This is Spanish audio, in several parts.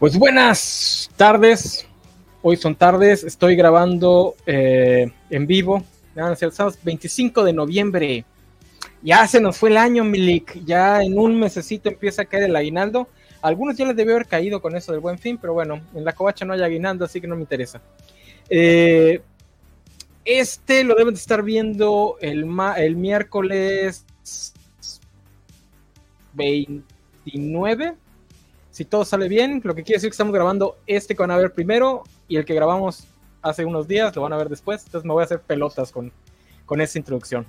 Pues buenas tardes. Hoy son tardes. Estoy grabando eh, en vivo. El 25 de noviembre. Ya se nos fue el año, Milik. Ya en un mesecito empieza a caer el aguinaldo. algunos ya les debió haber caído con eso del buen fin, pero bueno, en la covacha no hay aguinaldo, así que no me interesa. Eh, este lo deben de estar viendo el, el miércoles 29 si todo sale bien, lo que quiere decir que estamos grabando este que van a ver primero y el que grabamos hace unos días lo van a ver después. Entonces me voy a hacer pelotas con, con esta introducción.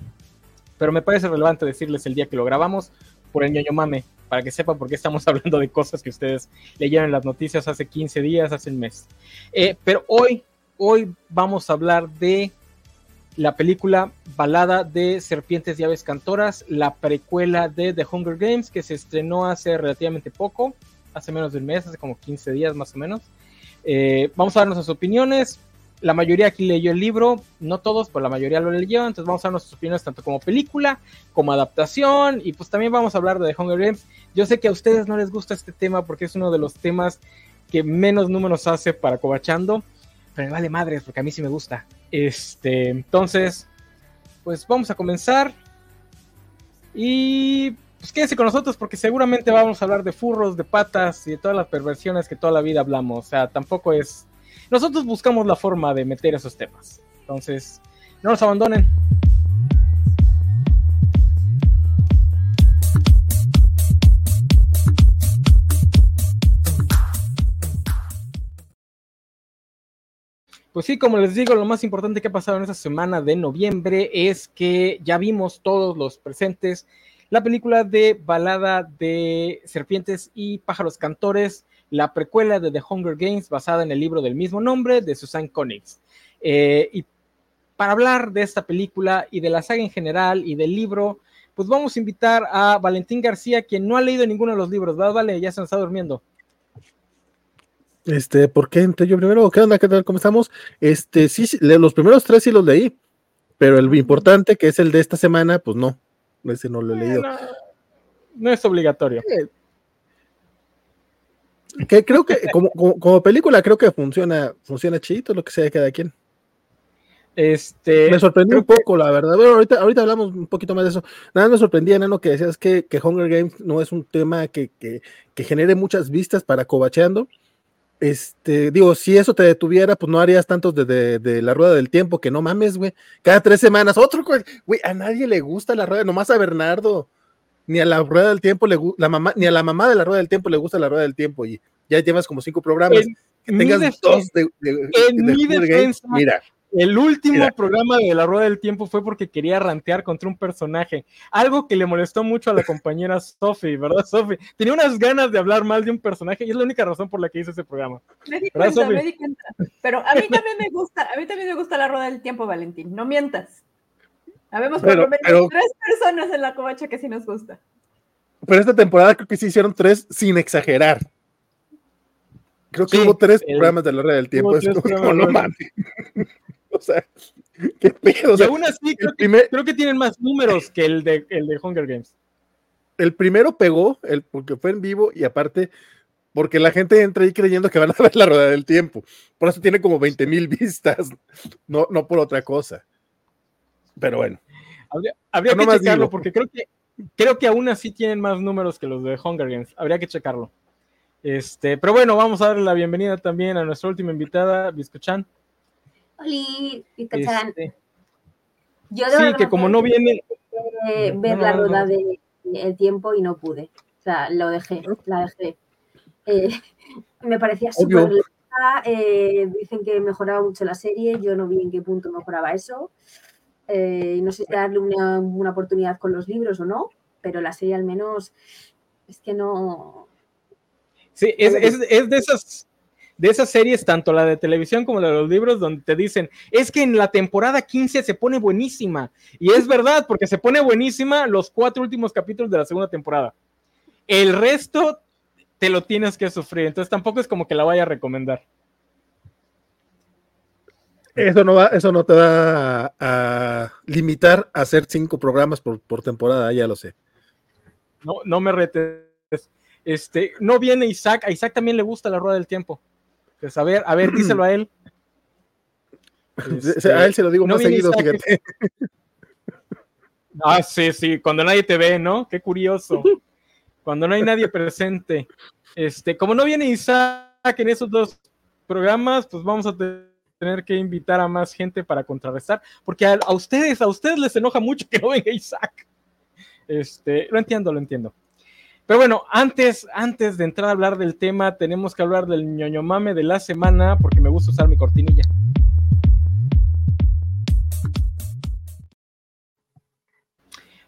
Pero me parece relevante decirles el día que lo grabamos por el ñoño mame, para que sepan por qué estamos hablando de cosas que ustedes leyeron en las noticias hace 15 días, hace un mes. Eh, pero hoy, hoy vamos a hablar de la película Balada de Serpientes y Aves Cantoras, la precuela de The Hunger Games, que se estrenó hace relativamente poco hace menos de un mes, hace como 15 días más o menos. Eh, vamos a dar nuestras opiniones. La mayoría aquí leyó el libro, no todos, pero la mayoría lo leyó, entonces vamos a dar nuestras opiniones tanto como película, como adaptación, y pues también vamos a hablar de The Hunger Games. Yo sé que a ustedes no les gusta este tema porque es uno de los temas que menos números hace para Cobachando, pero me vale madres porque a mí sí me gusta. Este, entonces, pues vamos a comenzar. Y pues quédense con nosotros porque seguramente vamos a hablar de furros, de patas y de todas las perversiones que toda la vida hablamos. O sea, tampoco es... Nosotros buscamos la forma de meter esos temas. Entonces, no nos abandonen. Pues sí, como les digo, lo más importante que ha pasado en esta semana de noviembre es que ya vimos todos los presentes la película de Balada de Serpientes y Pájaros Cantores, la precuela de The Hunger Games basada en el libro del mismo nombre de Susan Connings. Eh, y para hablar de esta película y de la saga en general y del libro, pues vamos a invitar a Valentín García, quien no ha leído ninguno de los libros, ¿verdad? Vale, ya se nos está durmiendo. Este, ¿por qué entré yo primero? ¿Qué onda? ¿Qué tal? ¿Cómo estamos? Este, sí, los primeros tres sí los leí, pero el importante, que es el de esta semana, pues no. Ese no lo he leído. No, es obligatorio. Que creo que como, película creo que funciona, funciona chido lo que sea de cada quien. Este, me sorprendió un poco, la verdad. Bueno, ahorita, ahorita hablamos un poquito más de eso. Nada me sorprendía, Nano, que decías que, que Hunger Games no es un tema que, que, que genere muchas vistas para cobacheando este, digo, si eso te detuviera, pues no harías tantos de, de, la rueda del tiempo, que no mames, güey. Cada tres semanas, otro, güey, a nadie le gusta la rueda, nomás a Bernardo. Ni a la rueda del tiempo le gusta, la mamá, ni a la mamá de la rueda del tiempo le gusta la rueda del tiempo, y ya llevas como cinco programas. que tengas dos de, en mi defensa, mira. El último programa de La Rueda del Tiempo fue porque quería rantear contra un personaje. Algo que le molestó mucho a la compañera Sophie, ¿verdad, Sophie? Tenía unas ganas de hablar mal de un personaje y es la única razón por la que hice ese programa. Me di cuenta, me di cuenta. Pero a mí también me gusta, a mí también me gusta La Rueda del Tiempo, Valentín. No mientas. Habemos por lo menos tres personas en la covacha que sí nos gusta. Pero esta temporada creo que sí hicieron tres sin exagerar. Creo que hubo tres programas de la rueda del tiempo. Es como, no mames. o sea, qué pedo. y aún así, creo, que, tienen más números que el de, el de Hunger Games. El primero pegó, el, porque fue en vivo y aparte, porque la gente entra ahí creyendo que van a ver la rueda del tiempo. Por eso tiene como 20 mil vistas, no, no por otra cosa. Pero bueno. Habría, que checarlo porque creo que, creo que aún así tienen más números que los de Hunger Games. Habría que checarlo. Este, pero bueno, vamos a darle la bienvenida también a nuestra última invitada, Biscochan. Oli, este, Yo sí, que como no viene. ver la rueda del de, tiempo y no pude. O sea, lo dejé, la dejé. Eh, me parecía súper eh, dicen que mejoraba mucho la serie, yo no vi en qué punto mejoraba eso. Eh, no sé si darle una, una, oportunidad con los libros o no, pero la serie al menos es que no. Sí, es, es, es de esas de esas series, tanto la de televisión como la de los libros, donde te dicen, es que en la temporada 15 se pone buenísima. Y es verdad, porque se pone buenísima los cuatro últimos capítulos de la segunda temporada. El resto te lo tienes que sufrir, entonces tampoco es como que la vaya a recomendar. Eso no va, eso no te va a, limitar a hacer cinco programas por, por temporada, ya lo sé. No, no me retes. Este, no viene Isaac, a Isaac también le gusta la rueda del tiempo. Pues a ver, a ver, díselo a él. Este, a él se lo digo no más seguido, fíjate. Ah, sí, sí, cuando nadie te ve, ¿no? Qué curioso. Cuando no hay nadie presente. Este, como no viene Isaac en esos dos programas, pues vamos a tener que invitar a más gente para contrarrestar, porque a, a ustedes, a ustedes les enoja mucho que no venga Isaac. Este, lo entiendo, lo entiendo. Pero bueno, antes, antes de entrar a hablar del tema, tenemos que hablar del ñoño mame de la semana, porque me gusta usar mi cortinilla.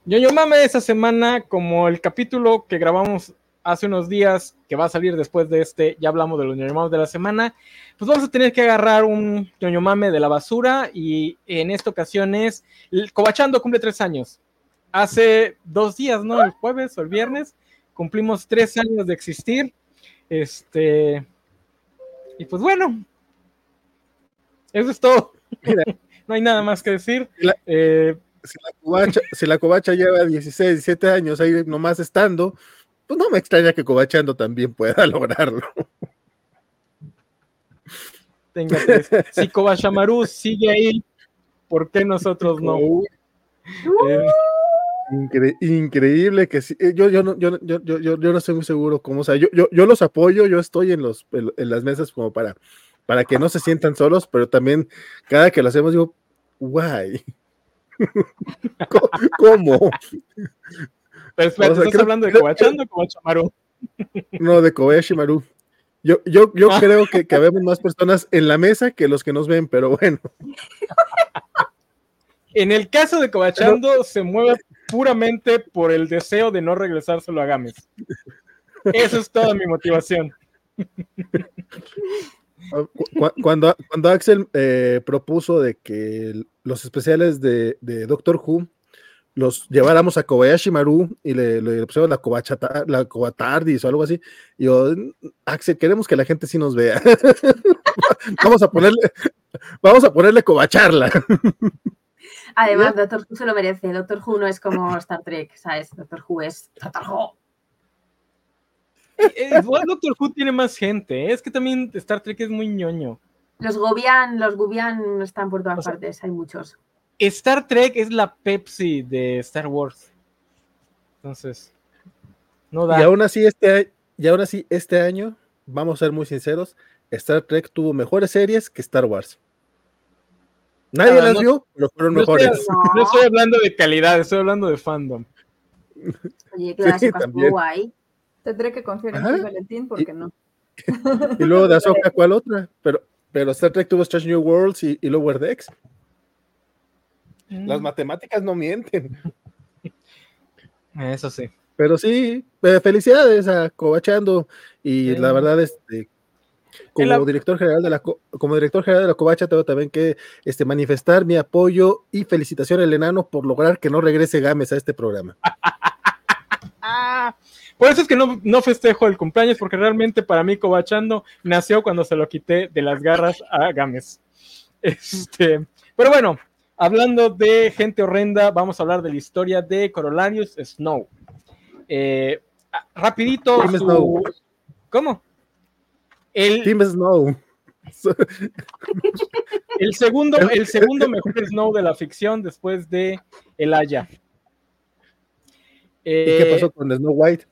ñoño mame de esa semana, como el capítulo que grabamos hace unos días, que va a salir después de este, ya hablamos de los ñoño mames de la semana, pues vamos a tener que agarrar un ñoño mame de la basura, y en esta ocasión es, Cobachando cumple tres años. Hace dos días, ¿no? El jueves o el viernes, cumplimos tres años de existir. Este, y pues bueno, eso es todo. no hay nada más que decir. Eh, si, la covacha, lleva 16, 17 años ahí nomás estando, pues no me extraña que Cobachando también pueda lograrlo. Si Cobachamaru sigue ahí, ¿por qué nosotros no? Eh, increíble que sí. Eh, yo, yo, no, yo, yo, yo, yo, no estoy muy seguro cómo, o sea, yo, yo, yo los apoyo, yo estoy en, los, en, las mesas como para, para que no se sientan solos, pero también cada que lo hacemos digo, guay. ¿Cómo? Pero espera, ¿estás hablando de Kobachando o Kobachamaru? No, de Kobashimaru. Yo, yo, yo ah. creo que, que habemos más personas en la mesa que los que nos ven, pero bueno. En el caso de Cobachando, se mueve puramente por el deseo de no regresárselo a Games. Esa es toda mi motivación. Cuando, cuando Axel eh, propuso de que los especiales de, Doctor Who los lleváramos a Kobayashi Maru y le, le pusimos la, Kobachata, la Kobatardis o algo así. Yo, Axel, queremos que la gente sí nos vea. vamos a ponerle, vamos a ponerle Kobacharla. Además, Doctor Who se lo merece. Doctor Who no es como Star Trek, ¿sabes? Doctor Who es Doctor Who. Eh, Doctor Who tiene más gente. ¿eh? Es que también Star Trek es muy ñoño. Los Gobian, los Gubian están por todas partes, hay muchos. Star Trek es la Pepsi de Star Wars. Entonces, no da. Y aún así, este, y aún así, este año, vamos a ser muy sinceros, Star Trek tuvo mejores series que Star Wars. Nadie las vio, pero fueron mejores. no. estoy hablando de calidad, estoy hablando de fandom. Oye, claro, sí, guay. Tendré que confiar en ti, Valentín, porque no. y luego de Azoka, ¿cuál otra? Pero, pero Star Trek tuvo Strange New Worlds y, y Lower Decks. Las mm. matemáticas no mienten. Eso sí. Pero sí, eh, felicidades a Cobachando y la verdad, este, como director general de la como director general de la Covacha tengo también que este, manifestar mi apoyo y felicitación al enano por lograr que no regrese Gámez a este programa. por eso es que no, no, festejo el cumpleaños, porque realmente para mí Cobachando nació cuando se lo quité de las garras a Gámez. Este, pero bueno, hablando de gente horrenda, vamos a hablar de la historia de Corolarius Snow. Eh, ah, rapidito. ¿Cómo? El, Team Snow. El segundo, el segundo mejor Snow de la ficción después de El Haya. ¿Y qué eh, pasó con Snow White?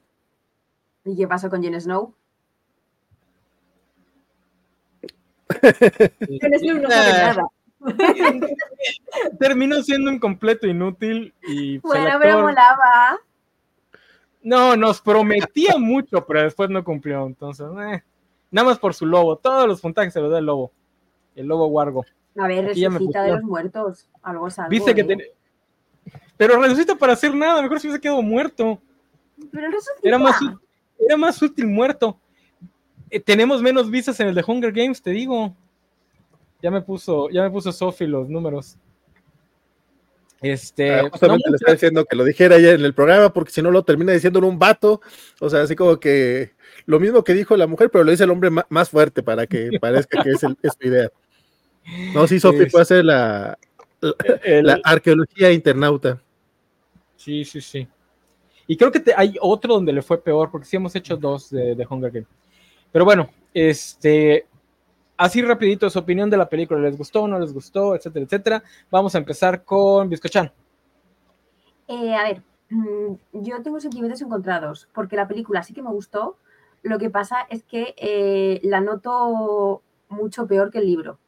¿Y qué pasó con Jen Snow? Jen Snow no sabe nada. Terminó siendo un completo inútil y. Bueno, pero molaba. No, nos prometía mucho, pero después no cumplió. Entonces, eh. Nada más por su lobo. Todos los puntajes se los da el lobo. El lobo Wargo. A ver, resucita de los muertos. Algo es Viste que ¿eh? Pero resucita para hacer nada. Mejor si hubiese quedado muerto. Pero resucita. Era más, era más útil muerto. Eh, tenemos menos visas en el de Hunger Games, te digo. Ya me puso, ya me puso Sophie los números. Este, ah, justamente le está diciendo que lo dijera ayer en el programa, porque si no lo termina diciendo un vato. O sea, así como que lo mismo que dijo la mujer, pero lo dice el hombre más fuerte para que parezca que es, su idea. No, sí, Sofi puede hacer la, la, arqueología internauta. Sí, sí, sí. Y creo que hay otro donde le fue peor, porque sí hemos hecho dos de, de Hunger Games. Pero bueno, este, así rapidito su opinión de la película, ¿les gustó o no les gustó, etcétera, etcétera? Vamos a empezar con Biscochan. Eh, a ver, mm, yo tengo sentimientos encontrados, porque la película sí que me gustó, lo que pasa es que eh, la noto mucho peor que el libro.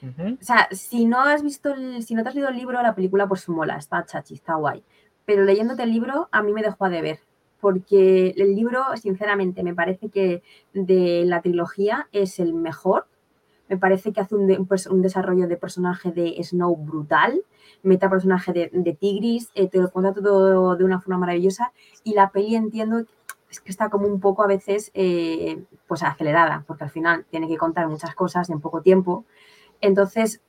O sea, si no has visto, el, si no te has leído el libro, la película pues mola, está chachi, está guay. Pero leyéndote el libro, a mí me dejó a deber porque el libro, sinceramente, me parece que de la trilogía es el mejor. Me parece que hace un, desarrollo de personaje de Snow brutal, meta personaje de, Tigris, eh, te lo cuenta todo de una forma maravillosa. Y la peli entiendo es que está como un poco a veces eh, pues acelerada, porque al final tiene que contar muchas cosas en poco tiempo. Entonces,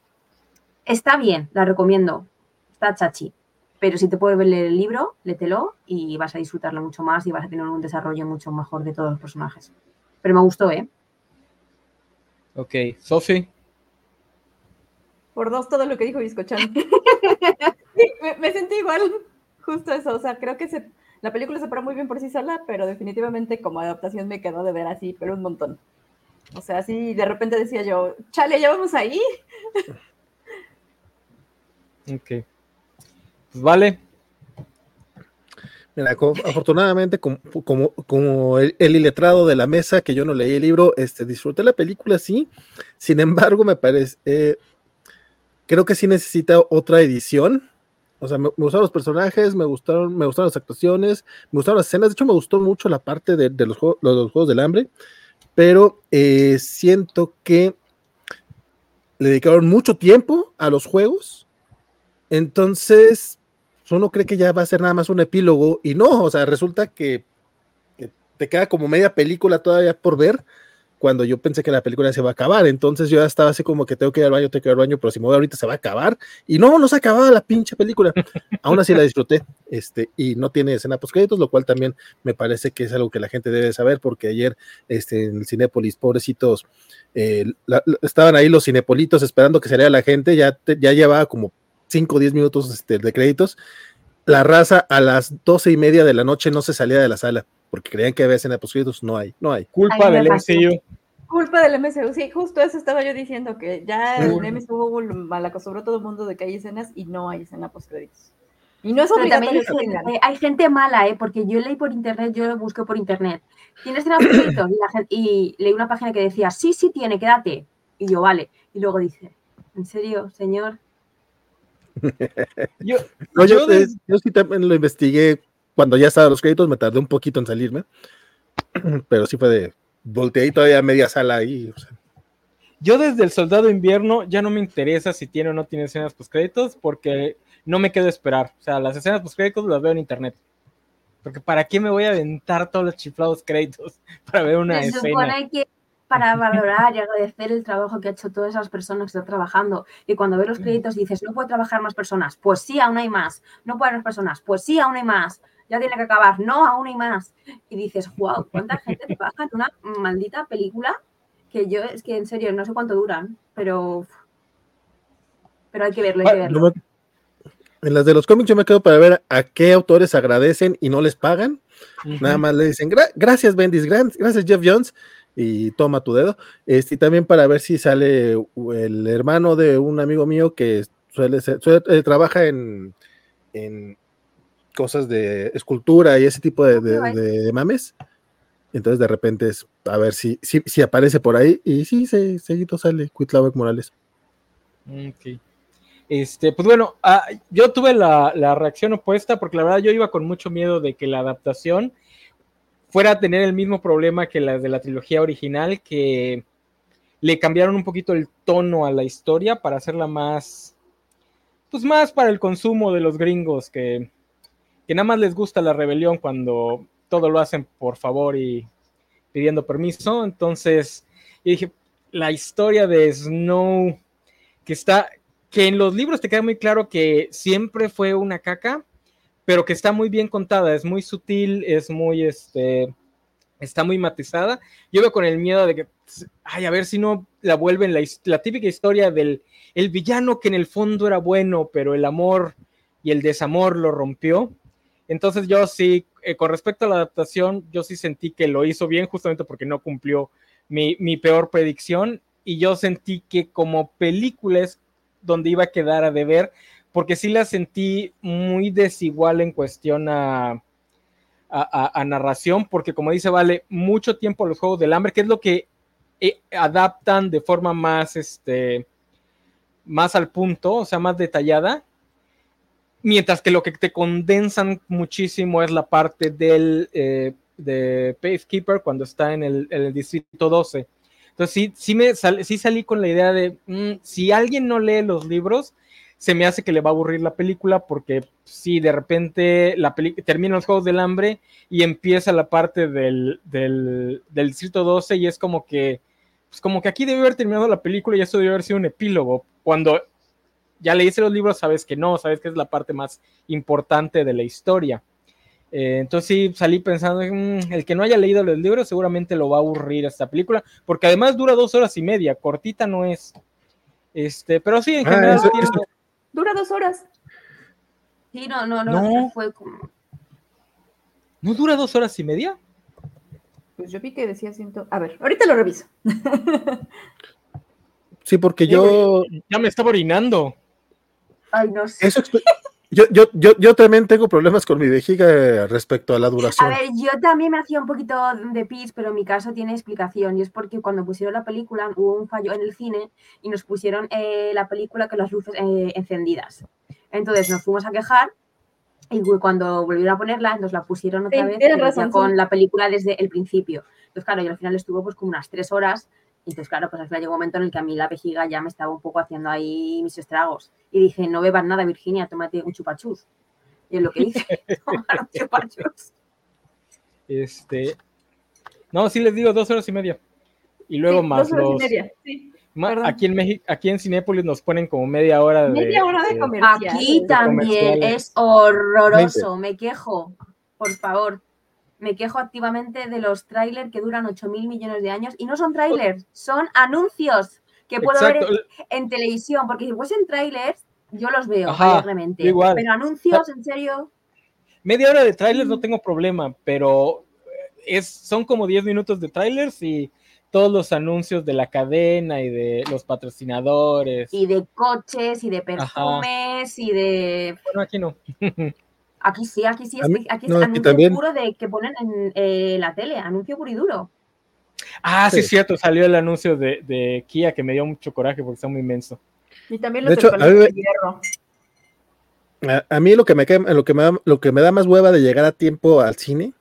está bien, la recomiendo. Está chachi. Pero si te puedes leer el libro, lételo y vas a disfrutarlo mucho más y vas a tener un desarrollo mucho mejor de todos los personajes. Pero me gustó, ¿eh? Ok, Sofi. Por dos, todo lo que dijo Biscochan. me, sentí igual, justo eso. O sea, creo que la película se paró muy bien por sí sola, pero definitivamente como adaptación me quedó de ver así, pero un montón. O sea, así de repente decía yo, chale, ya vamos ahí. ok. Pues vale. Mira, afortunadamente, como, como, el, iletrado de la mesa, que yo no leí el libro, este, disfruté la película, sí. Sin embargo, me parece, eh, creo que sí necesita otra edición. O sea, me, gustaron los personajes, me gustaron, me gustaron las actuaciones, me gustaron las escenas. De hecho, me gustó mucho la parte de, los, los, Juegos del Hambre, pero eh, siento que le dedicaron mucho tiempo a los juegos. Entonces, uno cree que ya va a ser nada más un epílogo y no, o sea, resulta que, te queda como media película todavía por ver cuando yo pensé que la película se va a acabar. Entonces yo ya estaba así como que tengo que ir al baño, tengo que ir al baño, pero si me voy ahorita se va a acabar. Y no, no se acababa la pinche película. Aún así la disfruté. Este, y no tiene escena post créditos, lo cual también me parece que es algo que la gente debe saber, porque ayer este, en el Cinépolis, pobrecitos, eh, estaban ahí los cinepolitos esperando que saliera la gente, ya, ya llevaba como 5 o 10 minutos este, de créditos, la raza a las doce y media de la noche no se salía de la sala porque creían que había escena de créditos, no hay, no hay. Culpa del MCU. Culpa del MCU, sí, justo eso estaba yo diciendo, que ya el MCU malacostumbró a todo el mundo de que hay escenas y no hay escena post-créditos. Y no es obligatorio hay, hay gente mala, ¿eh? porque yo leí por internet, yo lo busqué por internet. ¿Tiene escena post-créditos? Y, y leí una página que decía, sí, sí tiene, quédate. Y yo, vale. Y luego dice, ¿en serio, señor? yo, sí también lo investigué cuando ya estaba los créditos, me tardé un poquito en salirme, pero sí fue de volteé y todavía media sala ahí. Yo desde el Soldado Invierno ya no me interesa si tiene o no tiene escenas post créditos porque no me quedo a esperar. O sea, las escenas post créditos las veo en internet. Porque ¿para qué me voy a aventar todos los chiflados créditos para ver una escena? Para valorar y agradecer el trabajo que ha hecho todas esas personas que están trabajando. Y cuando ves los créditos dices, no puede trabajar más personas, pues sí, aún hay más. No puede haber más personas, pues sí, aún hay más. Ya tiene que acabar, no, aún hay más. Y dices, wow, ¿cuánta gente trabaja en una maldita película? Que yo, es que en serio, no sé cuánto duran, pero. Pero hay que verlo, hay que verlo. En las de los cómics yo me quedo para ver a qué autores agradecen y no les pagan. Nada más le dicen, gracias Bendis, gracias Jeff Jones, y toma tu dedo. Este, y también para ver si sale el hermano de un amigo mío que suele, ser, eh, trabaja en, en, cosas de escultura y ese tipo de, de, mames. Entonces de repente es a ver si, si, si aparece por ahí y sí, se, seguido sale Cuitlahuac Morales. Ok. Este, pues bueno, ah, yo tuve la, la, reacción opuesta porque la verdad yo iba con mucho miedo de que la adaptación fuera a tener el mismo problema que las de la trilogía original, que le cambiaron un poquito el tono a la historia para hacerla más, pues más para el consumo de los gringos, que, que nada más les gusta la rebelión cuando todo lo hacen por favor y pidiendo permiso. Entonces, y dije, la historia de Snow, que está, que en los libros te queda muy claro que siempre fue una caca, pero que está muy bien contada, es muy sutil, es muy, este, está muy matizada. Yo veo con el miedo de que, ay, a ver si no la vuelven la, típica historia del el villano que en el fondo era bueno, pero el amor y el desamor lo rompió. Entonces yo sí, eh, con respecto a la adaptación, yo sí sentí que lo hizo bien justamente porque no cumplió mi, mi peor predicción y yo sentí que como película es donde iba a quedar a deber, porque sí la sentí muy desigual en cuestión a, a, narración, porque como dice, vale mucho tiempo los Juegos del Hambre, que es lo que eh, adaptan de forma más, este, más al punto, o sea, más detallada, mientras que lo que te condensan muchísimo es la parte del eh, de Peacekeeper cuando está en el, en el distrito 12 entonces sí, sí, me sí salí con la idea de, mm, si alguien no lee los libros, se me hace que le va a aburrir la película porque si de repente la termina los Juegos del Hambre y empieza la parte del, del, Distrito 12 y es como que, pues como que aquí debe haber terminado la película y eso debe haber sido un epílogo. Cuando ya leíste los libros, sabes que no, sabes que es la parte más importante de la historia. Eh, entonces sí, salí pensando, mm, el que no haya leído los libros seguramente lo va a aburrir esta película, porque además dura dos horas y media, cortita no es. Este, pero sí, en ah, general dura dos horas. Sí, no, no, no, fue como... ¿No dura dos horas y media? Pues yo vi que decía ciento. A ver, ahorita lo reviso. sí, porque yo. Ya me estaba orinando. Ay, no sé. Eso, yo, yo, yo, yo también tengo problemas con mi vejiga respecto a la duración. A ver, yo también me hacía un poquito de pis, pero en mi caso tiene explicación. Y es porque cuando pusieron la película hubo un fallo en el cine y nos pusieron eh, la película con las luces eh, encendidas. Entonces nos fuimos a quejar y cuando volvieron a ponerla, nos la pusieron otra vez con la película desde el principio. Entonces, claro, y al final estuvo pues como unas tres horas entonces, claro, pues al final llegó un momento en el que a mí la vejiga ya me estaba un poco haciendo ahí mis estragos. Y dije, no bebas nada, Virginia, tómate un chupachus. Y es lo que hice, tomar un chupachus. Este. No, sí les digo, dos horas y media. Y luego más dos horas Y media, sí. aquí en México, aquí en Cinépolis nos ponen como media hora de. Media hora de, comercial. Aquí también es horroroso, me quejo, por favor me quejo activamente de los trailers que duran 8 mil millones de años y no son trailers, son anuncios que puedo ver en, televisión, porque si fuesen trailers, yo los veo, realmente. Pero anuncios, en serio. Media hora de trailers no mm. tengo problema, pero es, son como 10 minutos de trailers y todos los anuncios de la cadena y de los patrocinadores. Y de coches y de perfumes y de... Bueno, aquí no. Aquí sí, aquí sí, aquí es anuncio puro de que ponen en eh, la tele, anuncio puro y duro. Ah, sí, es cierto, salió el anuncio de, Kia que me dio mucho coraje porque está muy inmenso. Y también los de hecho, a mí, de hierro. A, mí lo que, me, lo, que me da, lo que me da más hueva de llegar a tiempo al cine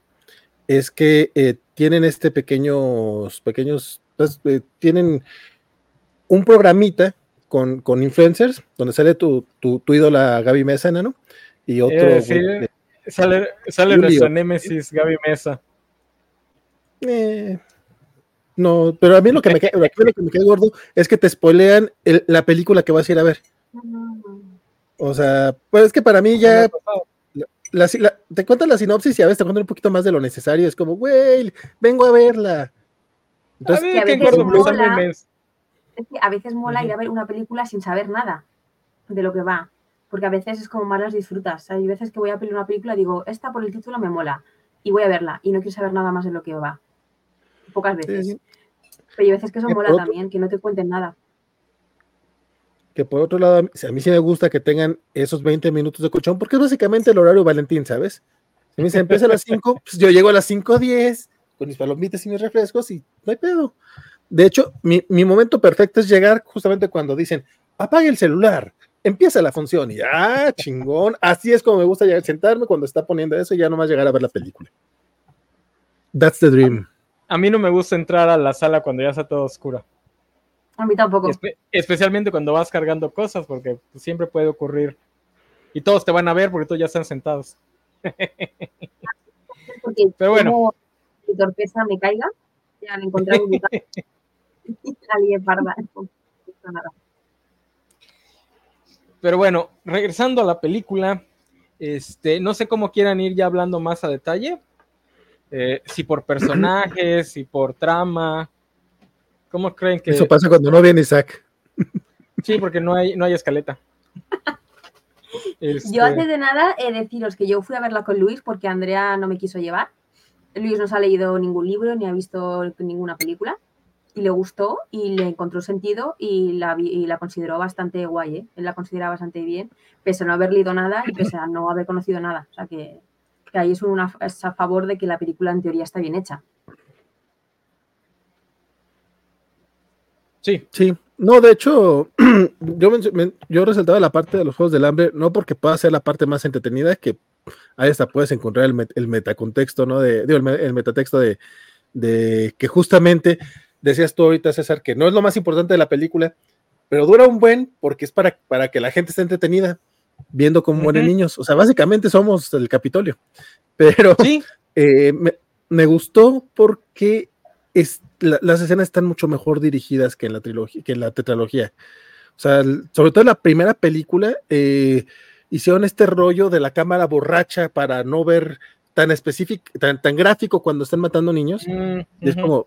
es que eh, tienen este pequeños, pequeños, pues, eh, tienen un programita con, con, influencers donde sale tu, tu, tu ídola Gaby Mesa, ¿no? Y otro. Eh, sale, sale nuestro Némesis, Gaby Mesa. Eh, no, pero a mí lo que me, lo que me queda gordo es que te spoilean la película que vas a ir a ver. O sea, pues es que para mí ya. te cuentan la sinopsis y a veces te cuentan un poquito más de lo necesario. Es como, güey, vengo a verla. Entonces, a, veces mola, es que a veces mola ir a ver una película sin saber nada de lo que va porque a veces es como más las disfrutas. Hay veces que voy a ver una película y digo, esta por el título me mola y voy a verla y no quiero saber nada más de lo que va. Pocas veces. Pero hay veces que eso mola también, que no te cuenten nada. Que por otro lado, a mí sí me gusta que tengan esos 20 minutos de colchón, porque es básicamente el horario Valentín, ¿sabes? Si me empieza a las 5, pues yo llego a las 5.10 con mis palomitas y mis refrescos y no hay pedo. De hecho, mi, mi momento perfecto es llegar justamente cuando dicen, apague el celular, empieza la función y ah, chingón. Así es como me gusta llegar, sentarme cuando está poniendo eso y ya nomás llegar a ver la película. That's the dream. A mí no me gusta entrar a la sala cuando ya está todo oscuro. A mí tampoco. especialmente cuando vas cargando cosas, porque siempre puede ocurrir. Y todos te van a ver porque todos ya están sentados. Pero bueno. Mi torpeza me caiga, ya me encontré parda. No nada. Pero bueno, regresando a la película, este, no sé cómo quieran ir ya hablando más a detalle. Eh, si por personajes, si por trama. ¿Cómo creen que.? Eso pasa cuando no viene Isaac. Sí, porque no hay, no hay escaleta. Este yo antes de nada he deciros que yo fui a verla con Luis porque Andrea no me quiso llevar. Luis no se ha leído ningún libro ni ha visto ninguna película y le gustó y le encontró sentido y la, y la consideró bastante guay, ¿eh? Él la considera bastante bien, pese a no haber leído nada y pese a no haber conocido nada. O sea que, que ahí es, una, es a favor de que la película en teoría está bien hecha. Sí. Sí. No, de hecho, yo, yo resaltaba la parte de los Juegos del Hambre, no porque pueda ser la parte más entretenida, que ahí hasta puedes encontrar el, el metacontexto, ¿no? De, digo, el, metatexto de, de, que justamente decías tú ahorita, César, que no es lo más importante de la película, pero dura un buen porque es para, para que la gente esté entretenida viendo cómo mueren niños. O sea, básicamente somos el Capitolio. Pero ¿Sí? Eh, me, me, gustó porque es, las escenas están mucho mejor dirigidas que en la trilogía, que en la tetralogía. O sea, sobre todo en la primera película, eh, hicieron este rollo de la cámara borracha para no ver tan específico, tan, tan gráfico cuando están matando niños. Mm, es como,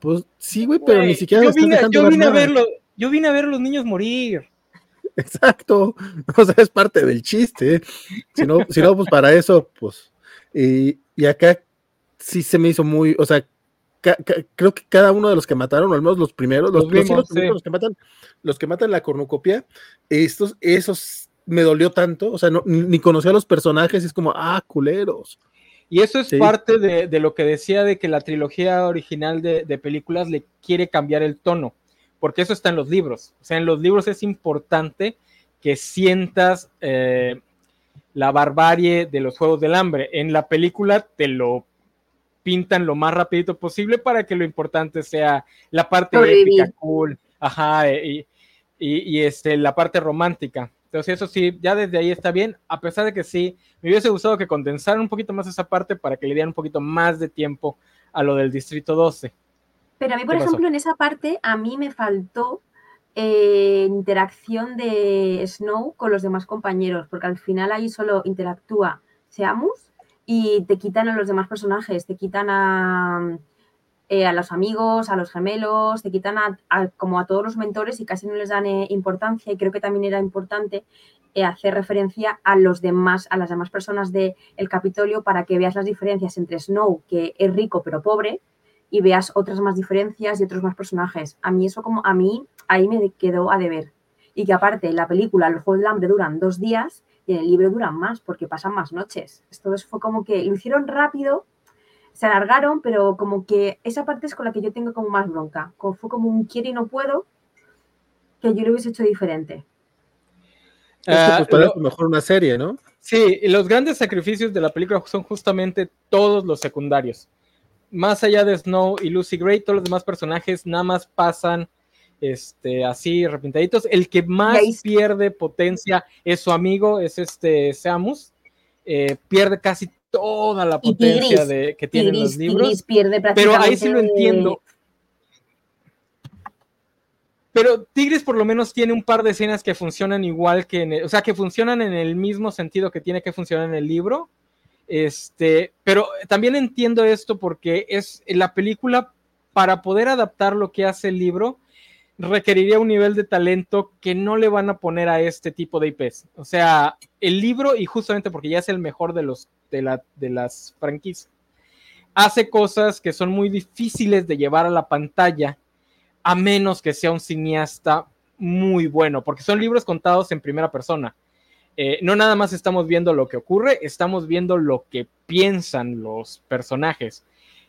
pues sí, güey, pero ni siquiera. Yo vine, yo vine a verlo, yo vine a ver a los niños morir. Exacto. O sea, es parte del chiste. Si no, si no pues para eso, pues. Y, y acá sí se me hizo muy, o sea, creo que cada uno de los que mataron, o al menos los primeros, los, los, que matan, los que matan la cornucopia, estos, esos me dolió tanto, o sea, no, ni, conocía a los personajes, y es como, ah, culeros. Y eso es parte de, lo que decía de que la trilogía original de, películas le quiere cambiar el tono, porque eso está en los libros. O sea, en los libros es importante que sientas eh, la barbarie de los Juegos del Hambre. En la película te lo pintan lo más rapidito posible para que lo importante sea la parte épica, cool, ajá, y, y, este, la parte romántica. Entonces eso sí, ya desde ahí está bien, a pesar de que sí, me hubiese gustado que condensaran un poquito más esa parte para que le dieran un poquito más de tiempo a lo del Distrito 12. Pero a mí, por ejemplo, en esa parte, a mí me faltó eh, interacción de Snow con los demás compañeros, porque al final ahí solo interactúa Seamus y te quitan a los demás personajes, te quitan a, eh, a los amigos, a los gemelos, te quitan a, como a todos los mentores y casi no les dan eh, importancia y creo que también era importante eh, hacer referencia a los demás, a las demás personas del Capitolio para que veas las diferencias entre Snow, que es rico pero pobre, y veas otras más diferencias y otros más personajes. A mí eso como, a mí ahí me quedó a deber. Y que aparte la película, los Juegos del Hambre duran dos días y en el libro duran más porque pasan más noches. Esto fue como que lo hicieron rápido, se alargaron, pero como que esa parte es con la que yo tengo como más bronca. Como fue como un quiero y no puedo, que yo lo hubiese hecho diferente. Uh, pues mejor una serie, ¿no? Sí, los grandes sacrificios de la película son justamente todos los secundarios. Más allá de Snow y Lucy Gray, todos los demás personajes nada más pasan este, así repintaditos. El que más pierde potencia es su amigo, es este Samus. Eh, pierde casi toda la potencia de, que tienen los libros. pero ahí sí lo entiendo. Pero Tigris por lo menos tiene un par de escenas que funcionan igual que en el, o sea, que funcionan en el mismo sentido que tiene que funcionar en el libro. Este, pero también entiendo esto porque es la película para poder adaptar lo que hace el libro, requeriría un nivel de talento que no le van a poner a este tipo de IPs. O sea, el libro, y justamente porque ya es el mejor de, los, de, la, de las franquicias, hace cosas que son muy difíciles de llevar a la pantalla, a menos que sea un cineasta muy bueno, porque son libros contados en primera persona. Eh, no nada más estamos viendo lo que ocurre, estamos viendo lo que piensan los personajes.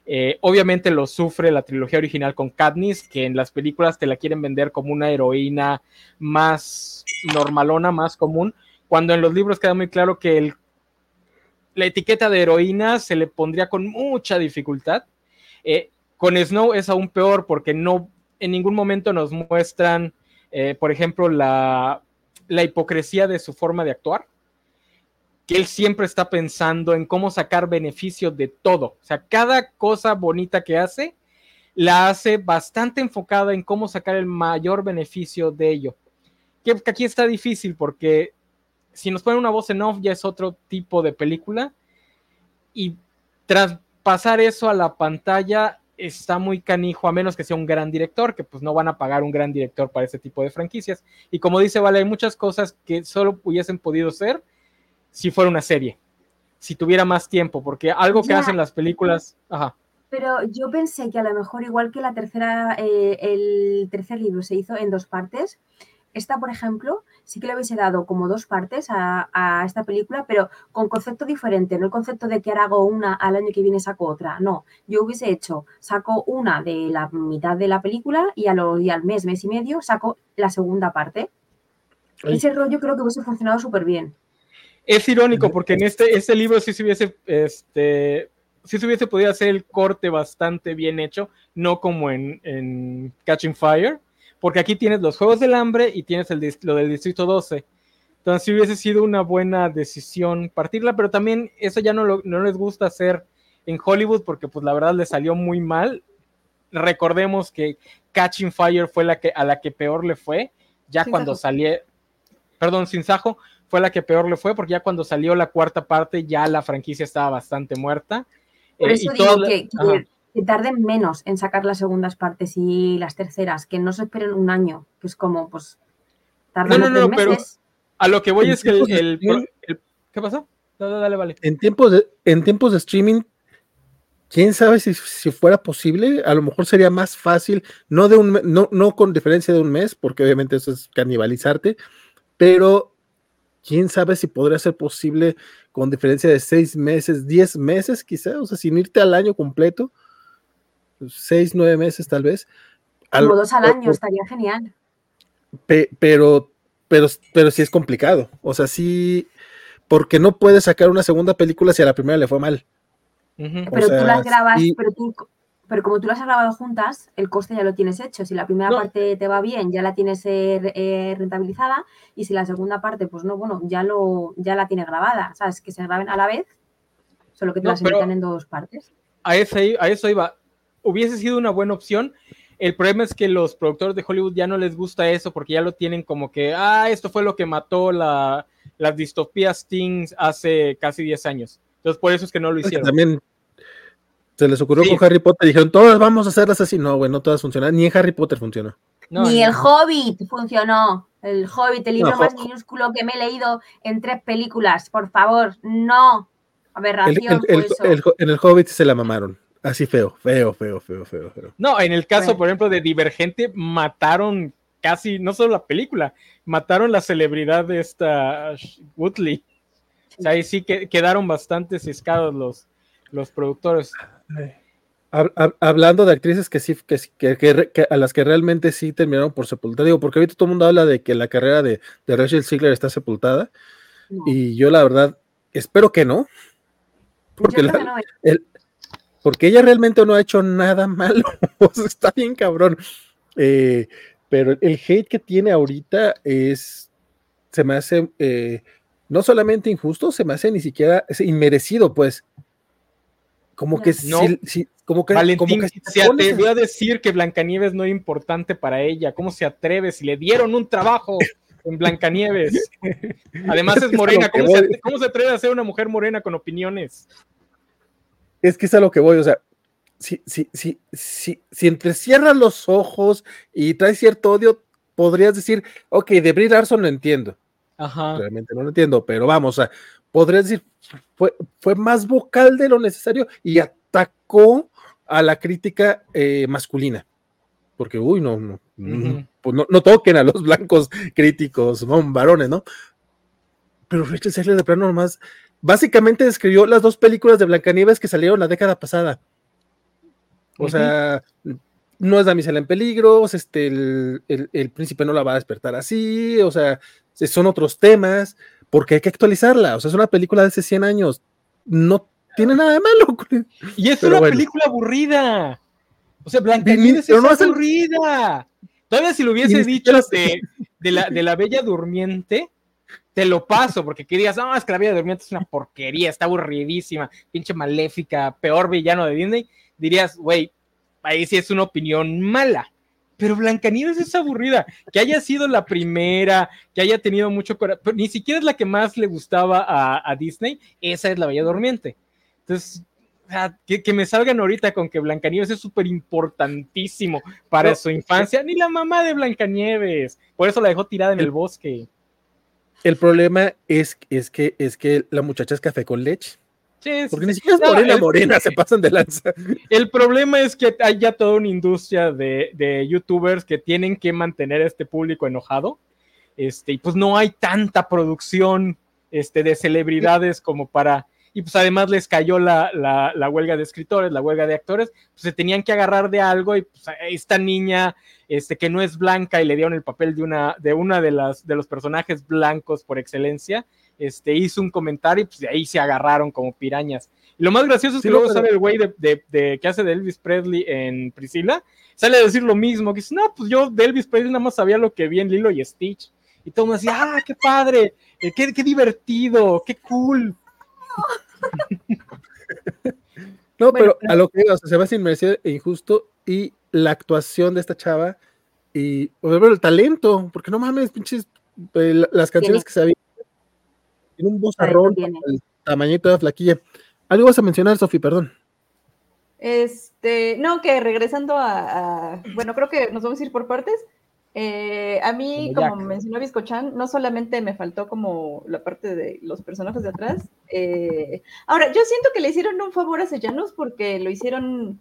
Eh, obviamente lo sufre la trilogía original con Katniss, que en las películas te la quieren vender como una heroína más normalona, más común, cuando en los libros queda muy claro que la etiqueta de heroína se le pondría con mucha dificultad. Eh, con Snow es aún peor porque no en ningún momento nos muestran, eh, por ejemplo, la hipocresía de su forma de actuar que él siempre está pensando en cómo sacar beneficio de todo. O sea, cada cosa bonita que hace, la hace bastante enfocada en cómo sacar el mayor beneficio de ello. Que, aquí está difícil porque si nos ponen una voz en off ya es otro tipo de película y traspasar eso a la pantalla está muy canijo, a menos que sea un gran director, que pues no van a pagar un gran director para ese tipo de franquicias. Y como dice Vale, hay muchas cosas que solo hubiesen podido ser si fuera una serie, si tuviera más tiempo, porque algo que hacen las películas, ajá. Pero yo pensé que a lo mejor igual que la tercera, eh, el tercer libro se hizo en dos partes, esta, por ejemplo, sí que le hubiese dado como dos partes a, esta película, pero con concepto diferente, no el concepto de que ahora hago una, al año que viene saco otra, no, yo hubiese hecho, saco una de la mitad de la película y, a lo, y al mes, mes y medio, saco la segunda parte. Ese rollo creo que hubiese funcionado súper bien. Es irónico porque en este, este libro sí se hubiese, este, sí se hubiese podido hacer el corte bastante bien hecho, no como en, en Catching Fire, porque aquí tienes los Juegos del Hambre y tienes el, lo del Distrito 12. Entonces, si hubiese sido una buena decisión partirla, pero también eso ya no, no les gusta hacer en Hollywood porque pues la verdad le salió muy mal. Recordemos que Catching Fire fue la que a la que peor le fue, ya cuando salió, perdón, Sin Sajo fue la que peor le fue porque ya cuando salió la cuarta parte ya la franquicia estaba bastante muerta. Por eh, eso digo que, que tarden menos en sacar las segundas partes y las terceras, que no se esperen un año, que es como, pues, tardan no, no, no, pero a lo que voy es que el, ¿Qué pasó? dale, vale. En tiempos de, en tiempos de streaming, quién sabe si, fuera posible, a lo mejor sería más fácil, no, de un, no, no con diferencia de un mes, porque obviamente eso es canibalizarte, pero quién sabe si podría ser posible con diferencia de seis meses, diez meses quizá, o sea, sin irte al año completo, seis, nueve meses tal vez. Como dos al año, estaría genial. pero, pero, pero sí es complicado. O sea, sí, porque no puedes sacar una segunda película si a la primera le fue mal. Pero tú las grabas, pero, tú, pero como tú las has grabado juntas, el coste ya lo tienes hecho. Si la primera parte te va bien, ya la tienes eh, eh, rentabilizada. Y si la segunda parte, pues no, bueno, ya, lo, ya la tienes grabada. ¿Sabes? Que se graben a la vez, solo que te las emitan en dos partes. A, ese, a eso iba hubiese sido una buena opción. El problema es que los productores de Hollywood ya no les gusta eso porque ya lo tienen como que, ah, esto fue lo que mató la, las distopías teens hace casi 10 años. Entonces, por eso es que no lo hicieron. También se les ocurrió con Harry Potter. Dijeron, todas vamos a hacerlas así. No, güey, no todas funcionan. Ni en Harry Potter funcionó. Ni el Hobbit funcionó. El Hobbit, el libro más minúsculo que me he leído en tres películas. Por favor, no. Aberración. en el Hobbit se la mamaron. Así feo, feo, feo, feo, feo, feo. No, en el caso, por ejemplo, de Divergente, mataron casi, no solo la película, mataron la celebridad de esta Woodley. O sea, ahí sí que quedaron bastante ciscados los, los productores. Hablando de actrices que sí, que, a las que realmente sí terminaron por sepultar, digo, porque ahorita todo el mundo habla de que la carrera de, Rachel Ziegler está sepultada, y yo la verdad espero que no, porque la, el, porque ella realmente no ha hecho nada malo, está bien cabrón. Eh, pero el hate que tiene ahorita es, se me hace eh, no solamente injusto, se me hace ni siquiera es inmerecido, pues. Como que no. como que, Valentín, como que se atrevió a decir que Blancanieves no es importante para ella. ¿Cómo se atreve? Si le dieron un trabajo en Blancanieves. Además es morena. ¿Cómo se, ¿Cómo se atreve a ser una mujer morena con opiniones? Es que es a lo que voy, o sea, si, si, si, si, si entrecierras los ojos y traes cierto odio, podrías decir, ok, de Brie Larson lo entiendo. Ajá. Realmente no lo entiendo, pero vamos, o sea, podrías decir, fue, fue más vocal de lo necesario y atacó a la crítica eh, masculina. Porque, uy, no, no, pues no, no, toquen a los blancos críticos, son varones, ¿no? Pero Rachel Segler de plano nomás básicamente describió las dos películas de Blancanieves que salieron la década pasada. O sea, no es damisela en peligro, este, el, príncipe no la va a despertar así, o sea, son otros temas, porque hay que actualizarla, o sea, es una película de hace 100 años, no tiene nada de malo. Y es una película aburrida. O sea, Blancanieves es aburrida. Todavía si lo hubiese dicho de, la, de la Bella Durmiente, te lo paso, porque querías, no, es que la vida durmiente es una porquería, está aburridísima, pinche maléfica, peor villano de Disney, dirías, güey, ahí sí es una opinión mala. Pero Blancanieves es aburrida, que haya sido la primera, que haya tenido mucho corazón, ni siquiera es la que más le gustaba a, Disney, esa es la Bella Durmiente. Entonces, que, me salgan ahorita con que Blancanieves es súper importantísimo para su infancia, ni la mamá de Blancanieves, por eso la dejó tirada en el, bosque. El problema es, es, que, es que la muchacha es café con leche. Sí, Porque ni siquiera es morena, morena, se pasan de lanza. El problema es que hay ya toda una industria de, de youtubers que tienen que mantener a este público enojado. Este, y pues no hay tanta producción este, de celebridades como para y pues además les cayó la, huelga de escritores, la huelga de actores, pues se tenían que agarrar de algo y pues esta niña este, que no es blanca y le dieron el papel de una de, una de, las, de los personajes blancos por excelencia, este, hizo un comentario y pues de ahí se agarraron como pirañas. Y lo más gracioso es que luego sale el güey de, que hace de Elvis Presley en Priscila, sale a decir lo mismo, que dice, no, pues yo de Elvis Presley nada más sabía lo que vi en Lilo y Stitch. Y todo el mundo decía, ah, qué padre, eh, qué, qué divertido, qué cool. no, pero a lo que digo, se va sin merecer e injusto y la actuación de esta chava y el talento, porque no mames, pinches, eh, las canciones que se habían en un bozarrón, el tamañito de la flaquilla. Algo vas a mencionar, Sofi, perdón. Este, no, que regresando a, bueno, creo que nos vamos a ir por partes. Eh, a mí, como, mencionó Biscochan, no solamente me faltó como la parte de los personajes de atrás. Eh, ahora, yo siento que le hicieron un favor a Sellanos porque lo hicieron,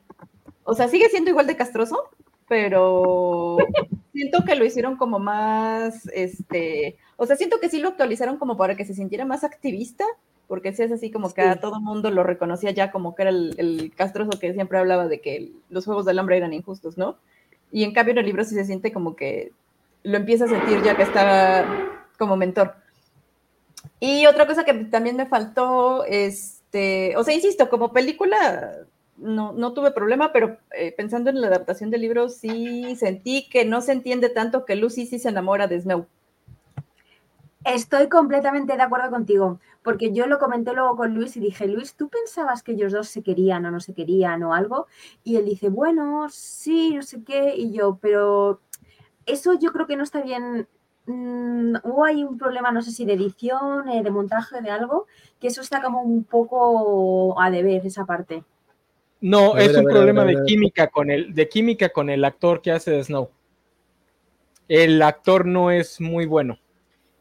o sea, sigue siendo igual de castroso, pero siento que lo hicieron como más, este, o sea, siento que sí lo actualizaron como para que se sintiera más activista, porque si es así como que a todo mundo lo reconocía ya como que era el, el castroso que siempre hablaba de que los juegos del hambre eran injustos, ¿no? Y en cambio en el libro sí se siente como que lo empieza a sentir ya que está como mentor. Y otra cosa que también me faltó, este, o sea, insisto, como película no, no tuve problema, pero eh, pensando en la adaptación del libro sí sentí que no se entiende tanto que Lucy sí se enamora de Snow. Estoy completamente de acuerdo contigo, porque yo lo comenté luego con Luis y dije, Luis, ¿tú pensabas que ellos dos se querían o no se querían o algo? Y él dice, bueno, sí, no sé qué, y yo, pero eso yo creo que no está bien. Mm, o hay un problema, no sé si de edición, eh, de montaje, de algo, que eso está como un poco a deber esa parte. No, es un problema de química con el, de química con el actor que hace de Snow. El actor no es muy bueno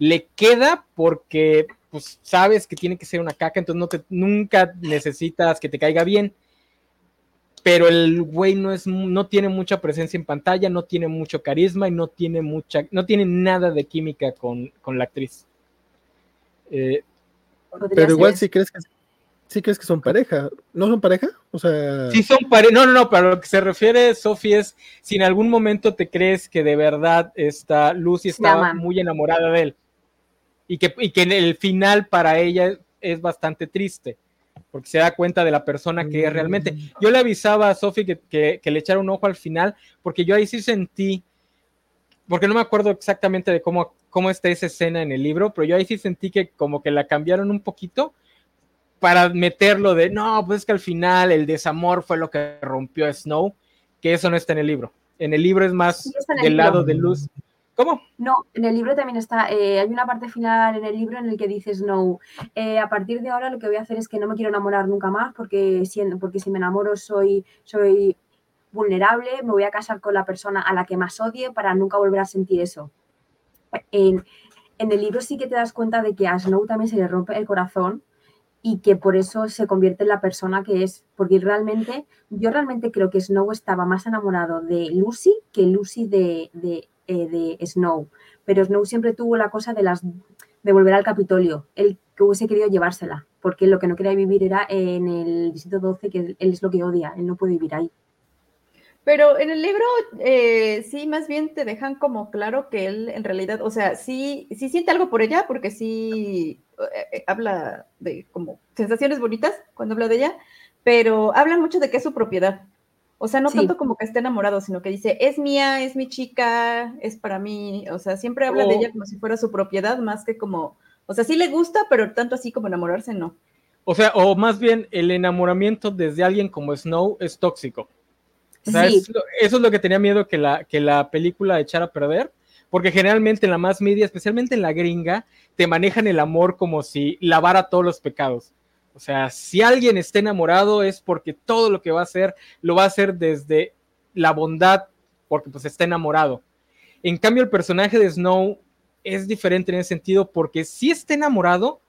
le queda porque pues sabes que tiene que ser una caca, entonces no te, nunca necesitas que te caiga bien. Pero el güey no es, no tiene mucha presencia en pantalla, no tiene mucho carisma y no tiene mucha, no tiene nada de química con, la actriz. Eh, pero igual si crees que sí crees que son pareja. ¿No son pareja? O sea. Sí son pareja. No, no, no, pero lo que se refiere, Sofi, es si en algún momento te crees que de verdad está Lucy está muy enamorada de él y que, en el final para ella es bastante triste, porque se da cuenta de la persona que es realmente. Yo le avisaba a Sophie que, le echara un ojo al final, porque yo ahí sí sentí, porque no me acuerdo exactamente de cómo, cómo está esa escena en el libro, pero yo ahí sí sentí que como que la cambiaron un poquito para meterlo de, no, pues es que al final el desamor fue lo que rompió a Snow, que eso no está en el libro. En el libro es más del lado de luz. ¿Cómo? No, en el libro también está, eh, hay una parte final en el libro en el que dices, no, eh, a partir de ahora lo que voy a hacer es que no me quiero enamorar nunca más porque si, porque si me enamoro soy, soy vulnerable, me voy a casar con la persona a la que más odie para nunca volver a sentir eso. En, en el libro sí que te das cuenta de que a Snow también se le rompe el corazón y que por eso se convierte en la persona que es, porque realmente, yo realmente creo que Snow estaba más enamorado de Lucy que Lucy de, eh, de Snow, pero Snow siempre tuvo la cosa de las de volver al Capitolio, él que hubiese querido llevársela, porque lo que no quería vivir era en el distrito 12, que él es lo que odia, él no puede vivir ahí. Pero en el libro eh, sí, más bien te dejan como claro que él en realidad, o sea, sí, sí siente algo por ella, porque sí eh, habla de como sensaciones bonitas cuando habla de ella, pero hablan mucho de que es su propiedad. O sea, no tanto como que esté enamorado, sino que dice, es mía, es mi chica, es para mí. O sea, siempre habla de ella como si fuera su propiedad, más que como, o sea, sí le gusta, pero tanto así como enamorarse, no. O sea, o más bien el enamoramiento desde alguien como Snow es tóxico. O sea, eso es lo que tenía miedo que la, que la película echara a perder, porque generalmente en la más media, especialmente en la gringa, te manejan el amor como si lavara todos los pecados. O sea, si alguien está enamorado es porque todo lo que va a hacer lo va a hacer desde la bondad, porque pues está enamorado. En cambio, el personaje de Snow es diferente en ese sentido porque sí está enamorado,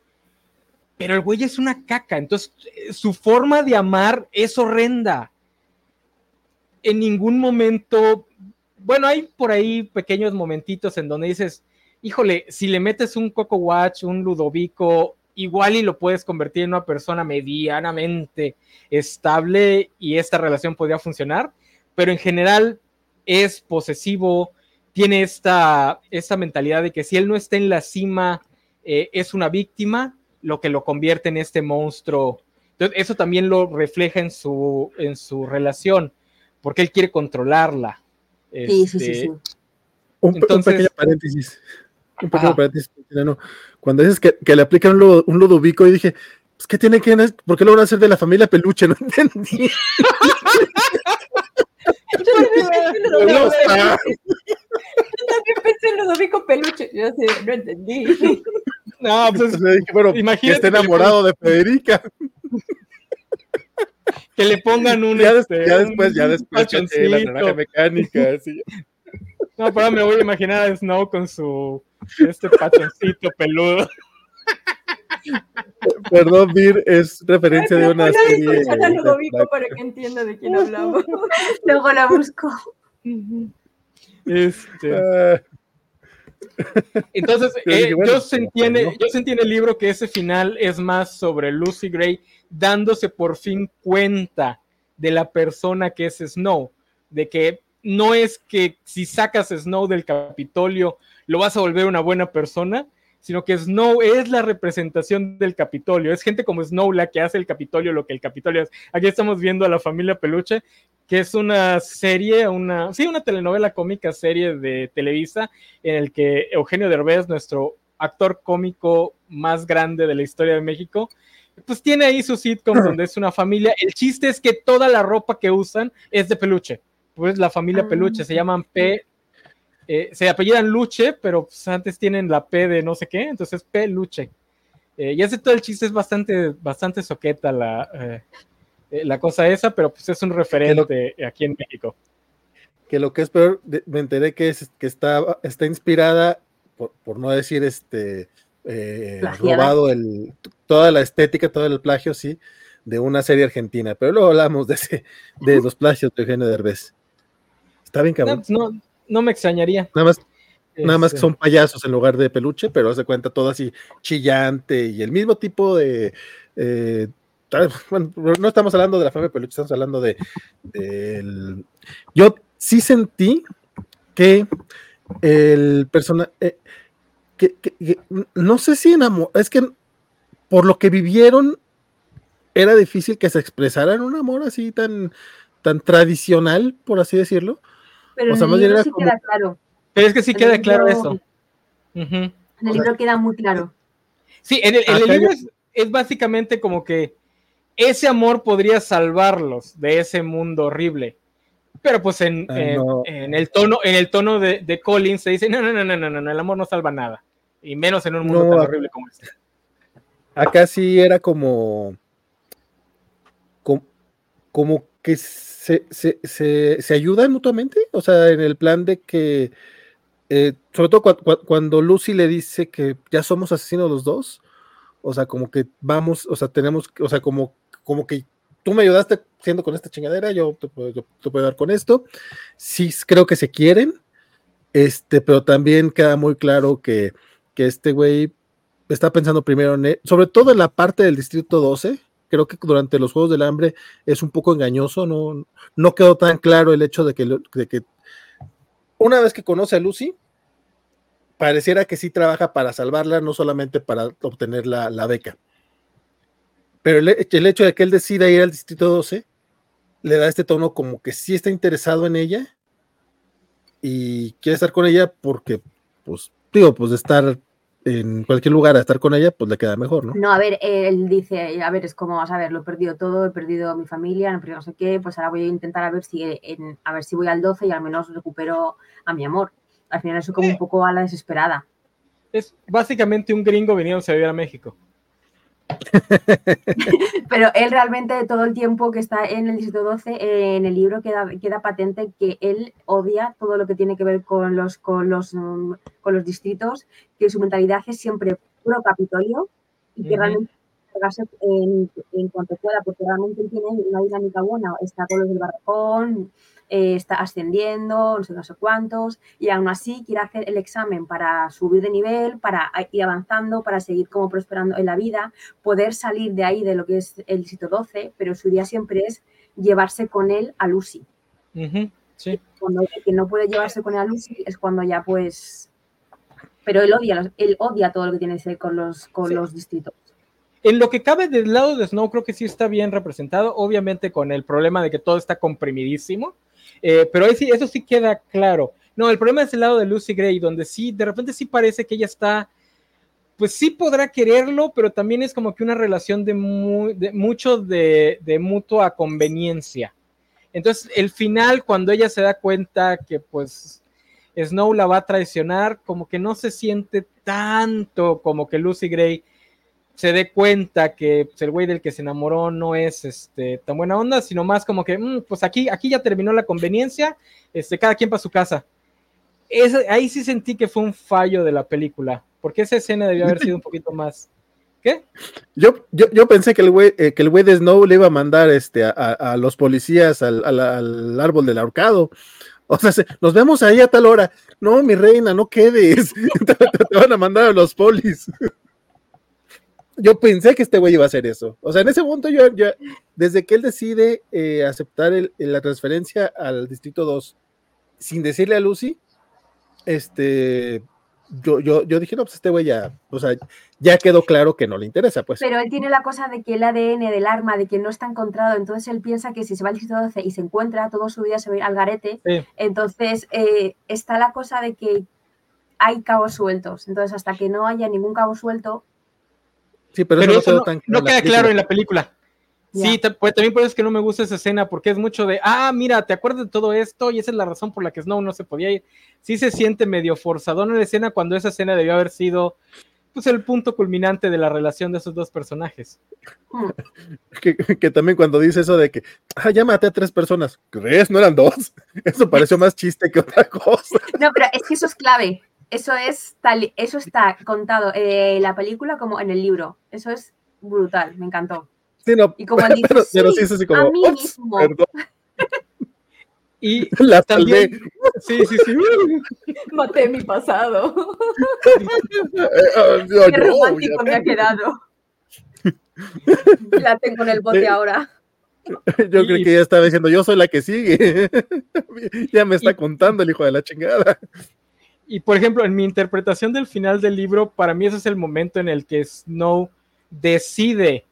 pero el güey es una caca. Entonces, su forma de amar es horrenda. En ningún momento, bueno, hay por ahí pequeños momentitos en donde dices, híjole, si le metes un Coco Watch, un Ludovico, igual y lo puedes convertir en una persona medianamente estable y esta relación podría funcionar, pero en general es posesivo, tiene esta, esta mentalidad de que si él no está en la cima, eh, es una víctima, lo que lo convierte en este monstruo. Entonces, eso también lo refleja en su, en su relación, porque él quiere controlarla. Sí, sí, sí, Este, sí. Un, pequeño paréntesis. Un pequeño paréntesis. Cuando dices que, que le aplican un, un ludovico, y dije, pues, ¿qué tiene que ver? ¿Por qué lo van a hacer de la familia peluche? No entendí. Yo también pensé en Ludovico está. Peluche. Yo también pensé en Ludovico Peluche. Yo así, no entendí. No, pues Entonces dije, bueno, que Imagínate esté que le enamorado de Federica. que le pongan un. Ya, este, ya después, ya después, la naranja mecánica. así. No, pero me voy a imaginar a Snow con su este pachoncito peludo. Perdón, Vir, es referencia de una Voy a serie. escuchar a de Ludovico Black. para que entienda de quién hablamos. Luego la busco. Este, Ah, entonces, Yo eh, dije, bueno, yo, sentí en, ¿no? yo sentí en el libro que ese final es más sobre Lucy Gray dándose por fin cuenta de la persona que es Snow, de que no es que si sacas a Snow del Capitolio lo vas a volver una buena persona, sino que Snow es la representación del Capitolio. Es gente como Snow la que hace el Capitolio lo que el Capitolio es. Aquí estamos viendo a la familia Peluche, que es una serie, una, sí, una telenovela cómica serie de Televisa, en el que Eugenio Derbez, nuestro actor cómico más grande de la historia de México, pues tiene ahí su sitcom donde es una familia. El chiste es que toda la ropa que usan es de peluche. Pues la familia Ah. Peluche se llaman P. eh, se apellidan Luche, pero pues antes tienen la P de no sé qué, entonces Peluche. Eh, y ese todo el chiste es bastante, bastante soqueta la, eh, eh, la cosa esa, pero pues es un referente aquí en México. que lo que es peor, me enteré que, es, que está, está inspirada, por, por no decir este, eh, robado el, toda la estética, todo el plagio, sí, de una serie argentina. Pero luego hablamos de, ese, de los plagios de Eugenio Derbez. Está bien, No, cabrón. no, no me extrañaría. Nada más, nada más que Este, son payasos en lugar de peluche, pero hace cuenta todo así chillante y el mismo tipo de. eh, bueno, no estamos hablando de la familia peluche, estamos hablando de. del- yo sí sentí que el personaje. que, que- que- no sé si enamor. Es que por lo que vivieron, era difícil que se expresaran un amor así tan, tan tradicional, por así decirlo. Pero O sea, en más el bien libro era sí como- queda claro. Pero es que sí En queda claro libro- eso. En el O sea, libro queda muy claro. Sí, en el, en el Acá libro es, es básicamente como que ese amor podría salvarlos de ese mundo horrible. Pero pues en, Ah, en- no. en el tono, en el tono de, de Collins se dice, no, no, no, no, no, no, no, el amor no salva nada. Y menos en un mundo No, tan horrible como este. Acá sí era como. com- Como, que se, se, se, se ayudan mutuamente. O sea, en el plan de que. eh, sobre todo cua- cua- cuando Lucy le dice que ya somos asesinos los dos. O sea, como que vamos, o sea, tenemos, o sea, como, como que tú me ayudaste siendo con esta chingadera, yo te puedo, yo te puedo ayudar con esto. Sí, creo que se quieren. Este, pero también queda muy claro que, que este güey está pensando primero él, sobre todo en la parte del distrito 12. Creo que durante los Juegos del Hambre es un poco engañoso, no, no quedó tan claro el hecho de que, de que una vez que conoce a Lucy, pareciera que sí trabaja para salvarla, no solamente para obtener la, la beca. Pero el, el hecho de que él decida ir al distrito 12 le da este tono como que sí está interesado en ella y quiere estar con ella porque, pues, digo, pues de estar en cualquier lugar a estar con ella, pues le queda mejor, ¿no? No, a ver, él dice, a ver, es como, vas a ver, lo he perdido todo, he perdido a mi familia, no he perdido no sé qué, pues ahora voy a intentar a ver si en- a ver si voy al 12 y al menos recupero a mi amor. Al final eso como un poco a la desesperada. Es básicamente un gringo veniéndose a vivir a México. Pero él realmente todo el tiempo que está en el distrito 12, en el libro queda, queda patente que él odia todo lo que tiene que ver con los, con los, con los distritos, que su mentalidad es siempre puro Capitolio y que realmente en, en, cuanto pueda, porque realmente tiene una dinámica buena, está con los del barracón, eh, está ascendiendo, no sé, no sé cuántos, y aún así quiere hacer el examen para subir de nivel, para ir avanzando, para seguir como prosperando en la vida, poder salir de ahí de lo que es el sitio 12, pero su idea siempre es llevarse con él a Lucy. sí. Cuando que no puede llevarse con él a Lucy es cuando ya pues... Pero él odia, él odia todo lo que tiene que ver con los, con los distritos. En lo que cabe del lado de Snow, creo que sí está bien representado, obviamente con el problema de que todo está comprimidísimo, eh, pero sí, eso sí queda claro. No, el problema es el lado de Lucy Gray, donde sí, de repente sí parece que ella está, pues sí podrá quererlo, pero también es como que una relación de, mucho de, de, mutua conveniencia. Entonces, el final, cuando ella se da cuenta que pues Snow la va a traicionar, como que no se siente tanto como que Lucy Gray se dé cuenta que pues, el güey del que se enamoró no es este, tan buena onda, sino más como que, mm, pues aquí, aquí ya terminó la conveniencia, este, cada quien para su casa. ahí sí sentí que fue un fallo de la película, porque esa escena debió haber sido un poquito más. ¿Qué? Yo, yo, yo pensé que el güey, eh, que el güey de Snow le iba a mandar este, a, los policías al, al, árbol del ahorcado. O sea, nos vemos ahí a tal hora. No, mi reina, no quedes. te van a mandar a los polis yo pensé que este güey iba a hacer eso. O sea, en ese momento yo, desde que él decide eh, aceptar la transferencia al Distrito 2 sin decirle a Lucy, este, yo, yo, yo dije, no, pues este güey ya, o sea, ya quedó claro que no le interesa, pues. Pero él tiene la cosa de que el ADN del arma, de que no está encontrado, entonces él piensa que si se va al distrito 12 y se encuentra, todo su vida se va a ir al garete, entonces eh, está la cosa de que hay cabos sueltos, entonces hasta que no haya ningún cabo suelto, Sí, pero, eso, no, queda claro en la película. Sí, pues, también por eso es que no me gusta esa escena, porque es mucho de, ah, mira, te acuerdas de todo esto y esa es la razón por la que Snow no se podía ir. Sí se siente medio forzado en la escena cuando esa escena debió haber sido, pues, el punto culminante de la relación de esos dos personajes. que, también cuando dice eso de que, ah, ya maté a tres personas, ¿crees? ¿No eran dos? Eso pareció más chiste que otra cosa. No, pero es que eso es clave eso es tal, eso está contado en la película como en el libro. Eso es brutal, me encantó. Sí, no, y como dice, pero, sí, es así como, a mí mismo. Y la también, sí, sí, sí. Maté mi pasado. Qué romántico me ha quedado. La tengo en el bote ahora. Yo creo que ya estaba diciendo, yo soy la que sigue. ya me está contando el hijo de la chingada y por ejemplo, en mi interpretación del final del libro, para mí ese es el momento en el que Snow decide,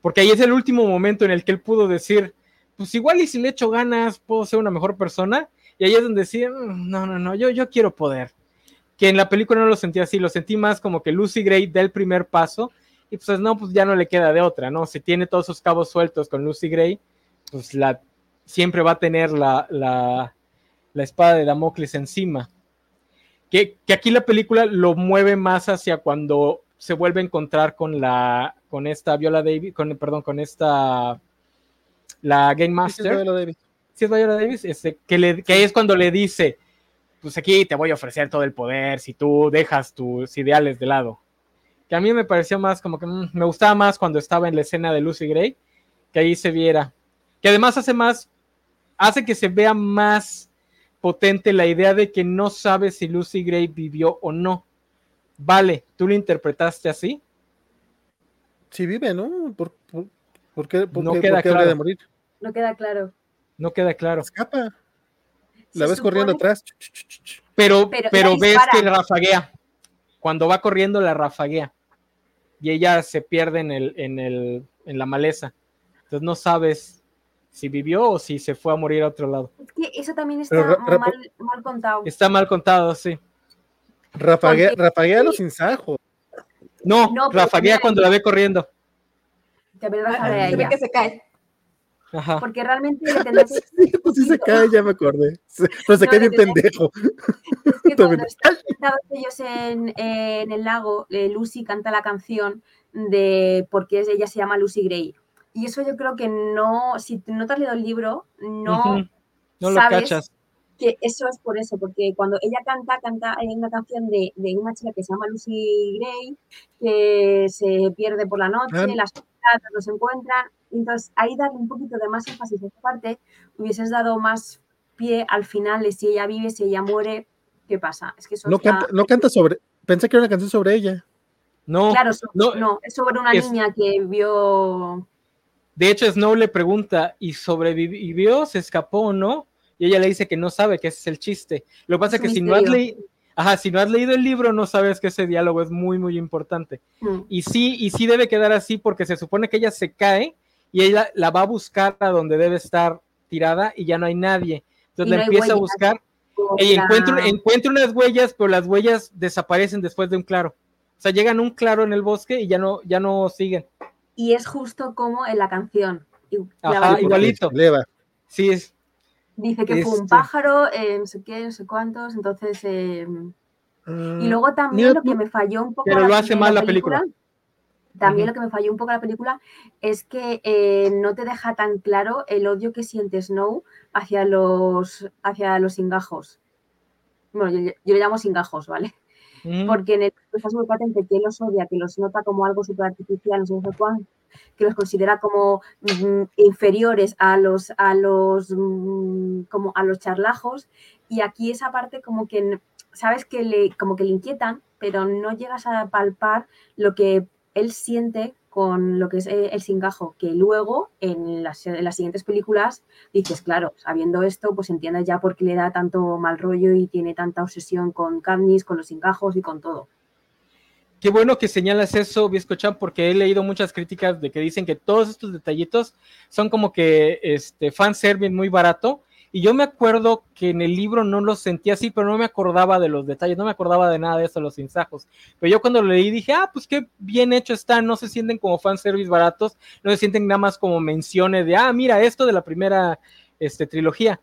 porque ahí es el último momento en el que él pudo decir, pues igual y si le echo ganas, puedo ser una mejor persona. Y ahí es donde decía, mm, no, no, no, yo, yo quiero poder. Que en la película no lo sentí así, lo sentí más como que Lucy Gray da el primer paso y pues no, pues ya no le queda de otra, ¿no? Si tiene todos sus cabos sueltos con Lucy Gray, pues la, siempre va a tener la, la, la espada de Damocles encima. Que, aquí la película lo mueve más hacia cuando se vuelve a encontrar con la con esta Viola Davis, con, perdón, con esta la Game Master. Sí, es Viola Davis. Sí, es Viola Davis, este, que, le, que es cuando le dice, pues aquí te voy a ofrecer todo el poder si tú dejas tus ideales de lado. Que a mí me pareció más como que mm, me gustaba más cuando estaba en la escena de Lucy Gray, que ahí se viera. Que además hace más, hace que se vea más potente la idea de que no sabes si Lucy Gray vivió o no. Vale, ¿tú lo interpretaste así? Sí vive, ¿no? ¿Por, qué, no queda claro. de morir? No queda claro. No queda claro. Escapa. La ves corriendo atrás. Pero, pero, ves que rafaguea. Cuando va corriendo la rafaguea. Y ella se pierde en, el, en, el, en la maleza. Entonces no sabes si vivió o si se fue a morir a otro lado. Es que eso también está mal, contado. Está mal contado, sí. Rafaguea, Rafaguea los insajos. No, no rafaguea cuando la ve corriendo. Se ve, se ve que se cae. Ajá. Porque realmente sí, pues sí se cae, ya me acordé. Pero se cae bien pendejo. Es que cuando están ellos en, en, el lago, eh, Lucy canta la canción de por qué ella se llama Lucy Gray. Y eso yo creo que no, si no te has leído el libro, no, no lo cachas. Que eso es por eso, porque cuando ella canta, canta hay una canción de, de, una chica que se llama Lucy Gray, que se pierde por la noche, ah. las no se encuentran. Entonces, ahí darle un poquito de más énfasis a esta parte, hubieses dado más pie al final de si ella vive, si ella muere, ¿qué pasa? Es que eso no, canta, no canta sobre, pensé que era una canción sobre ella. No, claro, no, es sobre una niña que vio. De hecho, Snow le pregunta, ¿y sobrevivió? ¿Se escapó o no? Y ella le dice que no sabe que ese es el chiste. Lo que pasa es que si no, has leído, ajá, si no has leído el libro, no sabes que ese diálogo es muy, muy importante. Mm. Y sí, y sí debe quedar así porque se supone que ella se cae y ella la va a buscar a donde debe estar tirada y ya no hay nadie. Entonces la empieza a buscar y encuentra, encuentra unas huellas, pero las huellas desaparecen después de un claro. O sea, llegan a un claro en el bosque y ya no, ya no siguen. Y es justo como en la canción. Ajá, igualito. Sí, es. Dice que fue un este. pájaro, eh, no sé qué, no sé cuántos, entonces... Eh, y ah, luego también lo que me falló un poco... Pero lo hace mal la película. También lo que me falló un poco la película es que eh, no te deja tan claro el odio que siente Snow hacia los, hacia los singajos. Bueno, yo, yo le llamo singajos, ¿vale? Porque en el es muy patente que los odia, que los nota como algo súper artificial, que los considera como mm, inferiores a los, a los, mm, como a los charlajos, y aquí esa parte como que, sabes que le, como que le inquietan, pero no llegas a palpar lo que él siente con lo que es eh, el singajo, que luego en las, siguientes películas dices, claro, sabiendo esto, pues entiendes ya por qué le da tanto mal rollo y tiene tanta obsesión con Katniss, con los singajos y con todo. Qué bueno que señalas eso, Biscochan, porque he leído muchas críticas de que dicen que todos estos detallitos son como que este fanservice muy barato y yo me acuerdo que en el libro no lo sentía así, pero no me acordaba de los detalles, no me acordaba de nada de eso, los sinsajos. Pero yo cuando lo leí dije, ah, pues qué bien hecho está, no se sienten como fanservice baratos, no se sienten nada más como menciones de, ah, mira, esto de la primera este, trilogía.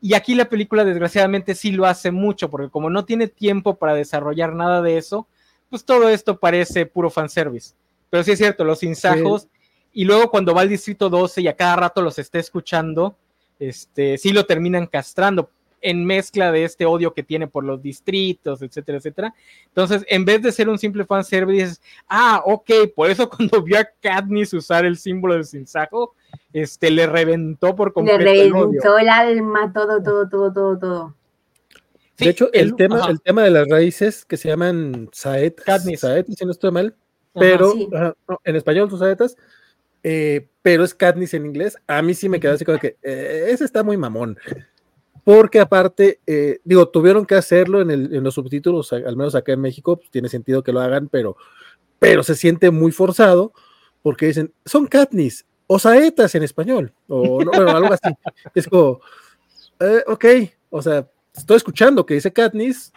Y aquí la película desgraciadamente sí lo hace mucho, porque como no tiene tiempo para desarrollar nada de eso, pues todo esto parece puro fanservice. Pero sí es cierto, los sinsajos, y luego cuando va al Distrito 12 y a cada rato los esté escuchando, este, sí lo terminan castrando en mezcla de este odio que tiene por los distritos, etcétera, etcétera. Entonces, en vez de ser un simple fanservice, dices, ah, ok, por eso cuando vio a Katniss usar el símbolo del sinsajo, este, le reventó por completo. Le reventó el, alma, todo, todo, todo, todo, todo. de hecho, el, tema, el tema de las raíces que se llaman saetas, Katniss. si no estoy mal, pero en español sus saetas, eh, pero es Katniss en inglés, a mí sí me quedó así como que eh, ese está muy mamón. Porque aparte, eh, digo, tuvieron que hacerlo en, los subtítulos, al menos acá en México, pues tiene sentido que lo hagan, pero, pero se siente muy forzado porque dicen, son Katniss o saetas en español, o algo así. Es como, ok, o sea, estoy escuchando que dice Katniss,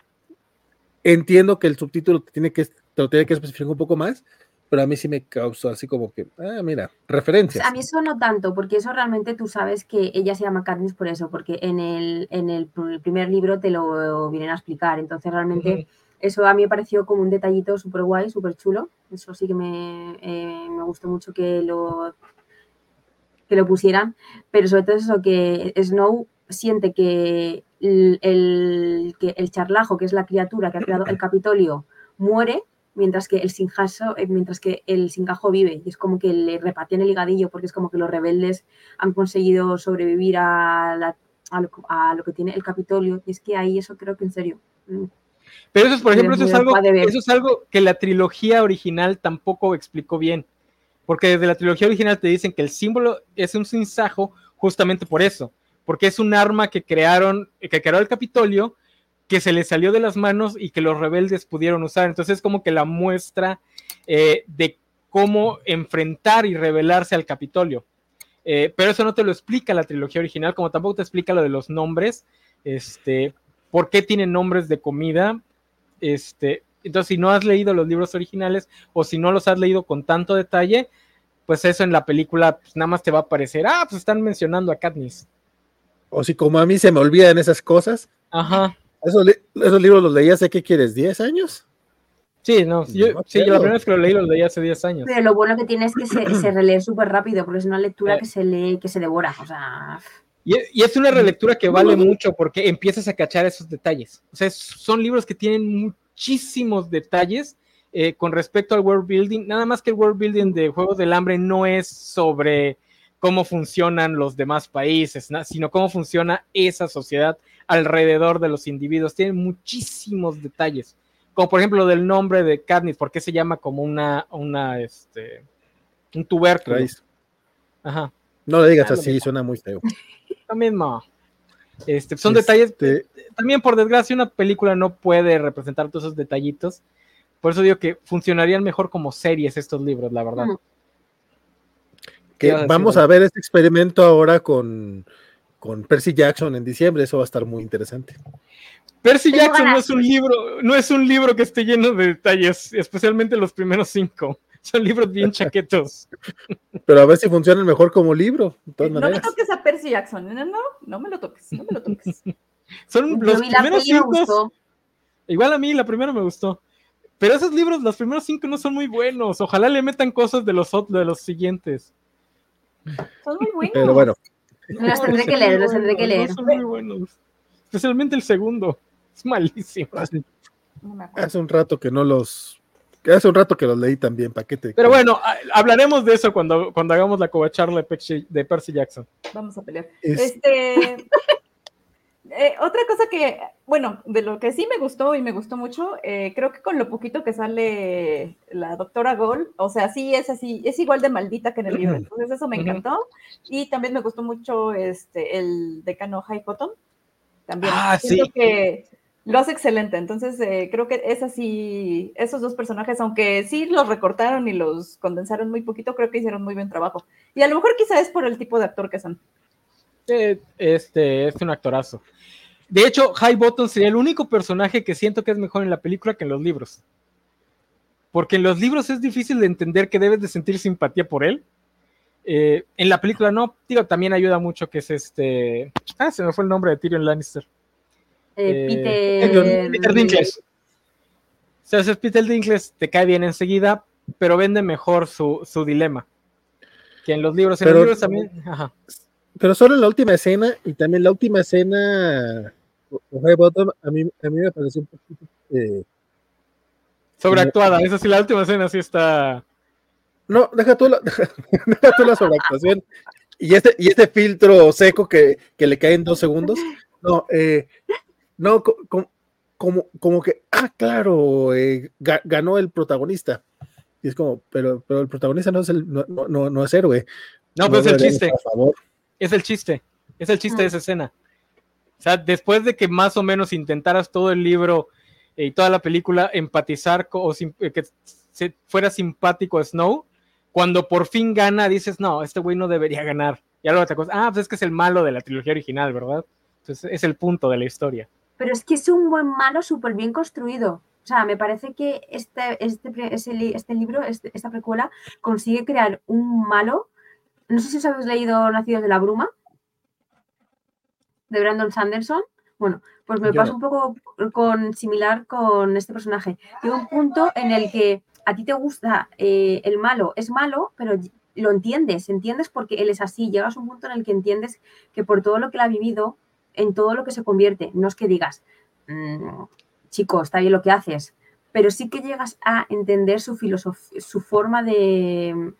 entiendo que el subtítulo tiene que, te lo tiene que especificar un poco más, pero a mí sí me causó así como que, ah, mira, referencias. a mí eso no tanto, porque eso realmente tú sabes que ella se llama Katniss por eso, porque en el, en el, primer libro te lo vienen a explicar, entonces realmente eso a mí me pareció como un detallito súper guay, súper chulo, eso sí que me, eh, me gustó mucho que lo, que lo pusieran, pero sobre todo eso que Snow siente que el, el, que el charlajo, que es la criatura que ha creado el Capitolio, muere mientras que el sinjaso, eh, mientras que el singajo vive. Y es como que le repatían el higadillo, porque es como que los rebeldes han conseguido sobrevivir a, lo, que tiene el Capitolio. Y es que ahí eso creo que en serio. Mm, Pero eso es, por ejemplo, eso es, algo, eso es algo que la trilogía original tampoco explicó bien. Porque desde la trilogía original te dicen que el símbolo es un sinsajo justamente por eso. Porque es un arma que crearon, que creó el Capitolio que se le salió de las manos y que los rebeldes pudieron usar. Entonces es como que la muestra eh, de cómo enfrentar y rebelarse al Capitolio. Eh, pero eso no te lo explica la trilogía original, como tampoco te explica lo de los nombres, este, por qué tienen nombres de comida. Este, entonces, si no has leído los libros originales o si no los has leído con tanto detalle, pues eso en la película pues, nada más te va a parecer, ah, pues están mencionando a Katniss. O si como a mí se me olvidan esas cosas. Ajá. Esos, libros los leí hace, ¿qué quieres? ¿10 años? Sí, no, yo, sí, yo la primera vez que lo leí lo leí hace 10 años. Pero lo bueno que tiene es que se, se relee súper rápido, porque es una lectura que se lee, que se devora. O sea. Y, y, es una relectura que vale mucho porque empiezas a cachar esos detalles. O sea, son libros que tienen muchísimos detalles eh, con respecto al world building. Nada más que el world building de Juegos del Hambre no es sobre cómo funcionan los demás países, sino cómo funciona esa sociedad alrededor de los individuos. Tienen muchísimos detalles como por ejemplo del nombre de Katniss, ¿por qué se llama como una, una, este, un tubérculo? Ajá. No le digas así, suena muy feo. Lo mismo. Este, son detalles. Este también, por desgracia, una película no puede representar todos esos detallitos. Por eso digo que funcionarían mejor como series estos libros, la verdad. Que vamos a ver este experimento ahora con, con Percy Jackson en diciembre, eso va a estar muy interesante. Percy Jackson no es un libro, no es un libro que esté lleno de detalles, especialmente los primeros cinco. Son libros bien chaquetos. Pero a ver si funcionan mejor como libro. no me toques a Percy Jackson, no, no, no me lo toques, no me lo toques. Son los primeros cinco. Igual a mí la primera me gustó. Pero esos libros, los primeros cinco no son muy buenos. Ojalá le metan cosas de los, de los siguientes. Son muy buenos. Pero bueno. Los tendré que leer, los tendré que leer. Son muy buenos. Especialmente el segundo. Es malísimo. Hace, un rato que no los. Hace un rato que los leí también, paquete. Pero bueno, hablaremos de eso cuando, cuando hagamos la covacharla de Percy Jackson. Vamos a pelear. Este. Eh, otra cosa que, bueno, de lo que sí me gustó y me gustó mucho, eh, creo que con lo poquito que sale la doctora Gold, o sea, sí es así, es igual de maldita que en el libro, entonces eso me encantó. Y también me gustó mucho este, el decano High Cotton, también. Ah, sí. que lo hace excelente. Entonces, eh, creo que es así, esos dos personajes, aunque sí los recortaron y los condensaron muy poquito, creo que hicieron muy buen trabajo. Y a lo mejor quizá es por el tipo de actor que son. Este es un actorazo. De hecho, High Bottom sería el único personaje que siento que es mejor en la película que en los libros. Porque en los libros es difícil de entender que debes de sentir simpatía por él. Eh, en la película no, digo, también ayuda mucho que es este. Ah, se me fue el nombre de Tyrion Lannister. Eh, Peter... Peter Dinklage. O sea, es Peter Dinklage, te cae bien enseguida, pero vende mejor su, su dilema. Que en los libros, en pero, los libros también. Ajá. Pero solo en la última escena, y también la última escena, a mí, a mí me pareció un poquito. Eh, Sobreactuada, eso sí, la última escena sí está. No, deja tú la, deja tú la sobreactuación. Y este, y este filtro seco que, que le cae en dos segundos. No, eh, no, como, como, como que, ah, claro, eh, ganó el protagonista. Y es como, pero, pero el protagonista no es, el, no, no, no es héroe. No, pero es el chiste. Es el chiste. Es el chiste de esa escena. O sea, después de que más o menos intentaras todo el libro y toda la película empatizar o eh, que se fuera simpático a Snow, cuando por fin gana, dices, no, este güey no debería ganar. Y algo te cosa, ah, pues es que es el malo de la trilogía original, ¿verdad? Entonces es el punto de la historia pero es que es un buen malo súper bien construido. O sea, me parece que este, este, este libro, este, esta precuela, consigue crear un malo. No sé si os habéis leído Nacidos de la Bruma, de Brandon Sanderson. Bueno, pues me pasa un poco con, similar con este personaje. Hay un punto en el que a ti te gusta eh, el malo, es malo, pero lo entiendes, entiendes porque él es así. Llegas a un punto en el que entiendes que por todo lo que él ha vivido, en todo lo que se convierte. No es que digas, mm, chico, está bien lo que haces, pero sí que llegas a entender su filosofía, su forma de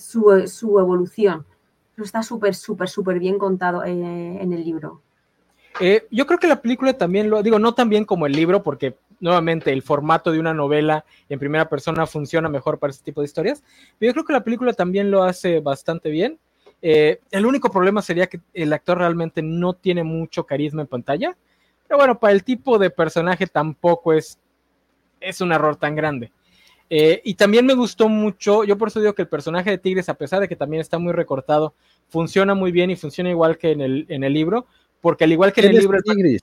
su, evolución. Eso está súper, súper, súper bien contado eh, en el libro. Eh, yo creo que la película también lo digo, no tan bien como el libro, porque nuevamente el formato de una novela en primera persona funciona mejor para este tipo de historias, pero yo creo que la película también lo hace bastante bien. Eh, el único problema sería que el actor realmente no tiene mucho carisma en pantalla. Pero bueno, para el tipo de personaje tampoco es, es un error tan grande. Eh, y también me gustó mucho, yo por eso digo que el personaje de Tigres, a pesar de que también está muy recortado, funciona muy bien y funciona igual que en el, en el libro, porque al igual que en el libro... Tigris?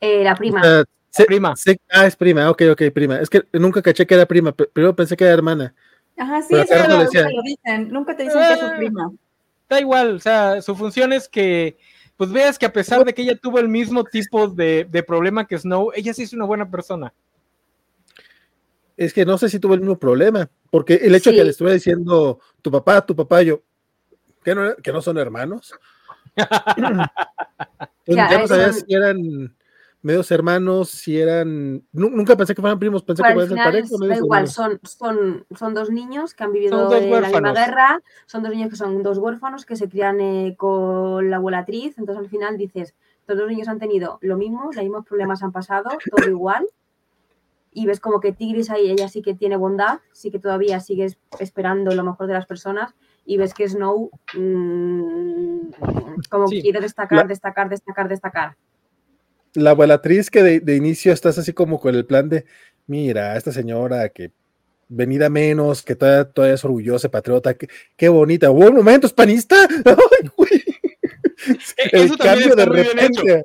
Eh, la prima. prima. ah, es prima, ok, ok, prima. Es que nunca caché que era prima, pero pensé que era hermana. Ajá, sí, eso lo, lo, dicen. Nunca te dicen que es su ah, prima. Da igual, o sea, su función es que, pues veas que a pesar de que ella tuvo el mismo tipo de, problema que Snow, ella sí es una buena persona. Es que no sé si tuve el mismo problema, porque el hecho de que le estuviera diciendo tu papá, tu papá, yo, que no, que no son hermanos. Pues ya, no sabía si eran medios hermanos, si eran. Nunca pensé que fueran primos, pensé que fueran pareja. Da igual, son, son, son dos niños que han vivido la misma guerra, son dos niños que son dos huérfanos que se crían eh, con la abuelatriz, entonces al final dices, todos los niños han tenido lo mismo, los mismos problemas han pasado, todo igual. Y ves como que Tigris ahí, ella sí que tiene bondad, sí que todavía sigue esperando lo mejor de las personas, y ves que Snow mmm, como quiere destacar, destacar, destacar, destacar la abuelatriz que de, inicio estás así como con el plan de, mira, esta señora que venida menos, que todavía, todavía es orgullosa, patriota, qué, bonita. Hubo un momento, es panista. E, el cambio de repente.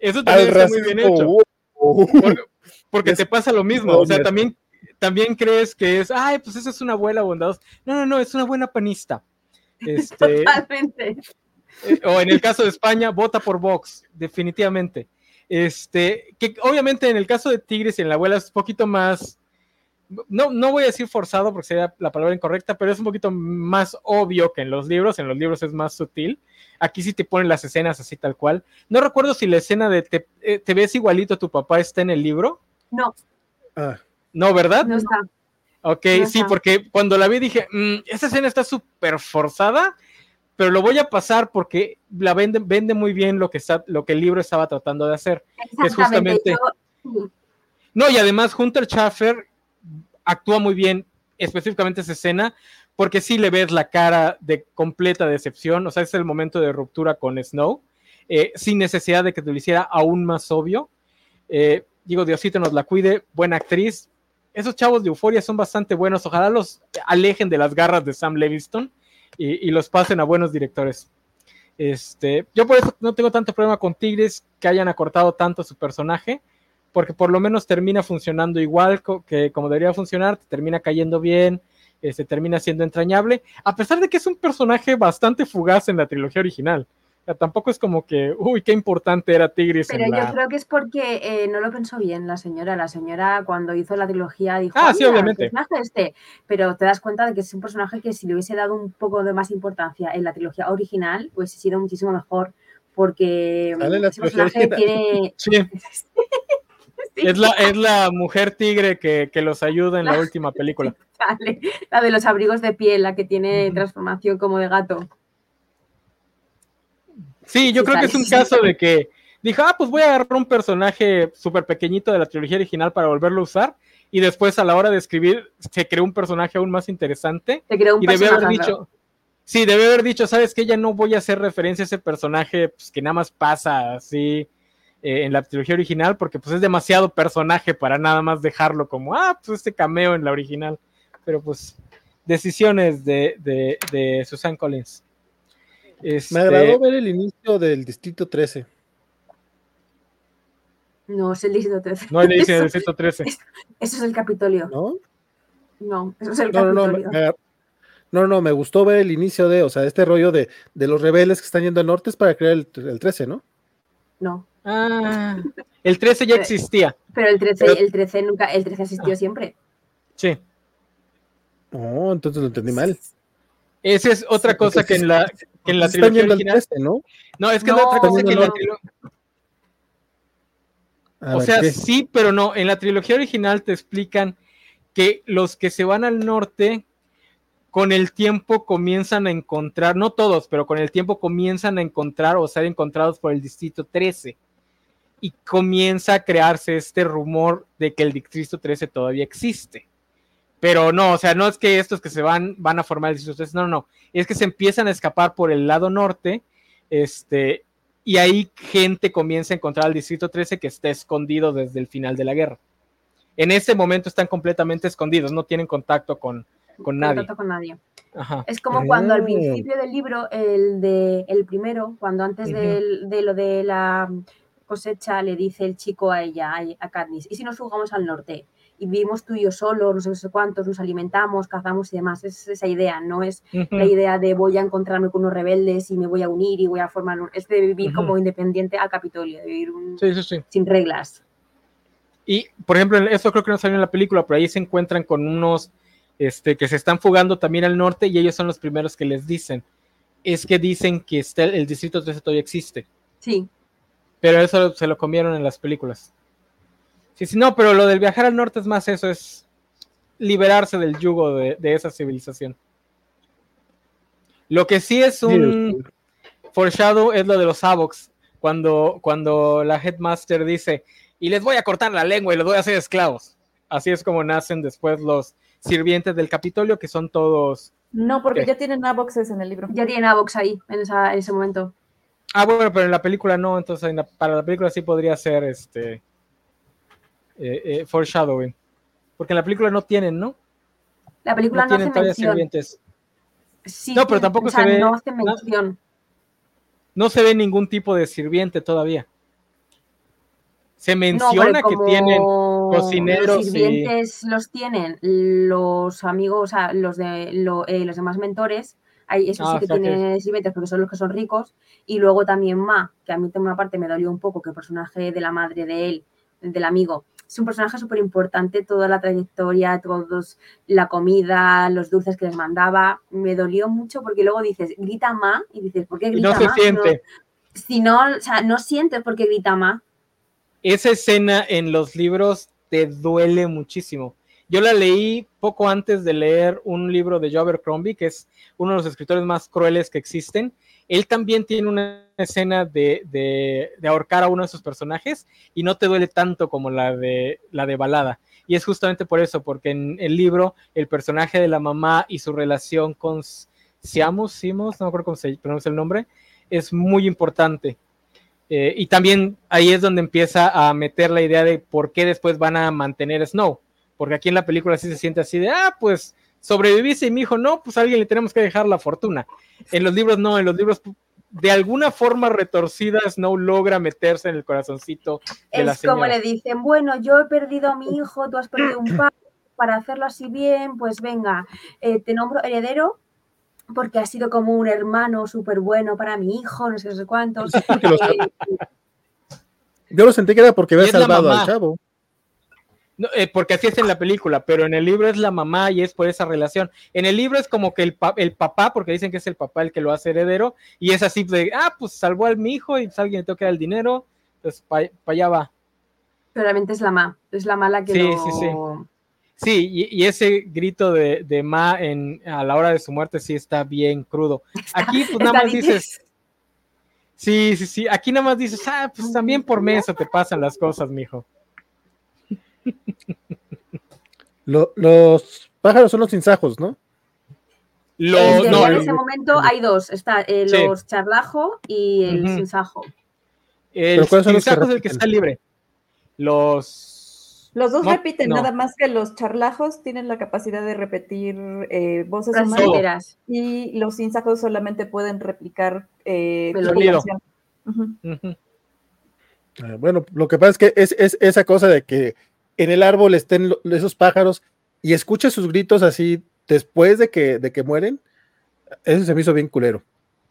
Eso también está muy bien hecho. Porque, te pasa lo mismo. O sea, también, también crees que es, ay, pues esa es una abuela bondadosa. No, no, no, es una buena panista. Este, Totalmente. Eh, o en el caso de España, vota por Vox, definitivamente. Este, que obviamente en el caso de Tigres y en la abuela es un poquito más, no, no voy a decir forzado porque sería la palabra incorrecta, pero es un poquito más obvio que en los libros, en los libros es más sutil. Aquí sí te ponen las escenas así tal cual. No recuerdo si la escena de te, eh, ves igualito a tu papá está en el libro. No. Ah. No, ¿verdad? No está. Ok, sí, porque cuando la vi dije, mm, esa escena está súper forzada pero lo voy a pasar porque la vende, vende muy bien lo que, está, lo que el libro estaba tratando de hacer. es justamente... No, y además Hunter Schaffer actúa muy bien, específicamente esa escena, porque sí le ves la cara de completa decepción, o sea, es el momento de ruptura con Snow, eh, sin necesidad de que te lo hiciera aún más obvio. Eh, digo, Diosito nos la cuide, buena actriz. Esos chavos de Euforia son bastante buenos, ojalá los alejen de las garras de Sam Leviston y, los pasen a buenos directores. Este, yo por eso no tengo tanto problema con Tigres que hayan acortado tanto su personaje, porque por lo menos termina funcionando igual que como debería funcionar, termina cayendo bien, este, termina siendo entrañable, a pesar de que es un personaje bastante fugaz en la trilogía original tampoco es como que, uy, qué importante era Tigris. Pero yo creo que es porque eh, no lo pensó bien la señora. La señora cuando hizo la trilogía dijo, ah, sí, obviamente. este. Pero te das cuenta de que es un personaje que si le hubiese dado un poco de más importancia en la trilogía original, pues hubiese sido muchísimo mejor. Porque ese personaje tiene... Sí. Es, la, es la mujer tigre que, los ayuda en la, última película. La de los abrigos de piel, la que tiene transformación como de gato. Sí, yo creo que es un caso de que dijo, ah, pues voy a agarrar un personaje súper pequeñito de la trilogía original para volverlo a usar. Y después a la hora de escribir se creó un personaje aún más interesante. Se creó un y debe haber dicho, sí, debe haber dicho, sabes que ya no voy a hacer referencia a ese personaje pues, que nada más pasa así eh, en la trilogía original, porque pues es demasiado personaje para nada más dejarlo como, ah, pues este cameo en la original. Pero pues decisiones de, de, de Susan Collins. Me agradó este ver el inicio del Distrito 13. No, es el Distrito 13. No, el inicio del Distrito 13. Eso, es el Capitolio. ¿No? No, eso es el Capitolio. No, no, me gustó ver el inicio de, o sea, este rollo de, de los rebeldes que están yendo al norte es para crear el, el 13, ¿no? No. Ah, el 13 ya existía. Pero el 13, el 13 nunca, el 13 asistió ah. siempre. Sí. Oh, entonces lo entendí mal. Esa es otra cosa que en la, que en la trilogía original. ¿no? no, es que no, otra cosa que en la trilogía. O sea, sí, pero no. En la trilogía original te explican que los que se van al norte con el tiempo comienzan a encontrar, no todos, pero con el tiempo comienzan a encontrar o ser encontrados por el distrito 13. Y comienza a crearse este rumor de que el distrito 13 todavía existe. Pero no, o sea, no es que estos que se van van a formar el distrito 13, no, no, es que se empiezan a escapar por el lado norte, este, y ahí gente comienza a encontrar al Distrito 13 que está escondido desde el final de la guerra. En ese momento están completamente escondidos, no tienen contacto con, con nadie. Contacto con nadie. Es como cuando al principio del libro, el de el primero, cuando antes de, lo de la cosecha le dice el chico a ella, a Katniss, ¿y si nos jugamos al norte? Y vivimos tú y yo solo, no sé cuántos, nos alimentamos, cazamos y demás. Es esa idea, no es la idea de voy a encontrarme con unos rebeldes y me voy a unir y voy a formar un... Es de vivir como independiente al Capitolio, de vivir sin reglas. Y, por ejemplo, eso creo que no salió en la película, pero ahí se encuentran con unos este, que se están fugando también al norte y ellos son los primeros que les dicen. Es que dicen que está, el distrito 13 todavía existe. Sí. Pero eso se lo comieron en las películas. Sí, sí, no, pero lo del viajar al norte es más eso, es liberarse del yugo de, de esa civilización. Lo que sí es un foreshadow es lo de los Avox, cuando, cuando la Headmaster dice, y les voy a cortar la lengua y los voy a hacer esclavos. Así es como nacen después los sirvientes del Capitolio, que son todos... No, porque ¿Qué? ya tienen Avoxes en el libro. Ya tienen Avox ahí, en, esa- en ese momento. Ah, bueno, pero en la película no, entonces en la- para la película sí podría ser este eh, eh, foreshadowing. Porque en la película no tienen, ¿no? La película No no, tienen hace sirvientes. Sí, No, pero tampoco o sea, se ve No hace mención. No se ve ningún tipo de sirviente todavía. Se No, menciona que tienen cocineros Los y- sirvientes los tienen los amigos, o sea, los, de, lo- eh, los demás mentores. Hay, eso Ah, sí que o sea que- tiene sirvientes porque son los que son ricos. Y luego también Ma, que a mí tengo una parte me dolió un poco, que el personaje de la madre de él, del amigo, es un personaje súper importante, toda la trayectoria, todos, la comida, los dulces que les mandaba. Me dolió mucho porque luego dices, grita Ma, y dices, ¿por qué grita no se Ma? siente. si no, o sea, no sientes por qué grita Ma. Esa escena en los libros te duele muchísimo. Yo la leí poco antes de leer un libro de Joe Abercrombie, que es uno de los escritores más crueles que existen. Él también tiene una escena de, de- ahorcar a uno de sus personajes y no te duele tanto como la de, la de balada. Y es justamente por eso, porque en el libro el personaje de la mamá y su relación con Siamus, Simos, no me acuerdo cómo se pronuncia el nombre, es muy importante. Eh, y también ahí es donde empieza a meter la idea de por qué después van a mantener Snow. Porque aquí en la película sí se siente así de, ah, pues sobreviviste y mi hijo no, pues a alguien le tenemos que dejar la fortuna. En los libros no, en los libros de alguna forma retorcida Snow logra meterse en el corazoncito de la Es como le dicen, bueno, yo he perdido a mi hijo, tú has perdido un padre, para hacerlo así bien, pues venga, eh, te nombro heredero porque has sido como un hermano súper bueno para mi hijo, no sé, no sé cuántos. Eh, Yo lo sentí que era porque había salvado al chavo. No, eh, porque así es en la película, pero en el libro es la mamá y es por esa relación. En el libro es como que el, pa- el papá, porque dicen que es el papá el que lo hace heredero, y es así de, ah, pues salvó a mi hijo y pues, alguien le dar el dinero, pues para allá va. pero realmente es la ma, es la mala que Sí, lo... sí, sí. Sí, y, y ese grito de, de Ma en, a la hora de su muerte sí está bien crudo. Aquí pues nada más dices, sí, sí, sí, aquí nada más dices, ah, pues también por meso te pasan las cosas, mijo. Lo- los pájaros son los sinsajos, ¿no? En no, ese momento hay dos, está eh, Sí. los charlajo y el sinsajo. el ¿Pero cuáles son los que sinsajo es el que está libre. Los... Los dos No, repiten, no. nada más que los charlajos tienen la capacidad de repetir eh, voces humanas y los insajos solamente pueden replicar eh. Ah, Bueno, lo que pasa es que es, es esa cosa de que en el árbol estén lo- esos pájaros y escuche sus gritos así después de que, de que mueren, eso se me hizo bien culero.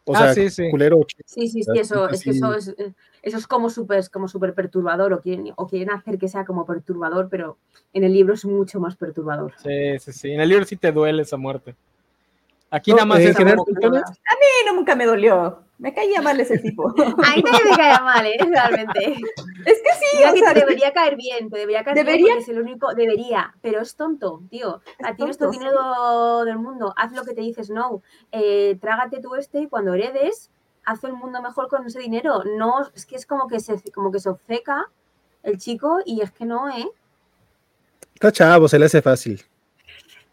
O Ah, sea, sí, sí. culero. Sí, sí, sí, eso, es que eso es, eh, eso es como súper como súper perturbador o quieren, o quieren hacer que sea como perturbador, pero en el libro es mucho más perturbador. Sí, sí, sí. En el libro sí te duele esa muerte. Aquí No, nada más en es. Sí, no, nunca me dolió. Me caía mal ese tipo. Ahí también me cae mal, ¿eh? Realmente. es que sí, Mira o que sea, te debería caer bien, te debería caer bien ¿Debería? porque es el único, debería, pero es tonto, tío. Es A tienes todo el tonto, dinero del mundo, haz lo que te dices, no, eh, trágate tú este y cuando heredes, haz el mundo mejor con ese dinero. No, es que es como que se, como que se obceca el chico y es que no, ¿eh? Está chavo, se le hace fácil.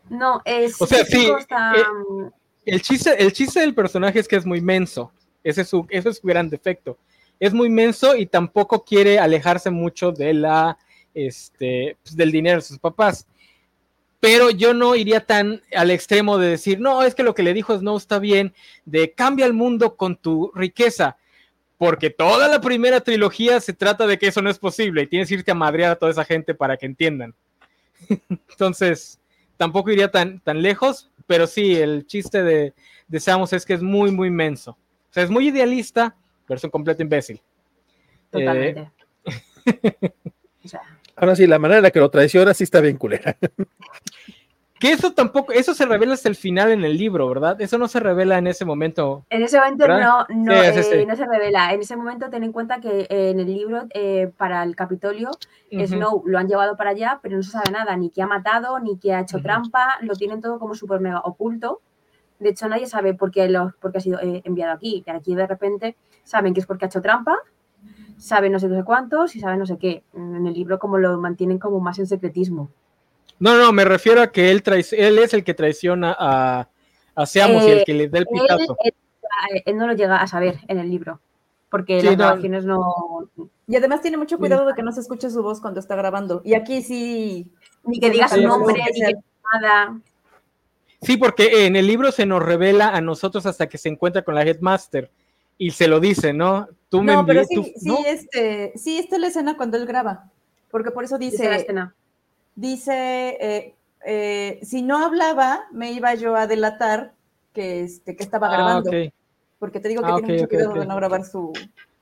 No, es. O sea, el chico sí, está, eh, mm, el chiste, el chiste del personaje es que es muy menso. Ese es su, es su gran defecto. Es muy menso y tampoco quiere alejarse mucho de la, este, pues, del dinero de sus papás. Pero yo no iría tan al extremo de decir, no, es que lo que le dijo Snow está bien, de cambia el mundo con tu riqueza. Porque toda la primera trilogía se trata de que eso no es posible y tienes que irte a madrear a toda esa gente para que entiendan. Entonces, tampoco iría tan, tan lejos, pero sí, el chiste de, de Samus es que es muy, muy menso. O sea, es muy idealista, pero es un completo imbécil. totalmente. O sea, Ahora sí, la manera en la que lo traiciona sí está bien culera. Que eso tampoco, eso se revela hasta el final en el libro, ¿verdad? Eso no se revela en ese momento. En ese momento no, no, eh, no, se revela. En ese momento ten en cuenta que eh, en el libro eh, para el Capitolio Snow lo han llevado para allá, pero no se sabe nada, ni que ha matado, ni que ha hecho trampa, lo tienen todo como súper mega oculto. De hecho, nadie sabe por qué, lo, por qué ha sido enviado aquí. Y aquí de repente saben que es porque ha hecho trampa, saben no sé, no sé cuántos y saben no sé qué. En el libro como lo mantienen como más en secretismo. No, no, me refiero a que él, él es el que traiciona a, a Seamus y el que le da el pitazo. Él, no lo llega a saber en el libro, porque las grabaciones no... Y además tiene mucho cuidado de que no se escuche su voz cuando está grabando. Y aquí sí... Ni que diga su nombre, ni que nada. Sí, porque en el libro se nos revela a nosotros hasta que se encuentra con la Headmaster y se lo dice, ¿no? Tú me no, pero sí, sí, este, sí, esta es la escena cuando él graba, porque por eso dice, la escena dice, eh, eh, si no hablaba, me iba yo a delatar que, este, que estaba ah, grabando. Porque te digo que ah, tiene mucho cuidado de no grabar su,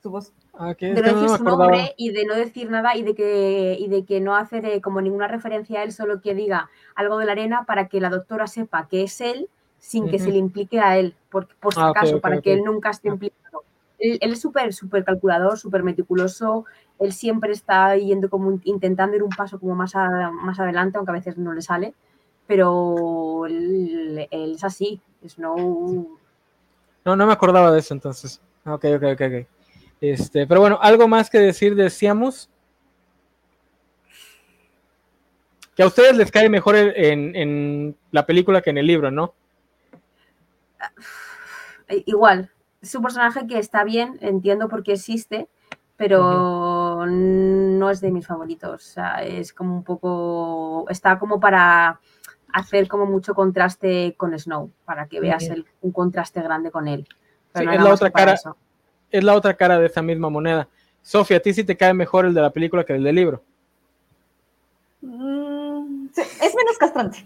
su voz. Ah, de no decir su nombre y de no decir nada y de que, y de que no hacer eh, como ninguna referencia a él, solo que diga algo de la arena para que la doctora sepa que es él sin que se le implique a él, por, por si acaso, para que él nunca esté implicado. Él, él es súper, súper calculador, súper meticuloso, él siempre está yendo como intentando ir un paso como más, más adelante, aunque a veces no le sale, pero él, es así, es no... No, no me acordaba de eso entonces. Ok, ok, ok, ok. Este, pero bueno, algo más que decir decíamos Que a ustedes les cae mejor en, en la película que en el libro, ¿no? Igual, es un personaje que está bien, entiendo por qué existe, pero no es de mis favoritos. O sea, es como un poco. Está como para hacer como mucho contraste con Snow, para que veas un contraste grande con él. es la otra cara. Es la otra cara de esa misma moneda. Sofía, ¿a ti sí te cae mejor el de la película que el del libro? Mm, es menos castrante.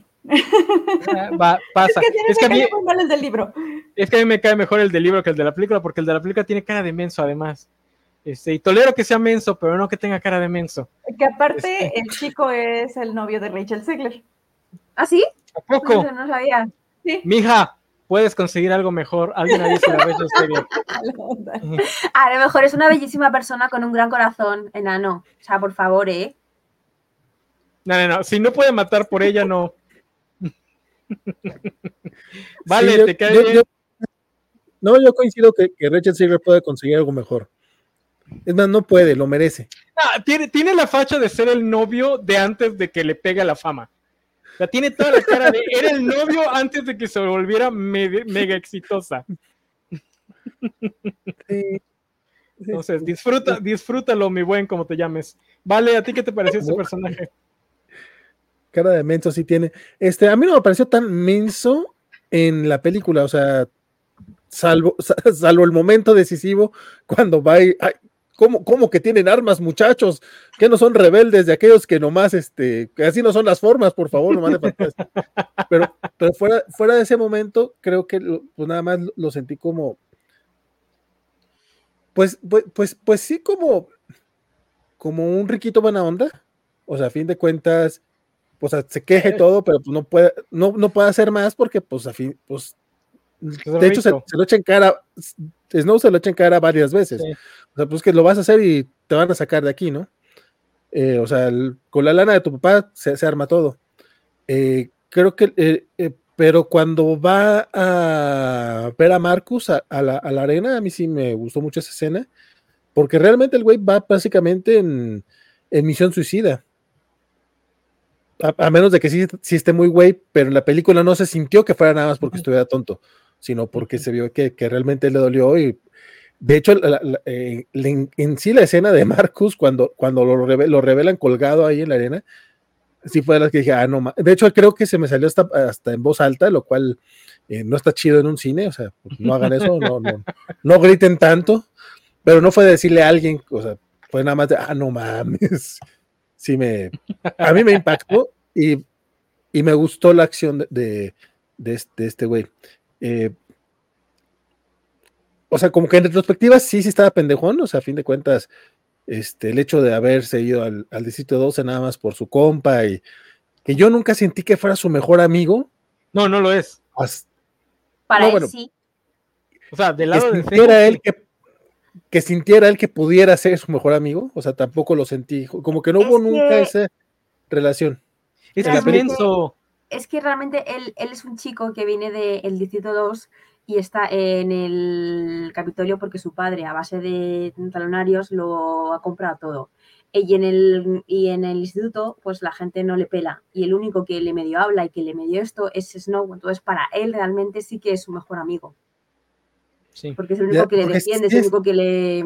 Ah, pasa. Es que, a mí, muy mal el del libro. Es que a mí me cae mejor el del libro que el de la película, porque el de la película tiene cara de menso, además. Este, y tolero que sea menso, pero no que tenga cara de menso. Que aparte este. el chico es el novio de Rachel Ziegler. ¿Ah, sí? ¿A poco? No, sabía. Sí. Mija, puedes conseguir algo mejor. Alguien ha dicho Rachel Ziegler. A lo mejor es una bellísima persona con un gran corazón, enano. O sea, por favor, ¿eh? No, no, no. Si no puede matar por ella, no. vale, te cae bien. No, yo coincido que, que Rachel Ziegler puede conseguir algo mejor. Es más, no puede, lo merece. Ah, tiene, tiene la facha de ser el novio de antes de que le pegue la fama. Sea, tiene toda la cara de. Era el novio antes de que se volviera mega, exitosa. Entonces, disfruta, disfrútalo, mi buen, como te llames. Vale, ¿a ti qué te pareció ese personaje? Cara de menso sí tiene. Este, a mí no me pareció tan menso en la película, o sea, salvo, salvo el momento decisivo cuando va y, ¿cómo, que tienen armas, muchachos? Que no son rebeldes de aquellos que nomás, este, que así no son las formas, por favor, nomás Pero, pero fuera, fuera de ese momento, creo que pues nada más lo sentí como, pues, pues, pues, pues sí, como, como un riquito buena onda. O sea, a fin de cuentas, pues se queje todo, pero pues no puede, no, no puede hacer más porque, pues, a fin, pues de hecho, se, lo echa en cara, Snow se lo echa en cara varias veces. O sea, pues que lo vas a hacer y te van a sacar de aquí, ¿no? Eh, o sea, con la lana de tu papá se, arma todo. Eh, creo que, eh, pero cuando va a ver a Marcus a, la, arena, a mí sí me gustó mucho esa escena, porque realmente el güey va básicamente en, misión suicida. A, menos de que sí, sí esté muy güey, pero en la película no se sintió que fuera nada más porque estuviera tonto sino porque se vio que, realmente le dolió y de hecho, eh, en, sí la escena de Marcus, cuando, cuando lo, lo, revelan colgado ahí en la arena, sí fue de las que dije, ah, no, de hecho creo que se me salió hasta, hasta en voz alta, lo cual eh, no está chido en un cine, o sea, pues, no hagan eso, no, no, no griten tanto, pero no fue decirle a alguien, o sea, fue nada más de, ah, no mames, sí me, a mí me impactó y, y me gustó la acción de, de, de este güey. Eh, o sea, como que en retrospectiva sí, sí estaba pendejón, o sea, a fin de cuentas, este, el hecho de haberse ido al, al distrito 12 nada más por su compa y que yo nunca sentí que fuera su mejor amigo. No, no lo es. Para no, él bueno, sí. O sea, del lado que sintiera él que, que sintiera él que pudiera ser su mejor amigo, o sea, tampoco lo sentí, como que no hubo nunca esa relación. Es que Es que realmente él, él es un chico que viene del Distrito 2 y está en el Capitolio porque su padre, a base de talonarios, lo ha comprado todo. Y en, el, y en el instituto, pues la gente no le pela. Y el único que le medio habla y que le medio esto es Snow. Entonces, para él realmente sí que es su mejor amigo. Sí. Porque es el único que le defiende, es el único que le.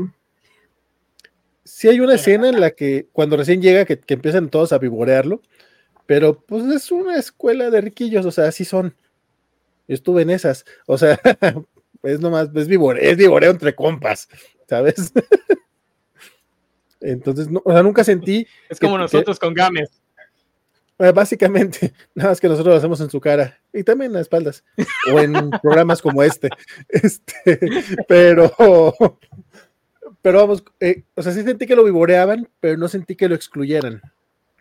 Sí, hay una escena en la que cuando recién llega, que, que empiezan todos a vivorearlo, pero pues es una escuela de riquillos, o sea, así son. Yo estuve en esas, o sea, es nomás, es vivoreo, es vivoreo entre compas, ¿sabes? Entonces, o sea, nunca sentí. Es como nosotros con Games. básicamente, nada más que nosotros lo hacemos en su cara y también en las espaldas o en programas como este. Este, pero, pero vamos, eh, o sea, sí sentí que lo vivoreaban, pero no sentí que lo excluyeran.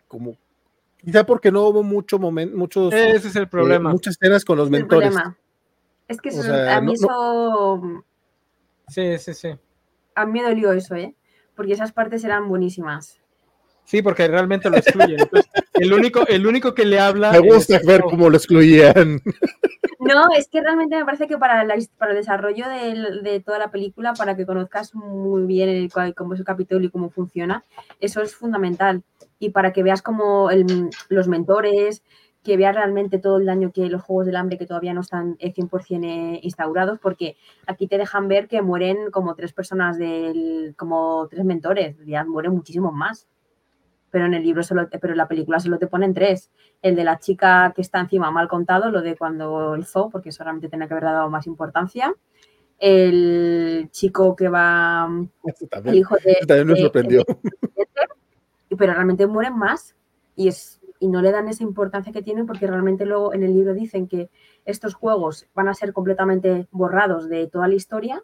Como, Quizá porque no hubo mucho momento, muchos. Ese es el problema. Eh, muchas escenas con los mentores. Es que a mí eso. Sí, sí, sí. A mí me dolió eso, ¿eh? Porque esas partes eran buenísimas. Sí, porque realmente lo excluyen. el, único, el único que le habla. Me gusta ver cómo lo excluían. No, es que realmente me parece que para, para el desarrollo de, de, toda la película, para que conozcas muy bien el, cómo es el capítulo y cómo funciona, eso es fundamental y para que veas como los mentores, que veas realmente todo el daño que los Juegos del Hambre que todavía no están 100% eh, instaurados, porque aquí te dejan ver que mueren como tres personas, del, como tres mentores, ya mueren muchísimos más. Pero en el libro, solo, pero en la película solo te ponen tres. El de la chica que está encima mal contado, lo de cuando el zoo, porque eso realmente tenía que haber dado más importancia. El chico que va... el hijo de... También me sorprendió pero realmente mueren más y, es, y no le dan esa importancia que tienen porque realmente luego en el libro dicen que estos juegos van a ser completamente borrados de toda la historia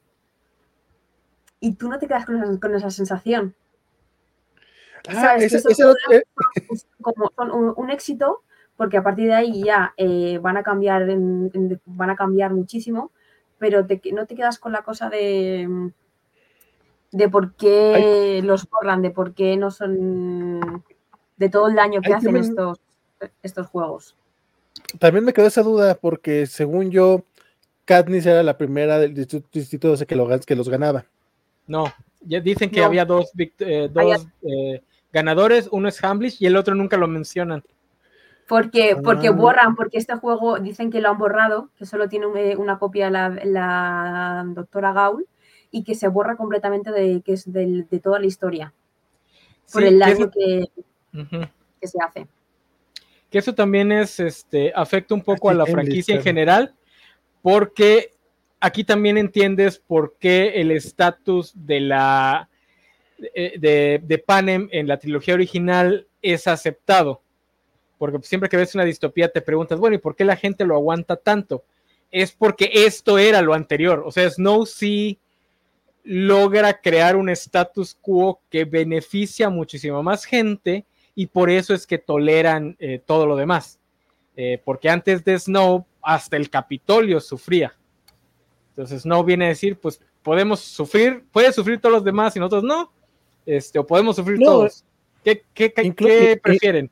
y tú no te quedas con esa, con esa sensación. Ah, como son un, éxito porque a partir de ahí ya eh, van a cambiar van a cambiar muchísimo pero no te quedas con la cosa de de por qué los borran, de por qué no son. de todo el daño que hacen estos, estos juegos. También me quedó esa duda, porque según yo, Katniss era la primera del distrito ese que, que los ganaba. No, ya dicen que había dos, eh, dos eh, ganadores, uno es Hamblish y el otro nunca lo mencionan. Porque, porque ah. borran, porque este juego dicen que lo han borrado, que solo tiene una copia la, la doctora Gaul, y que se borra completamente de, que es de, toda la historia por el daño que, que, se hace. Que eso también es, este, afecta un poco a la franquicia en general, porque aquí también entiendes por qué el estatus de la eh, de, de, Panem en la trilogía original es aceptado. Porque siempre que ves una distopía te preguntas, bueno, ¿y por qué la gente lo aguanta tanto? Es porque esto era lo anterior. O sea, Snow sí logra crear un status quo que beneficia a muchísima más gente y por eso es que toleran eh, todo lo demás. Eh, porque antes de Snow, hasta el Capitolio sufría. Entonces Snow viene a decir, pues podemos sufrir, puede sufrir todos los demás y nosotros no, este, o podemos sufrir todos. ¿Qué, qué, prefieren?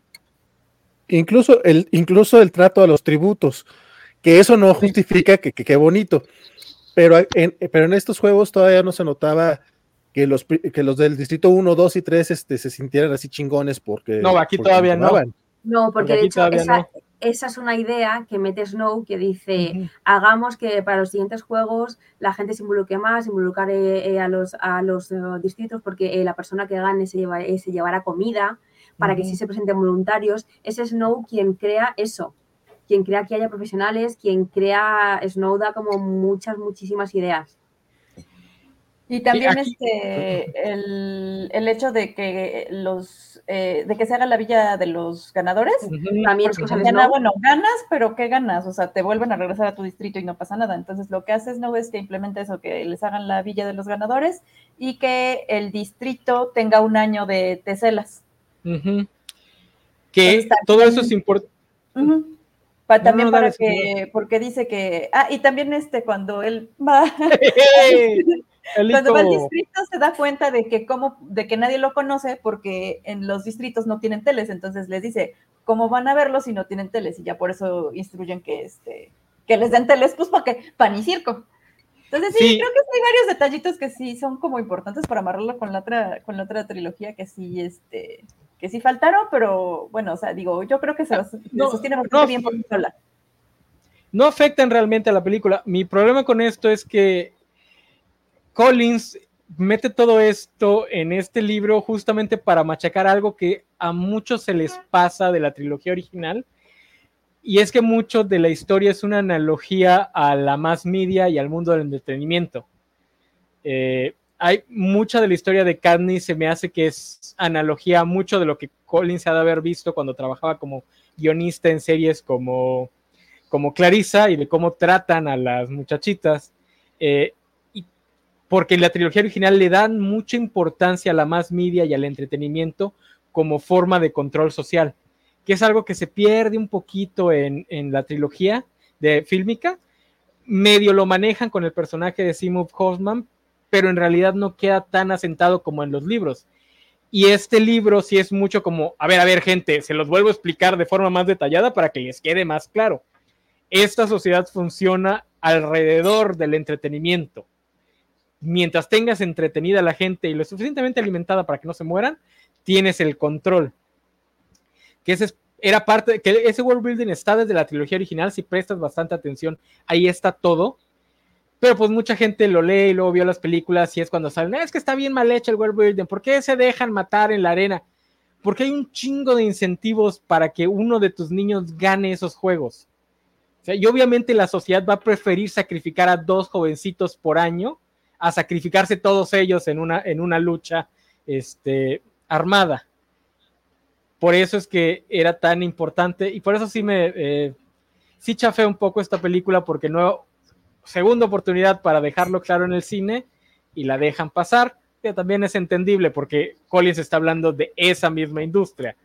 Incluso el, incluso el trato a los tributos, que eso no justifica que qué bonito, pero en, pero en estos juegos todavía no se notaba que los, que los del distrito 1, 2 y 3 este, se sintieran así chingones porque... No, aquí todavía no. No, porque, de hecho esa, esa, es una idea que mete Snow que dice, hagamos que para los siguientes juegos la gente se involucre más, involucrar eh, a los, a los eh, distritos porque eh, la persona que gane se, lleva, se llevará comida para que sí se presenten voluntarios. Es Snow quien crea eso quien crea que haya profesionales, quien crea Snow da como muchas, muchísimas ideas. Y también este el, el, hecho de que los eh, de que se haga la villa de los ganadores. También es cosa ¿no? bueno, ganas, pero ¿qué ganas? O sea, te vuelven a regresar a tu distrito y no pasa nada. Entonces lo que haces no es que implemente eso, que les hagan la villa de los ganadores y que el distrito tenga un año de teselas. Que todo eso es importante. también para que, porque dice que, ah, y también este, cuando él va, Cuando va al distrito se da cuenta de que, como, de que nadie lo conoce porque en los distritos no tienen teles, entonces les dice, ¿cómo van a verlo si no tienen teles? Y ya por eso instruyen que, este, que les den teles, pues para que, pan y circo. Entonces sí, creo que hay varios detallitos que sí son como importantes para amarrarlo con la otra, con la otra trilogía que sí, este, que sí faltaron, pero bueno, o sea, digo, yo creo que se, sostiene bastante bien por sí sola. No afectan realmente a la película. Mi problema con esto es que Collins mete todo esto en este libro justamente para machacar algo que a muchos se les pasa de la trilogía original. Y es que mucho de la historia es una analogía a la más media y al mundo del entretenimiento. Eh, hay mucha de la historia de Katniss se me hace que es analogía a mucho de lo que Collins ha de haber visto cuando trabajaba como guionista en series como, como Clarissa y de cómo tratan a las muchachitas. Eh, porque en la trilogía original le dan mucha importancia a la más media y al entretenimiento como forma de control social, que es algo que se pierde un poquito en, la trilogía de fílmica. Medio lo manejan con el personaje de Simon Hoffman, pero en realidad no queda tan asentado como en los libros. Y este libro sí es mucho como, a ver, a ver, gente, se los vuelvo a explicar de forma más detallada para que les quede más claro. Esta sociedad funciona alrededor del entretenimiento mientras tengas entretenida a la gente y lo suficientemente alimentada para que no se mueran, tienes el control. Que ese era parte, que ese world building está desde la trilogía original, si prestas bastante atención, ahí está todo. Pero pues mucha gente lo lee y luego vio las películas y es cuando salen, es que está bien mal hecho el world building, ¿por qué se dejan matar en la arena? Porque hay un chingo de incentivos para que uno de tus niños gane esos juegos. y obviamente la sociedad va a preferir sacrificar a dos jovencitos por año a sacrificarse todos ellos en una, en una lucha este, armada. Por eso es que era tan importante y por eso sí me eh, sí chafé un poco esta película porque no segunda oportunidad para dejarlo claro en el cine y la dejan pasar, que también es entendible porque Collins está hablando de esa misma industria.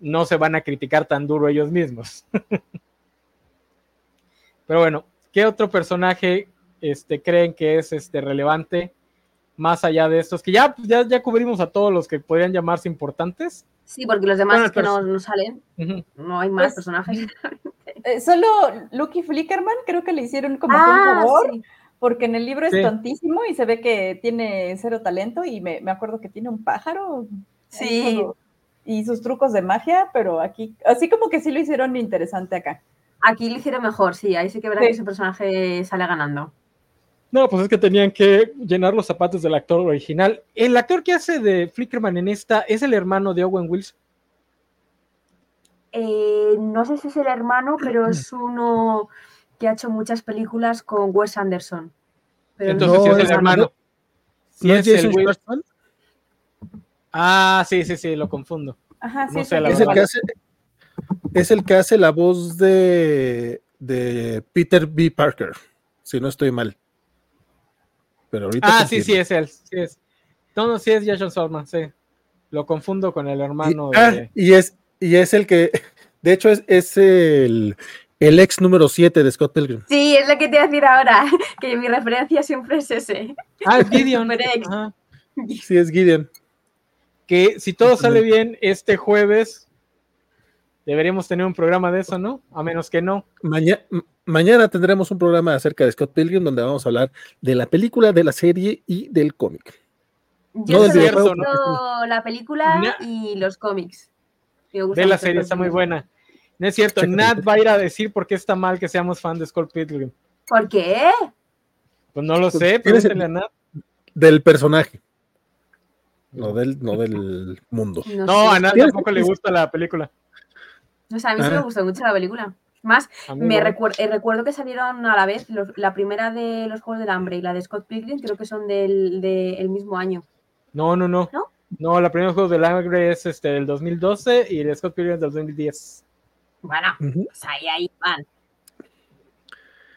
No se van a criticar tan duro ellos mismos. Pero bueno, ¿qué otro personaje este, creen que es este, relevante más allá de estos, que ya, ya, ya cubrimos a todos los que podrían llamarse importantes. Sí, porque los demás que no, no salen, no hay más pues, personajes. Eh, solo Lucky Flickerman creo que le hicieron como un ah, favor, porque en el libro es tontísimo y se ve que tiene cero talento y me, me acuerdo que tiene un pájaro. Sí. Y sus trucos de magia, pero aquí, así como que sí lo hicieron interesante acá. Aquí lo hicieron mejor, sí, ahí sí que verá que ese personaje sale ganando. No, pues es que tenían que llenar los zapatos del actor original. El actor que hace de Flickerman en esta es el hermano de Owen Wilson. Eh, no sé si es el hermano, pero es uno que ha hecho muchas películas con Wes Anderson. Entonces, es el hermano. ¿Sí es, el Ah, sí, sí, sí, lo confundo. Ajá, sí, es, el que hace, es el que hace la voz de, de Peter B. Parker, si no estoy mal. Pero ahorita ah, sí, sí, es él. Sí es. No, no, sí es Jason Solman, sí. Lo confundo con el hermano. Y, ah, y, es, y es el que, de hecho, es, es el, el ex número 7 de Scott Pilgrim. Sí, es lo que te voy a decir ahora, que mi referencia siempre es ese. Ah, es Gideon. sí, es Gideon. Que si todo sale bien este jueves, deberíamos tener un programa de eso, ¿no? A menos que no. Mañana, mañana tendremos un programa acerca de Scott Pilgrim donde vamos a hablar de la película, de la serie y del cómic. Yo no he la película y los cómics. De la serie, está muy buena. No es cierto, Nat va a ir a decir por qué está mal que seamos fan de Scott Pilgrim. ¿Por qué? Pues no lo sé, pregúntale a Nat. Del personaje. No del, no del mundo. No, a Nat tampoco le gusta la película. O sea, a mí sí me gustó mucho la película. Más, me recuer- eh, recuerdo que salieron a la vez, los- la primera de los Juegos del Hambre y la de Scott Pilgrim, creo que son del, del mismo año. No, no, no. ¿No? No, la primera juego del Hambre es este del 2012 y el Scott Pilgrim es del 2010. Bueno, Ujú. pues ahí, ahí van.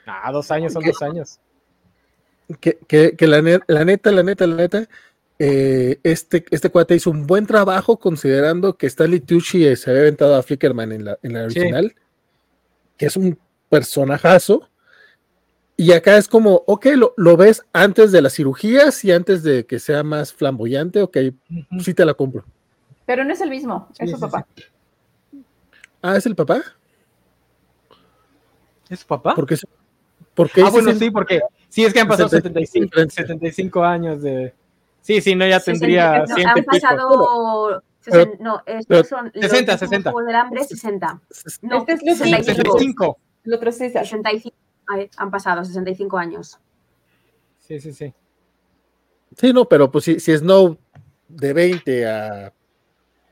Ah, dos años son dos años. Que, que- que la, ne- la neta, la neta, la neta, eh, este, este cuate hizo un buen trabajo considerando que Stanley Tucci eh, se había aventado a Flickerman en la, en la Sí. original, que es un personajazo. Y acá es como, ok, lo, lo ves antes de las cirugías y antes de que sea más flamboyante, ok, Ujú. sí te la compro. Pero no es el mismo, Sí, es su sí, papá. Ah, ¿es el papá? ¿Es su papá? ¿Por qué? se- por qué Ah, bueno, sí, porque sí es que han pasado 75 75, 75 años de. Sí, sí, no, ya tendría no, 100 han pasado. Pero- sesen- no, estos pero- son los 60, últimos 60. Juegos del Hambre, 60. No, Este es Lucy. 65. 65. El otro sí, 65. Ay, han pasado 65 años. Sí, sí, sí. Sí, no, pero pues si, si Snow de 20 a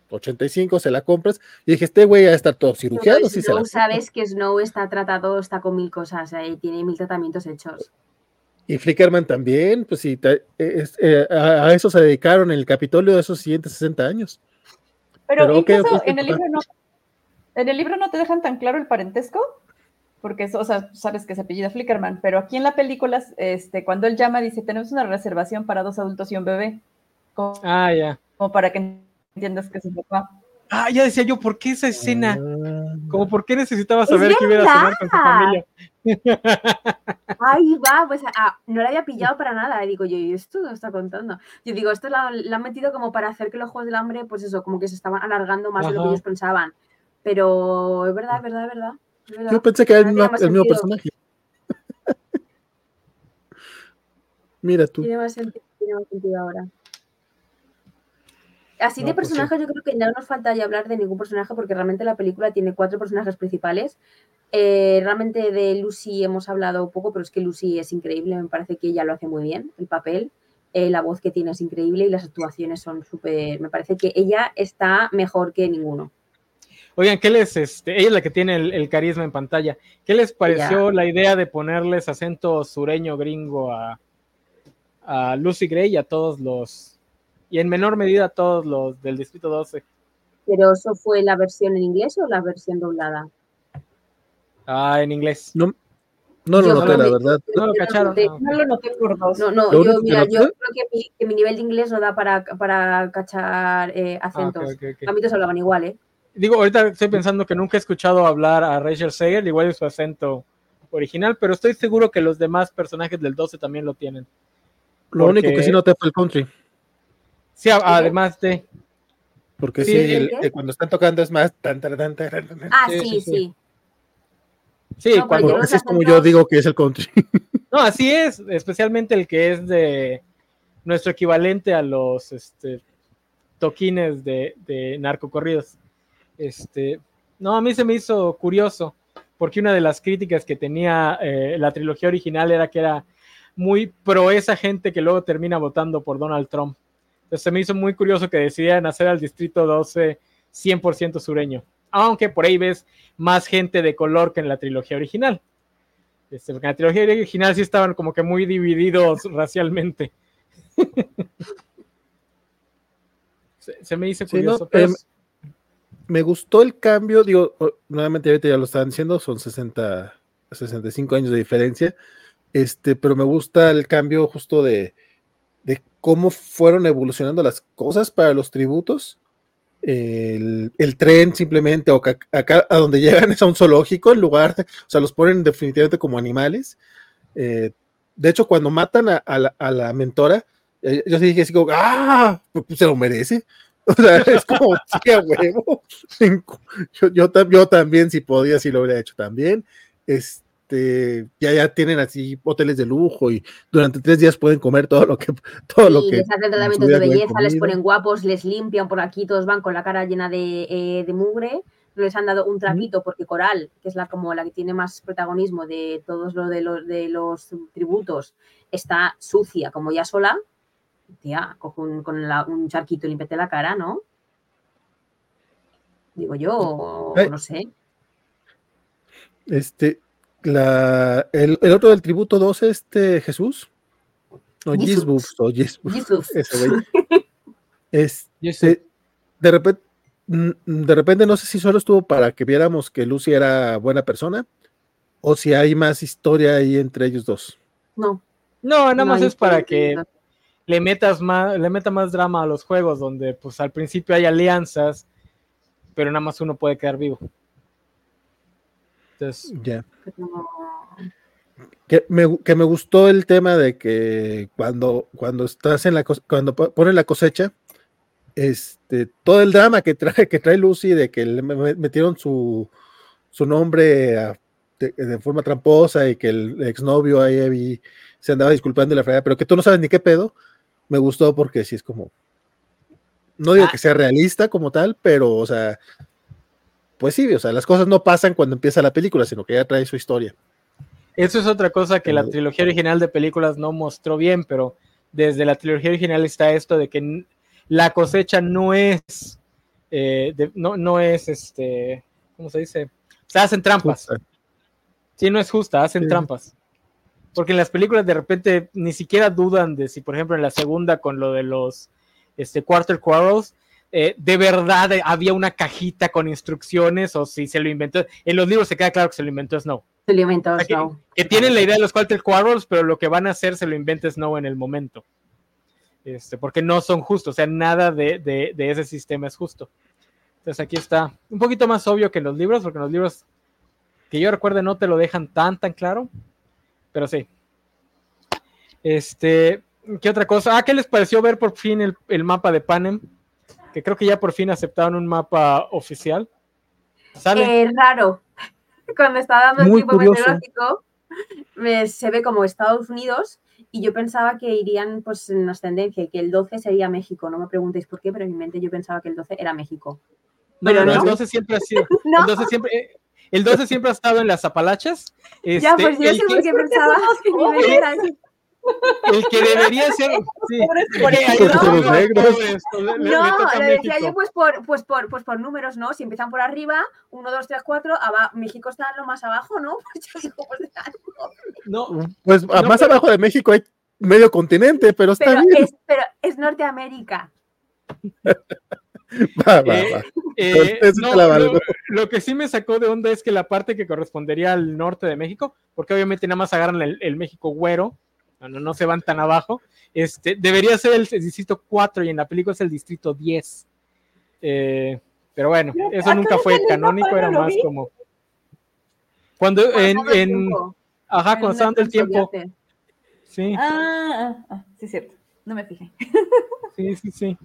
85 se la compras, y dije, este güey va a estar todo cirugiado, Pero sí se la Snow, sabes que Snow está tratado, está con mil cosas, eh, tiene mil tratamientos hechos. Y Flickerman también, pues sí, es- eh, a, a eso se dedicaron en el Capitolio de esos siguientes 60 años. Pero, Pero, en el libro no. En el libro no te dejan tan claro el parentesco, porque eso, o sea, sabes que se apellida Flickerman, pero aquí en la película, este, cuando él llama, dice, tenemos una reservación para dos adultos y un bebé, como, Ah, ya. como para que entiendas que es su papá. Ah, ya decía yo, ¿por qué esa escena? Ah. Como, ¿por qué necesitaba ¡Es saber que iba a cenar con su familia? Ahí va, pues ah, no la había pillado para nada. Y digo yo, ¿y esto lo está contando? Yo digo, esto la, la han metido como para hacer que los Juegos del Hambre, pues eso, como que se estaban alargando más de lo que ellos pensaban. Pero es verdad, es verdad, es verdad. es verdad. Yo pensé que era el, mismo- el personaje. Mira tú. Tiene más sentido, tiene más sentido ahora. Así No, de pues sí. personajes, yo creo que no nos falta ya hablar de ningún personaje porque realmente la película tiene cuatro personajes principales. Eh, realmente de Lucy hemos hablado poco, pero es que Lucy es increíble, me parece que ella lo hace muy bien, el papel. Eh, la voz que tiene es increíble y las actuaciones son súper. Me parece que ella está mejor que ninguno. Oigan, ¿qué les, este, ella es la que tiene el, el carisma en pantalla. ¿Qué les pareció la idea de ponerles acento sureño gringo a, a Lucy Gray y a todos los, y en menor medida a todos los del Distrito 12? Pero eso fue la versión en inglés o la versión doblada. Ah, en inglés. No, no lo Yo noté, la verdad. No lo cacharon. Ah. No lo noté por dos. No, no, yo, mira, yo creo que mi, que mi nivel de inglés no da para, para cachar eh, Ah, acentos. ok. A mí todos hablaban igual, ¿eh? Digo, ahorita estoy pensando que nunca he escuchado hablar a Rachel Seger, igual es su acento original, pero estoy seguro que los demás personajes del 12 también lo tienen. Lo único que sí noté fue el country. Sí, además de. Porque Sí, sí, ¿el el- qué? el- cuando están tocando es más tan, tan, tan, tan, tan, tan. Ah, Sí, sí, sí, sí. Sí. No, cuando, así es como yo digo que es el country. No, así es, especialmente el que es de nuestro equivalente a los este, toquines de, de narcocorridos. Este, no, a mí se me hizo curioso, porque una de las críticas que tenía eh, la trilogía original era que era muy pro esa gente que luego termina votando por Donald Trump. Entonces se me hizo muy curioso que decidieran hacer al Distrito 12 100% sureño, aunque por ahí ves más gente de color que en la trilogía original. Este, porque en la trilogía original sí estaban como que muy divididos racialmente. se, se me hizo Sí, curioso. no, pero em, me gustó el cambio, digo, nuevamente ahorita ya lo estaban diciendo, son 60, 65 años de diferencia, este, pero me gusta el cambio justo de, de cómo fueron evolucionando las cosas para los tributos. El, tren simplemente, o acá a donde llegan es a un zoológico, en lugar, o sea, los ponen definitivamente como animales. Eh, de hecho, cuando matan a, la, mentora, eh, yo sí dije así ¡ah! Pues se lo merece. O sea, es como, sí, huevo. Yo, yo, tam- yo también, si podía, si lo hubiera hecho también. Este, ya, ya tienen así hoteles de lujo y durante tres días pueden comer todo lo que, todo lo que. les hacen tratamientos de belleza, les ponen guapos, les limpian por aquí, todos van con la cara llena de, eh, de mugre. No les han dado un trapito porque Coral, que es la como la que tiene más protagonismo de todos los de los, de los tributos, está sucia como ya sola. Tía, coge un, con la- un charquito y límpiate la cara, ¿no? Digo yo, Ay. no sé. Este, la, el, el otro del tributo 2, este Jesús. O Jesus. O Jesus. Ese güey. Este, de repente, mm, de repente no sé si solo estuvo para que viéramos que Lucy era buena persona o si hay más historia ahí entre ellos dos. No. No, nada más es para que le metas más, le meta más drama a los juegos, donde pues al principio hay alianzas, pero nada más uno puede quedar vivo. Entonces, ya. Que me, que me, gustó el tema de que cuando, cuando estás en la cuando ponen la cosecha, este, todo el drama que trae, que trae Lucy de que le metieron su, su nombre de, forma tramposa y que el exnovio ahí se andaba disculpando de la frase, pero que tú no sabes ni qué pedo, me gustó porque sí es como, no digo ah. que sea realista como tal, pero, o sea, pues sí, o sea, las cosas no pasan cuando empieza la película, sino que ya trae su historia. Eso es otra cosa que la trilogía original de películas no mostró bien, pero desde la trilogía original está esto de que la cosecha no es, eh, no, no es, este, ¿cómo se dice? Se hacen trampas. Sí, no es justa, hacen trampas. Porque en las películas de repente ni siquiera dudan de si, por ejemplo, en la segunda con lo de los este, Quarter Quarrels, eh, de verdad había una cajita con instrucciones o si se lo inventó. En los libros se queda claro que se lo inventó Snow. Se lo inventó Snow. Que, tienen la idea de los Quarter Quarrels, pero lo que van a hacer se lo inventa Snow en el momento. Este, porque no son justos, o sea, nada de, de ese sistema es justo. Entonces aquí está un poquito más obvio que en los libros, porque en los libros que yo recuerde no te lo dejan tan tan claro, pero sí. Este, ¿qué otra cosa? Ah, ¿qué les pareció ver por fin el, mapa de Panem? Que creo que ya por fin aceptaron un mapa oficial. ¿Sale? Eh, raro. Cuando está dando el tipo meteorológico, se ve como Estados Unidos y yo pensaba que irían pues en ascendencia y que el 12 sería México. No me preguntéis por qué, pero en mi mente yo pensaba que el 12 era México. No, pero no, el 12 siempre ha sido. El 12 siempre, el 12 siempre ha estado en las Apalaches. Este, ya, pues yo siempre que, pensaba que era el que debería ser sí, por no, lo decía yo pues por, pues, por, pues por números, ¿no? Si empiezan por arriba, 1, 2, 3, 4, México está lo más abajo, ¿no? Pues pues, no, pues más abajo de México hay medio continente, pero está pero bien. Es, pero es Norteamérica. Eh, eh, lo, que sí me sacó de onda es que la parte que correspondería al norte de México, porque obviamente nada más agarran el, México güero, no, no, se van tan abajo, este, debería ser el, distrito 4 y en la película es el distrito 10. Eh, pero bueno, eso nunca fue canónico, era más como... Cuando en... en ajá, cuando estaba dando el tiempo. Sí. Ah, ah, ah, sí, cierto. No me fijé. Sí, sí, sí.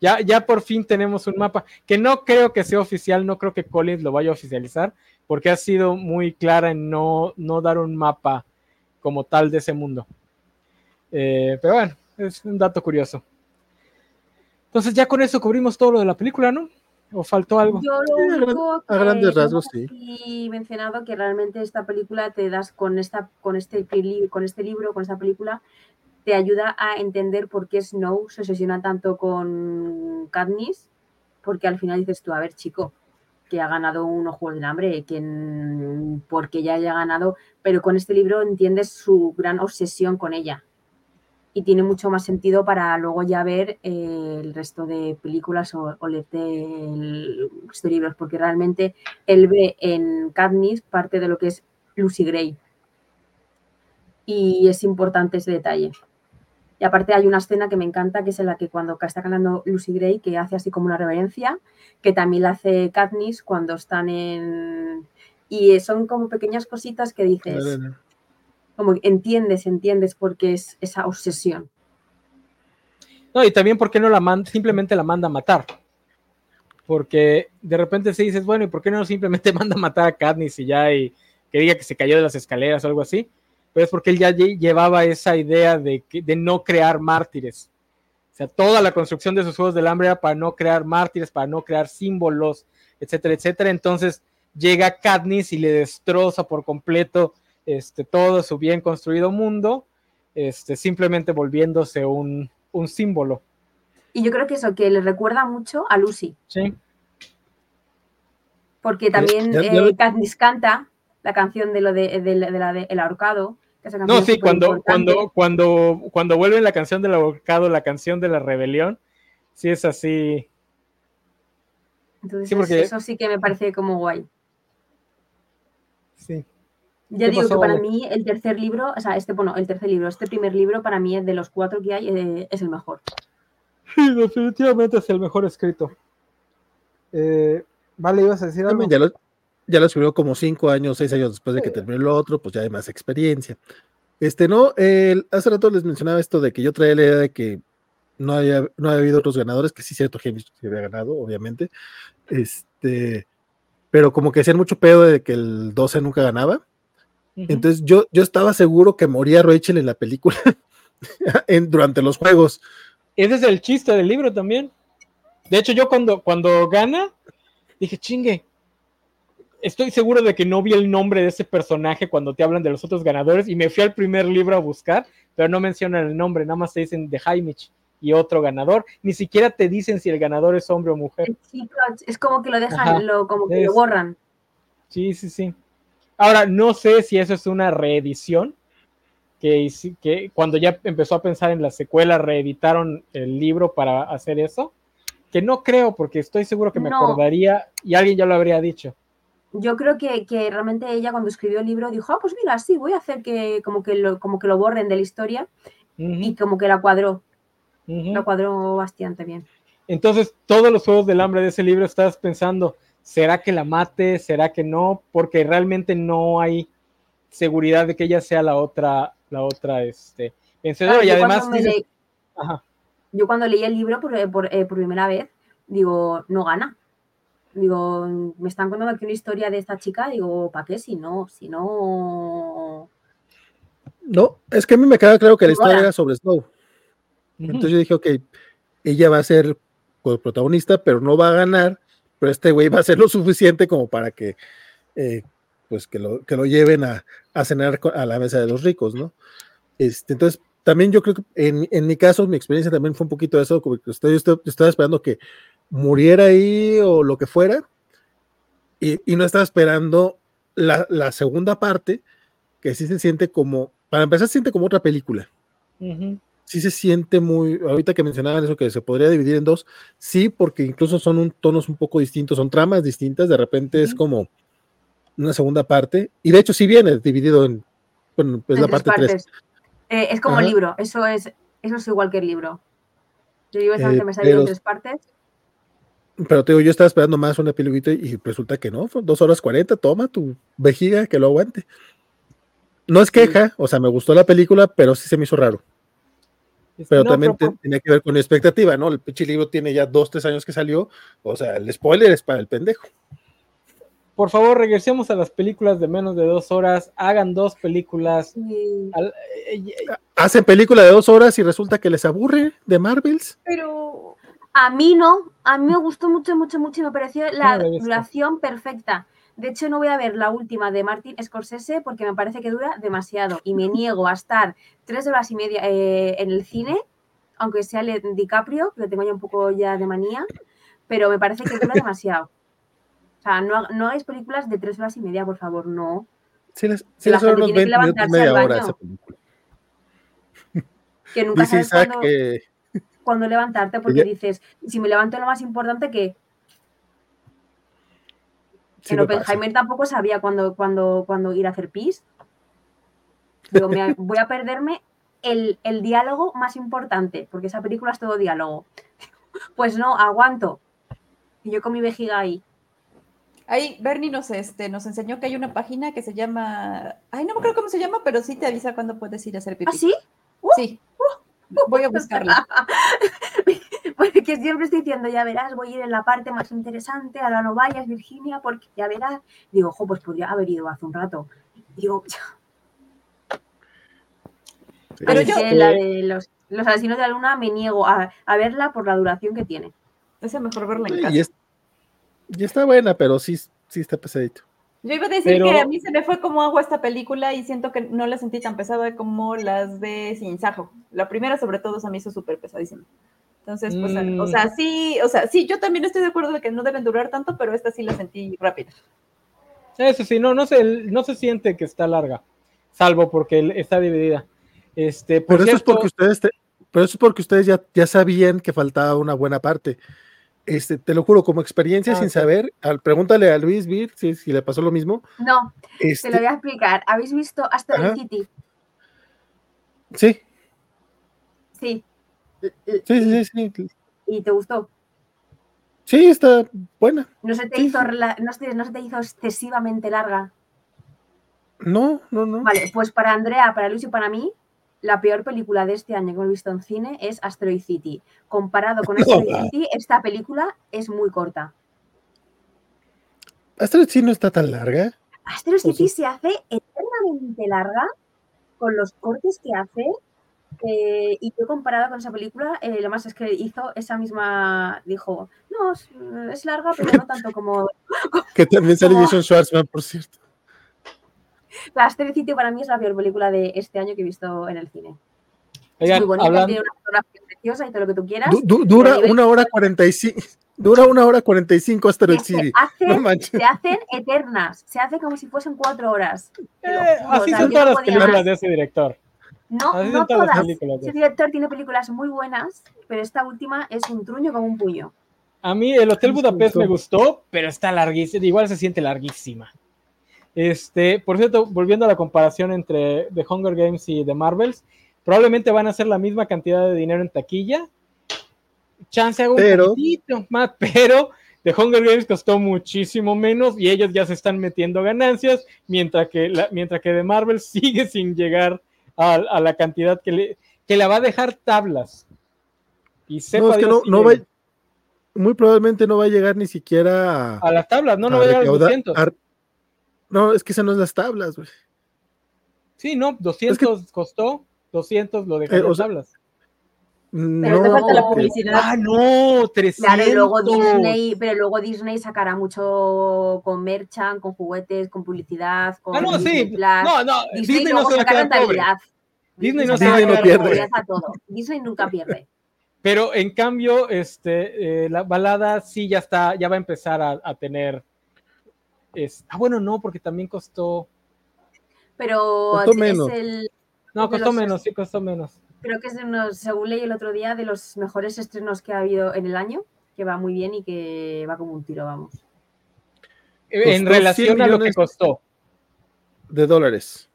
Ya, ya por fin tenemos un mapa, que no creo que sea oficial, no creo que Collins lo vaya a oficializar, porque ha sido muy clara en no, no dar un mapa como tal de ese mundo. Eh, pero bueno, es un dato curioso. Entonces ya con eso cubrimos todo lo de la película, ¿no? ¿O faltó algo? Yo lo a, grandes rasgos, sí. Y mencionado que realmente esta película te das con esta, con este, con este libro, con esta película, te ayuda a entender por qué Snow se obsesiona tanto con Katniss, porque al final dices tú, a ver, chico, que ha ganado unos Juegos del Hambre, que porque ya haya ganado, pero con este libro entiendes su gran obsesión con ella. Y tiene mucho más sentido para luego ya ver eh, el resto de películas o, resto de libros, porque realmente él ve en Katniss parte de lo que es Lucy Gray. Y es importante ese detalle. Y aparte hay una escena que me encanta, que es en la que cuando está cantando Lucy Gray, que hace así como una reverencia, que también la hace Katniss cuando están en... Y son como pequeñas cositas que dices, como entiendes, entiendes porque es esa obsesión. No, y también porque no la manda, simplemente la manda a matar. Porque de repente se dices, bueno, ¿y por qué no simplemente manda a matar a Katniss y ya y que diga que se cayó de las escaleras o algo así? Pero es porque él ya llevaba esa idea de, de no crear mártires. O sea, toda la construcción de sus Juegos del Hambre era para no crear mártires, para no crear símbolos, etcétera, etcétera. Entonces llega Katniss y le destroza por completo este, todo su bien construido mundo, este, simplemente volviéndose un, símbolo. Y yo creo que eso, que le recuerda mucho a Lucy. Sí. Porque también eh, Katniss canta la canción de lo de, de, la de El ahorcado. No, sí, cuando, cuando, cuando, cuando vuelven la canción del ahorcado, la canción de la rebelión, sí es así. Entonces, eso sí que me parece como guay. Sí. Ya digo que para mí el tercer libro, o sea, este, bueno, el tercer libro, este primer libro para mí es de los cuatro que hay, eh, es el mejor. Sí, definitivamente es el mejor escrito. Eh, vale, ibas a decir algo. Ya lo, ya lo escribió como cinco años, seis años después de que terminó el otro, pues ya hay más experiencia. Este, no, el, hace rato les mencionaba esto de que yo traía la idea de que no había, no había habido otros ganadores, que sí, cierto, James se había ganado, obviamente. Este, pero como que hacían mucho pedo de que el 12 nunca ganaba. Entonces yo, yo estaba seguro que moría Rachel en la película en, durante los juegos. Ese es el chiste del libro también. De hecho, yo cuando, cuando gana, dije, chingue, estoy seguro de que no vi el nombre de ese personaje cuando te hablan de los otros ganadores y me fui al primer libro a buscar, pero no mencionan el nombre, nada más te dicen de Jaimich y otro ganador, ni siquiera te dicen si el ganador es hombre o mujer. es como que lo dejan, lo, como que lo borran. Sí, sí, sí. Ahora, no sé si eso es una reedición, que, que cuando ya empezó a pensar en la secuela, reeditaron el libro para hacer eso, que no creo, porque estoy seguro que me acordaría y alguien ya lo habría dicho. Yo creo que, realmente ella cuando escribió el libro dijo, ah, pues mira, sí, voy a hacer que como que lo, como que lo borren de la historia y como que la cuadró. Lo cuadró bastante bien. Entonces, todos los juegos del hambre de ese libro estás pensando, ¿será que la mate? ¿Será que no? Porque realmente no hay seguridad de que ella sea la otra, la otra, este, vencedora. y además. Yo cuando leí el libro por, eh, por, eh, por, primera vez, digo, no gana. Digo, me están contando aquí una historia de esta chica, digo, ¿para qué? Si no, si no. No, es que a mí me queda claro que la historia era sobre Snow. Entonces yo dije, ok, ella va a ser protagonista, pero no va a ganar, pero este güey va a ser lo suficiente como para que, eh, pues que lo, que lo lleven a, a, cenar a la mesa de los ricos, ¿no? Este, entonces, también yo creo que en, en, mi caso, mi experiencia también fue un poquito de eso, como que estoy, estaba esperando que muriera ahí o lo que fuera, y, y no estaba esperando la, la, segunda parte, que sí se siente como, para empezar, se siente como otra película sí se siente muy, ahorita que mencionaban eso que se podría dividir en dos, sí, porque incluso son un, tonos un poco distintos, son tramas distintas, de repente es como una segunda parte, y de hecho sí viene dividido en, bueno, es la parte tres. Eh, es como libro, eso es, eso es igual que el libro. Yo digo, eh, me salió en tres partes. Pero te digo, yo estaba esperando más un epílogo y resulta que no, dos horas cuarenta, toma tu vejiga que lo aguante. No es queja, o sea, me gustó la película, pero sí se me hizo raro. Pero también tenía que ver con la expectativa, ¿no? El pinche libro tiene ya dos, tres años que salió. O sea, el spoiler es para el pendejo. Por favor, regresemos a las películas de menos de dos horas. Hagan dos películas. Eh, eh, Hacen película de dos horas y resulta que les aburre de Marvels. Pero a mí no. A mí me gustó mucho, mucho, mucho y me pareció la duración perfecta. De hecho, no voy a ver la última de Martin Scorsese porque me parece que dura demasiado y me niego a estar tres horas y media eh, en el cine, aunque sea el DiCaprio, que lo tengo ya un poco ya de manía, pero me parece que dura demasiado. O sea, no, no hagáis películas de tres horas y media, por favor, no. Sí, les, les unos 20 minutos, media hora esa película. Que nunca sabes cuándo, que... cuando levantarte, porque dices, si me levanto lo más importante que en Oppenheimer tampoco sabía cuándo, cuando ir a hacer pis. Digo, voy a perderme el, diálogo más importante, porque esa película es todo diálogo. Pues no, aguanto. Y yo con mi vejiga ahí. Ahí Bernie nos, este, nos enseñó que hay una página que se llama. Ay, no me acuerdo cómo se llama, pero sí te avisa cuando puedes ir a hacer pipí. ¿Ah, sí? sí. Uh, voy a buscarla. porque siempre estoy diciendo, ya verás, voy a ir en la parte más interesante, ahora no vayas, Virginia, porque ya verás. Digo, ojo, pues podría haber ido hace un rato. Digo, pero yo. La de los, los, asesinos de la luna me niego a, a, verla por la duración que tiene. Es mejor verla en casa. Y, está buena, pero sí, sí está pesadito. Yo iba a decir que a mí se me fue como agua esta película y siento que no la sentí tan pesada como las de Sin Sajo. La primera, sobre todo, se me hizo súper pesadísima. Entonces, pues, o sea, mm. sí, o sea, sí, yo también estoy de acuerdo de que no deben durar tanto, pero esta sí la sentí rápida. Eso sí, no, no se, no se siente que está larga, salvo porque está dividida. Este, por pero eso es porque ustedes, pero eso es porque ustedes ya, ya sabían que faltaba una buena parte. Este, te lo juro, como experiencia ah, sin saber, al, pregúntale a Luis Vir si, si, le pasó lo mismo. No, te lo este voy a explicar. ¿Habéis visto Asteroid City? Sí. Sí. Sí, sí, sí. ¿Y te gustó? Sí, está buena. ¿No se te, hizo, no, se te hizo excesivamente larga? No, no, no. Vale, pues para Andrea, para Luis y para mí, la peor película de este año que hemos visto en cine es Asteroid City. Comparado con Asteroid City, esta película es muy corta. Asteroid City no está tan larga. Asteroid City se hace eternamente larga con los cortes que hace eh, y yo comparada con esa película, eh, lo más es que hizo esa misma, dijo, no, es, larga, pero no tanto como... que también sale Jason Schwartzman, por cierto. La City para mí es la peor película de este año que he visto en el cine. es muy bonita, tiene una fotografía preciosa y todo lo que tú quieras. dura una hora cuarenta y cinco. Dura una hora cuarenta y cinco Asteroid City. se hacen eternas, se hace como si fuesen cuatro horas. Eh, así son todas las películas de ese director. No, no todas. Ese director tiene películas muy buenas, pero esta última es un truño como un puño. A mí el Hotel Budapest me gustó, pero está larguísima, igual se siente larguísima. Este, por cierto, volviendo a la comparación entre The Hunger Games y The Marvels, probablemente van a ser la misma cantidad de dinero en taquilla. Chance hago un poquito más, pero The Hunger Games costó muchísimo menos y ellos ya se están metiendo ganancias, mientras que, la, mientras que The Marvels sigue sin llegar a, la cantidad que le que la va a dejar tablas. Y no, es que no, no va, muy probablemente no va a llegar ni siquiera a, las tablas, no, no va a llegar a 200. No, es que esas no es las tablas, güey. Sí, no, 200 costó, 200 lo dejó en las tablas. Pero no, te falta la publicidad. Ah, no, 300. Claro, luego Disney, pero luego Disney sacará mucho con merchant, con juguetes, con publicidad, con ah, no, sí. No, no, Disney, Disney no se va a quedar pobre. Disney no, Disney no pierde. Disney nunca pierde. Pero en cambio, este, eh, la balada sí ya está, ya va a empezar a, a tener. Es, ah, bueno, no, porque también costó. Pero costó menos. El, no, costó menos, sí, costó menos creo que es de unos, según leí el otro día, de los mejores estrenos que ha habido en el año, que va muy bien y que va como un tiro, vamos. En relación a lo que costó. De dólares.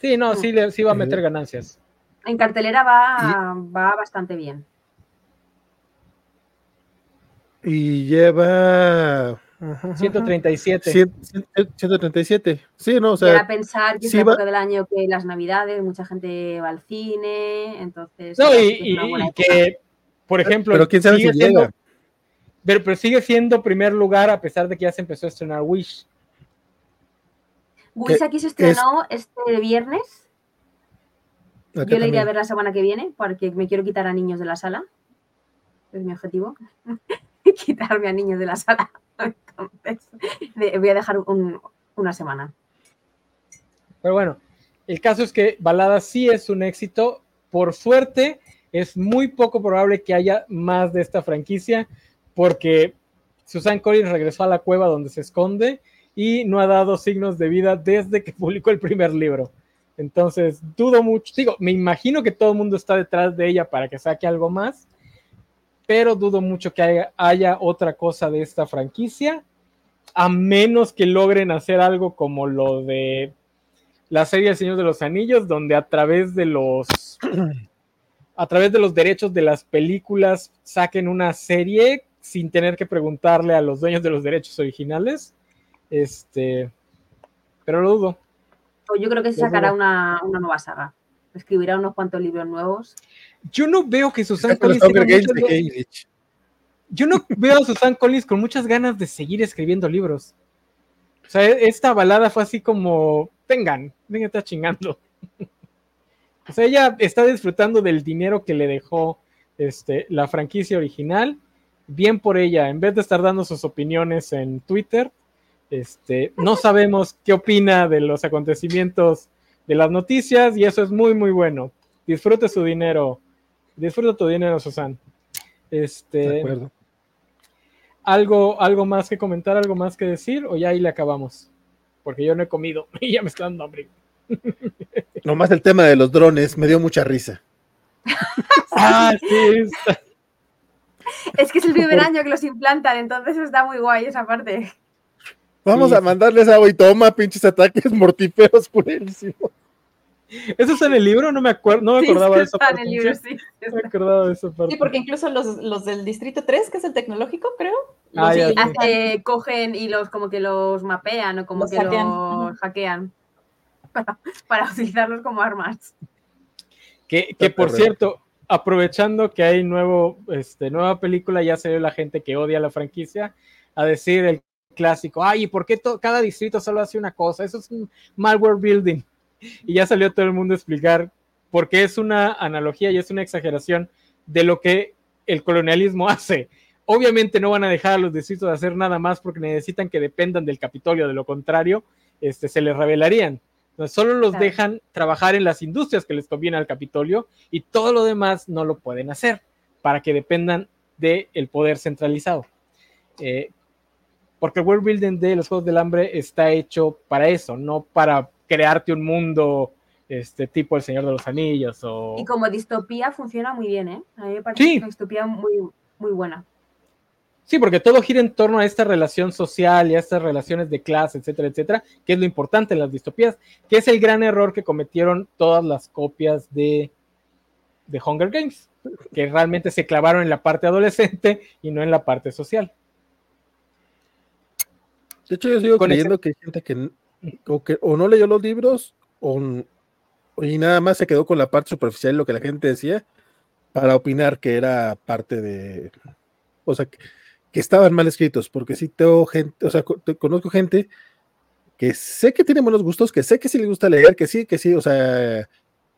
Sí, no, sí, sí va a meter ganancias. En cartelera va, va bastante bien. Y lleva 137. 137. Sí, no, o sea. Para pensar que es la época del año que las navidades, mucha gente va al cine, entonces. No, y, que, por ejemplo. Pero quién sabe si llega. Pero, sigue siendo primer lugar a pesar de que ya se empezó a estrenar Wish. Wish aquí se estrenó este viernes. Yo le iré a ver la semana que viene porque me quiero quitar a niños de la sala. Es mi objetivo. Quitarme a niños de la sala. Voy a dejar una semana. Pero bueno, el caso es que Balada sí es un éxito. Por suerte, es muy poco probable que haya más de esta franquicia, porque Susan Collins regresó a la cueva donde se esconde y no ha dado signos de vida desde que publicó el primer libro. Entonces, dudo mucho, digo, me imagino que todo el mundo está detrás de ella para que saque algo más, pero dudo mucho que haya, otra cosa de esta franquicia, a menos que logren hacer algo como lo de la serie El Señor de los Anillos, donde a través de los a través de los derechos de las películas saquen una serie sin tener que preguntarle a los dueños de los derechos originales. Este, pero lo dudo. Yo creo que se sacará una, una nueva saga. Escribirá unos cuantos libros nuevos. Yo no veo que Susan Collins. Yo no veo a Susan Collins con muchas ganas de seguir escribiendo libros. O sea, esta balada fue así como, tengan, venga, está chingando. o sea, ella está disfrutando del dinero que le dejó este, la franquicia original. Bien por ella, en vez de estar dando sus opiniones en Twitter, este, no sabemos qué opina de los acontecimientos de las noticias y eso es muy, muy bueno. Disfrute su dinero, Disfruta tu dinero, Susan. Este, de acuerdo. ¿algo, ¿Algo más que comentar, algo más que decir o ya ahí le acabamos? porque yo no he comido y ya me está dando hambre. Nomás el tema de los drones me dio mucha risa. ah, sí. Es que es el primer año que los implantan, entonces está muy guay esa parte. Vamos a mandarles agua y toma, pinches ataques mortíferos purísimos. ¿Eso está en el libro? No me acuerdo, no me acordaba de eso. Está en el libro, sí. No me acordaba de eso. Sí, porque incluso los, los, del Distrito 3, que es el tecnológico, creo. Ah, ya, Sí, sí. hace- cogen y los como que los mapean o como Los que hackean. los hackean para, para utilizarlos como armas. Que, que por correcto. cierto, aprovechando que hay nuevo, este, nueva película, ya se ve la gente que odia la franquicia a decir el clásico, ay, ¿y por qué cada distrito solo hace una cosa? Eso es un malware building. Y ya salió todo el mundo a explicar por qué es una analogía y es una exageración de lo que el colonialismo hace. Obviamente no van a dejar a los distritos de hacer nada más porque necesitan que dependan del Capitolio, de lo contrario, este, se les revelarían. Entonces, solo los Claro. dejan trabajar en las industrias que les conviene al Capitolio y todo lo demás no lo pueden hacer para que dependan del poder centralizado. Eh, porque el world building de los Juegos del Hambre está hecho para eso, no para crearte un mundo este tipo El Señor de los Anillos o... Y como distopía funciona muy bien, ¿eh? A mí me parece Sí. una distopía muy, muy buena. Sí, porque todo gira en torno a esta relación social y a estas relaciones de clase, etcétera, etcétera, que es lo importante en las distopías, que es el gran error que cometieron todas las copias de, de Hunger Games, que realmente se clavaron en la parte adolescente y no en la parte social. De hecho, yo sigo Con creyendo que hay gente que, o que o no leyó los libros o, y nada más se quedó con la parte superficial de lo que la gente decía para opinar que era parte de. O sea, que, que estaban mal escritos, porque sí tengo gente, o sea, conozco gente que sé que tiene buenos gustos, que sé que sí le gusta leer, que sí, que sí, o sea,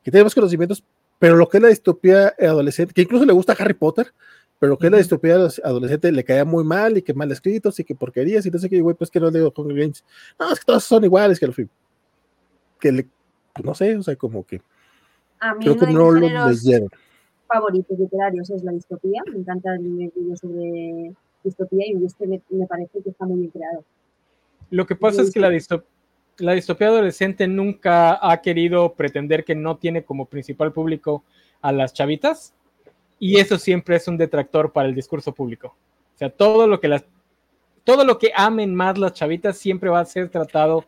que tiene más conocimientos, pero lo que es la distopía adolescente, que incluso le gusta Harry Potter, pero lo que la distopía adolescente le caía muy mal y que mal escritos y que porquerías y no sé qué, y güey, pues que no leo Hunger Games. No, es que todos son iguales, que al fin. Que le, pues no sé, o sea, como que A mí creo uno que de no lo leyeron. favoritos literarios es la distopía. Me encanta el libro sobre distopía y este me, me parece que está muy bien creado. Lo que pasa es que la, distop- la distopía adolescente nunca ha querido pretender que no tiene como principal público a las chavitas y eso siempre es un detractor para el discurso público. O sea, todo lo que las todo lo que amen más las chavitas siempre va a ser tratado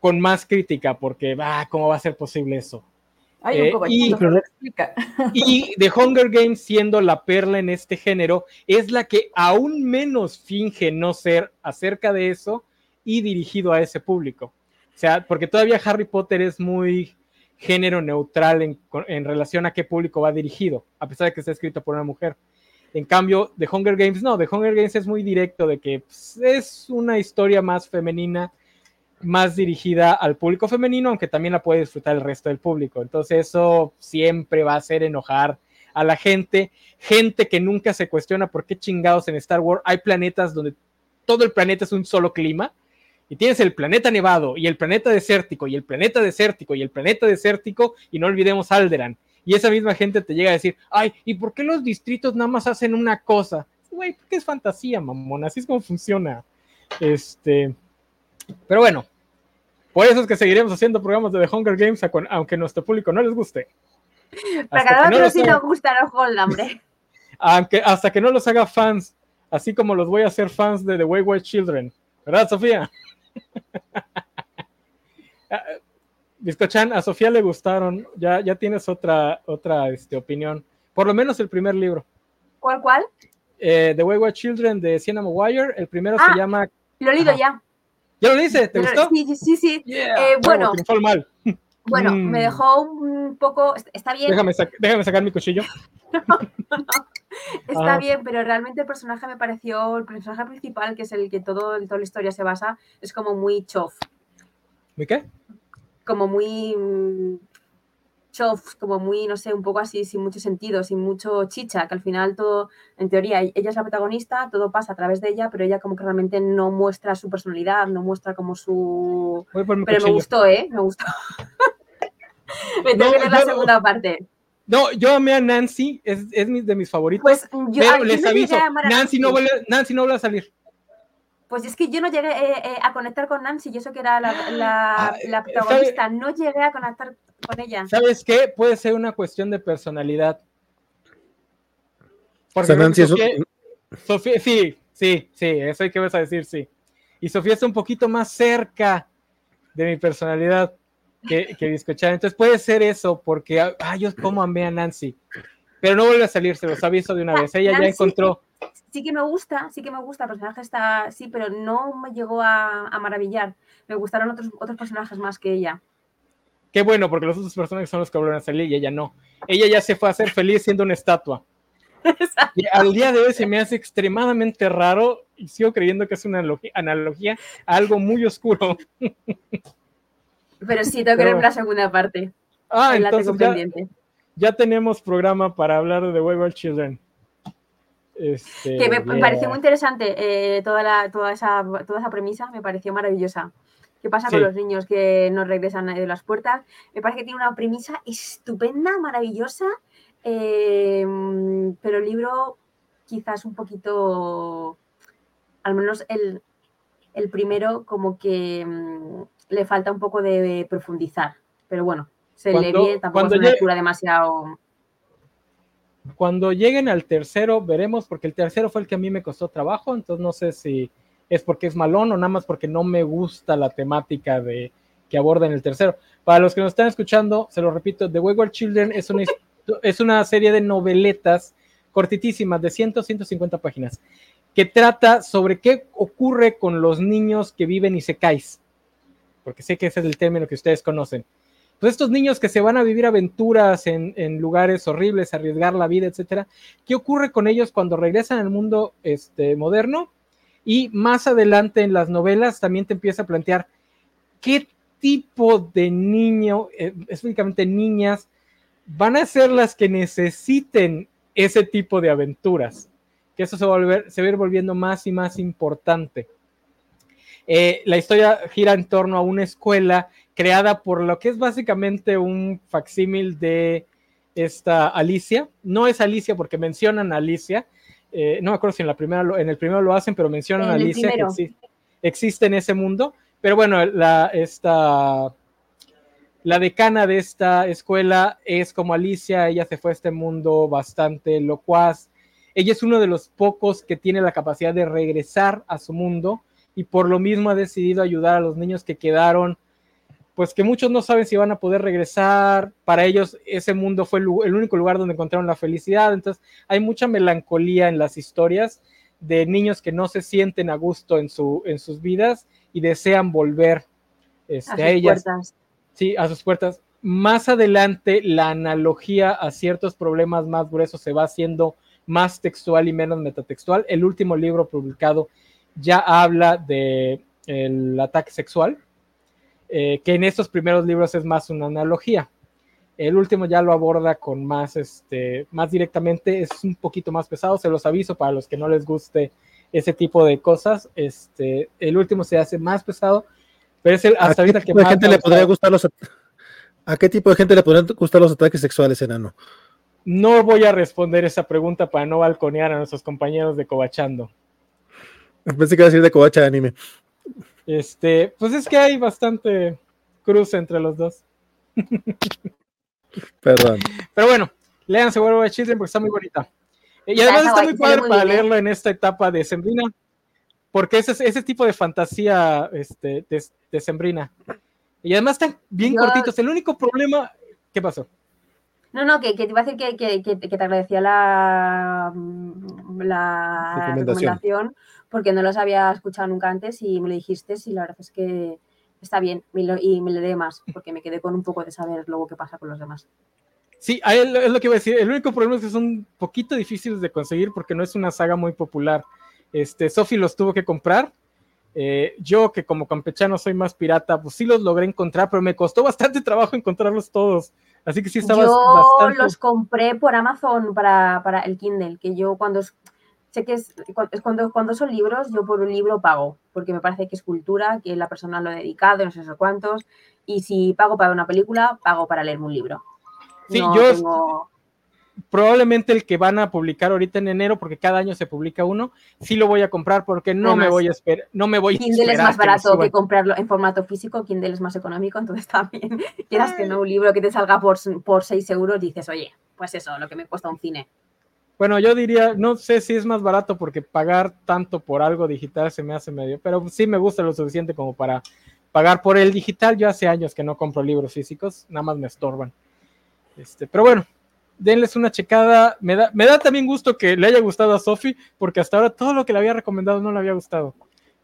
con más crítica porque ah, ¿cómo va a ser posible eso? Hay Eh, y-. Y The Hunger Games, siendo la perla en este género, es la que aún menos finge no ser acerca de eso y dirigido a ese público. O sea, porque todavía Harry Potter es muy género neutral en, en relación a qué público va dirigido, a pesar de que está escrito por una mujer. En cambio, The Hunger Games no, The Hunger Games es muy directo de que pues, es una historia más femenina, más dirigida al público femenino, aunque también la puede disfrutar el resto del público. Entonces eso siempre va a hacer enojar a la gente, gente que nunca se cuestiona por qué chingados en Star Wars hay planetas donde todo el planeta es un solo clima. Y tienes el planeta nevado y el planeta desértico y el planeta desértico y el planeta desértico y no olvidemos Alderan. Y esa misma gente te llega a decir, ay, ¿y por qué los distritos nada más hacen una cosa? Güey, porque es fantasía, mamón, así es como funciona. Este, pero bueno, por eso es que seguiremos haciendo programas de The Hunger Games, aunque a nuestro público no les guste. Para cada no otro los sí nos gustan los Juegos del Hambre. aunque, hasta que no los haga fans, así como los voy a hacer fans de The Wayward Children. ¿Verdad, Sofía? Ah, Bizcochan, a Sofía le gustaron. Ya, ya tienes otra, otra este, opinión. Por lo menos el primer libro. ¿Cuál, cuál? Eh, The Wayward Children de Sienna Maguire. El primero Ah. se llama. Lo he leído ya. ¿Ya lo dice? ¿Te Pero- gustó? Sí, sí, sí. Yeah. Eh, bueno. mal. Bueno, Mm. me dejó un poco. Está bien, Déjame, sac- déjame sacar mi cuchillo. está Ah. bien, pero realmente el personaje me pareció. El personaje principal, que es el que todo, toda la historia se basa, es como muy chof. ¿Mi qué? Como muy. mm, chof, como muy, no sé, un poco así, sin mucho sentido, sin mucho chicha, que al final todo, en teoría, ella es la protagonista, todo pasa a través de ella, pero ella como que realmente no muestra su personalidad, no muestra como su... Pero me gustó, ¿eh? Me gustó. me tengo No, que ver la no- segunda parte. No, yo amé a Nancy, es, es mi- de mis favoritos. Pues yo, pero les no aviso, a amar a Nancy no, vuelve, Nancy no vuelve a salir. Pues es que yo no llegué eh, eh, a conectar con Nancy, yo sé que era la, la, Ah, la eh, protagonista, no llegué a conectar con ella. ¿Sabes qué? Puede ser una cuestión de personalidad. O sea, Nancy es un- Sofía, Sofía- sí, sí, sí, eso hay que vas a decir, sí. Y Sofía está un poquito más cerca de mi personalidad que, que. Entonces puede ser eso, porque ah, yo como amé a Nancy. Pero no vuelve a salir, se los aviso de una vez. Ella ya Nancy- encontró. Sí que me gusta, sí que me gusta, el personaje está, sí, pero no me llegó a, a maravillar. Me gustaron otros, otros personajes más que ella. Qué bueno, porque los otros personajes son los que vuelven a salir y ella no. Ella ya se fue a hacer feliz siendo una estatua. Y al día de hoy se me hace extremadamente raro y sigo creyendo que es una analogi- analogía a algo muy oscuro. Pero sí, tengo que ver la segunda parte. Ah, la entonces ya, ya tenemos programa para hablar de The Wayward Children. Este, Que me, yeah. pareció muy interesante eh, toda, la, toda, esa, toda esa premisa, me pareció maravillosa. ¿Qué pasa con los niños que no regresan de las puertas? Me parece que tiene una premisa estupenda, maravillosa, eh, pero el libro quizás un poquito, al menos el, el primero, como que mm, le falta un poco de, profundizar. Pero bueno, se Cuando- bien, tampoco es una llegue- lectura demasiado... Cuando lleguen al tercero, veremos, porque el tercero fue el que a mí me costó trabajo, entonces no sé si es porque es malón o nada más porque no me gusta la temática de que aborda en el tercero. Para los que nos están escuchando, se lo repito, The Wayward Children es una, es una serie de noveletas cortitísimas de 100, 150 páginas, que trata sobre qué ocurre con los niños que viven y se caes, porque sé que ese es el término que ustedes conocen. Pues estos niños que se van a vivir aventuras en, lugares horribles, arriesgar la vida, etcétera, ¿qué ocurre con ellos cuando regresan al mundo este, moderno? Y más adelante en las novelas también te empieza a plantear qué tipo de niño, eh, específicamente niñas, van a ser las que necesiten ese tipo de aventuras. Que eso se va a, volver, se va a ir volviendo más y más importante. Eh, la historia gira en torno a una escuela creada por lo que es básicamente un facsímil de esta Alicia. No es Alicia porque mencionan a Alicia. Eh, no me acuerdo si en, la primera lo- en el primero lo hacen, pero mencionan a Alicia que existe en ese mundo. Pero bueno, la, esta, la decana de esta escuela es como Alicia, ella se fue a este mundo bastante locuaz. Ella es uno de los pocos que tiene la capacidad de regresar a su mundo y por lo mismo ha decidido ayudar a los niños que quedaron, pues que muchos no saben si van a poder regresar. Para ellos ese mundo fue el, único lugar donde encontraron la felicidad. Entonces hay mucha melancolía en las historias de niños que no se sienten a gusto en, su, en sus vidas y desean volver este, A ellas. puertas. Sí, a sus puertas. Más adelante, la analogía a ciertos problemas más gruesos se va haciendo más textual y menos metatextual. El último libro publicado ya habla de el ataque sexual, eh, que en estos primeros libros es más una analogía. El último ya lo aborda con más, este, más directamente, es un poquito más pesado, se los aviso para los que no les guste ese tipo de cosas. Este, el último se hace más pesado, pero es el, ¿A hasta ahorita que más gente le podría gustar los ¿A qué tipo de gente le podrían gustar los ataques sexuales, enano? No voy a responder esa pregunta para no balconear a nuestros compañeros de Cobachando. Pensé que iba a decir de covacha de anime. Este, pues es que hay bastante cruce entre los dos. Perdón. Pero bueno, léanse World of Children porque está muy bonita. Y además está muy padre para leerlo en esta etapa de Sembrina, porque ese, ese tipo de fantasía este, de, de Sembrina. Y además están bien Yo- cortitos. El único problema. ¿Qué pasó? No, no, que, que te iba a decir que, que- que- que te agradecía la, mm, la Recomendación. recomendación porque no los había escuchado nunca antes y me lo dijiste y la verdad es que está bien y, me leeré más porque me quedé con un poco de saber luego qué pasa con los demás. Sí, es lo que iba a decir. El único problema es que son un poquito difíciles de conseguir porque no es una saga muy popular. Este, Sophie los tuvo que comprar. Eh, yo, que como campechano soy más pirata, pues sí los logré encontrar, pero me costó bastante trabajo encontrarlos todos. Así que sí estaba Yo bastante. los compré por Amazon para, para el Kindle, que yo cuando sé que es, cu- es cuando, cuando son libros, yo por un libro pago, porque me parece que es cultura, que la persona lo ha dedicado, no sé cuántos, y si pago para una película, pago para leerme un libro. Sí, No yo- tengo- probablemente el que van a publicar ahorita en enero, porque cada año se publica uno, sí lo voy a comprar porque no me voy a esperar, no me voy a Kindle es más barato que, comprarlo en formato físico, Kindle es más económico, entonces también quieras que no un libro que te salga por, por 6 euros, dices, oye, pues eso, lo que me cuesta un cine. Bueno, yo diría, no sé si es más barato porque pagar tanto por algo digital se me hace medio, pero sí me gusta lo suficiente como para pagar por el digital. Yo hace años que no compro libros físicos, nada más me estorban. Este, pero bueno, denles una checada. Me da, me da también gusto que le haya gustado a Sophie, porque hasta ahora todo lo que le había recomendado no le había gustado.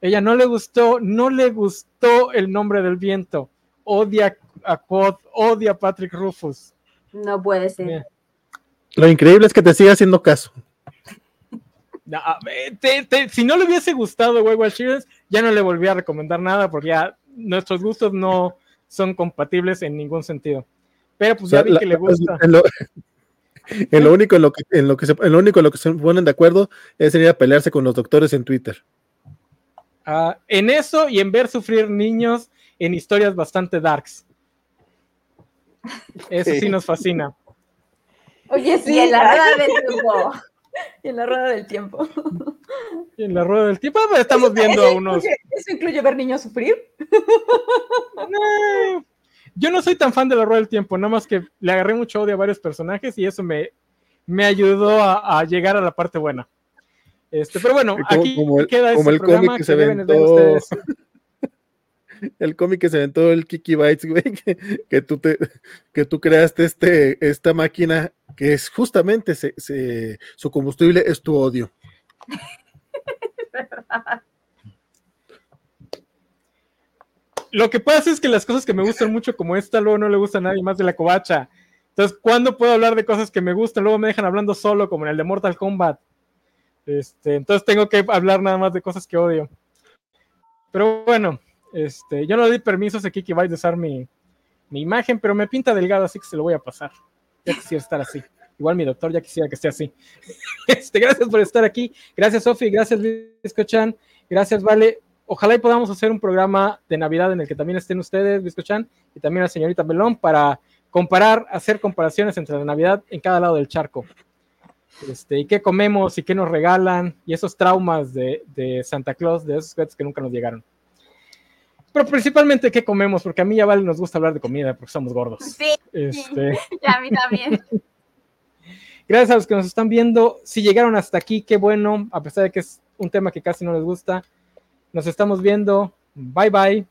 Ella no le gustó, no le gustó el nombre del viento. Odia a Quad, odia a Patrick Rufus. No puede ser. Lo increíble es que te siga haciendo caso. si no le hubiese gustado Wayward Children, ya no le volví a recomendar nada porque ya nuestros gustos no son compatibles en ningún sentido. Pero pues ya vi que le gusta. En lo, único en lo que en lo que se, en lo único en lo que se ponen de acuerdo es ir a pelearse con los doctores en Twitter. Ah, en eso y en ver sufrir niños en historias bastante darks. Eso sí nos fascina. Oye, sí, en la rueda del tiempo. Y en la rueda del tiempo. Y en la rueda del tiempo pues, estamos viendo a unos. ¿Eso incluye ver niños sufrir? yo no soy tan fan de la rueda del tiempo, nada más que le agarré mucho odio a varios personajes y eso me, me ayudó a, llegar a la parte buena. Este, pero bueno, aquí queda como el cómic que se aventó, el cómic que se aventó el Kiki Bytes, güey, que, tú te, que tú creaste este, esta máquina que es justamente su combustible es tu odio. Lo que pasa es que las cosas que me gustan mucho como esta luego no le gusta a nadie más de la covacha. Entonces, ¿cuándo puedo hablar de cosas que me gustan? Luego me dejan hablando solo, como en el de Mortal Kombat. Este, entonces tengo que hablar nada más de cosas que odio. Pero bueno, este, yo no le di permiso a Kiki Bytes de usar mi, mi imagen, pero me pinta delgado, así que se lo voy a pasar. Ya quisiera estar así. Igual mi doctor ya quisiera que esté así. Este, gracias por estar aquí. Gracias, Sofi. Gracias, Chan. Gracias, Vale. Ojalá y podamos hacer un programa de Navidad en el que también estén ustedes, Chan, y también la señorita Melón, para comparar, hacer comparaciones entre la Navidad en cada lado del charco. Este, y qué comemos y qué nos regalan, y esos traumas de, de Santa Claus, de esos juguetes que nunca nos llegaron. Pero principalmente qué comemos, porque a mí ya vale nos gusta hablar de comida porque somos gordos. Sí, este... a mí también. Gracias a los que nos están viendo. Si llegaron hasta aquí, qué bueno, a pesar de que es un tema que casi no les gusta. Nos estamos viendo. Bye bye.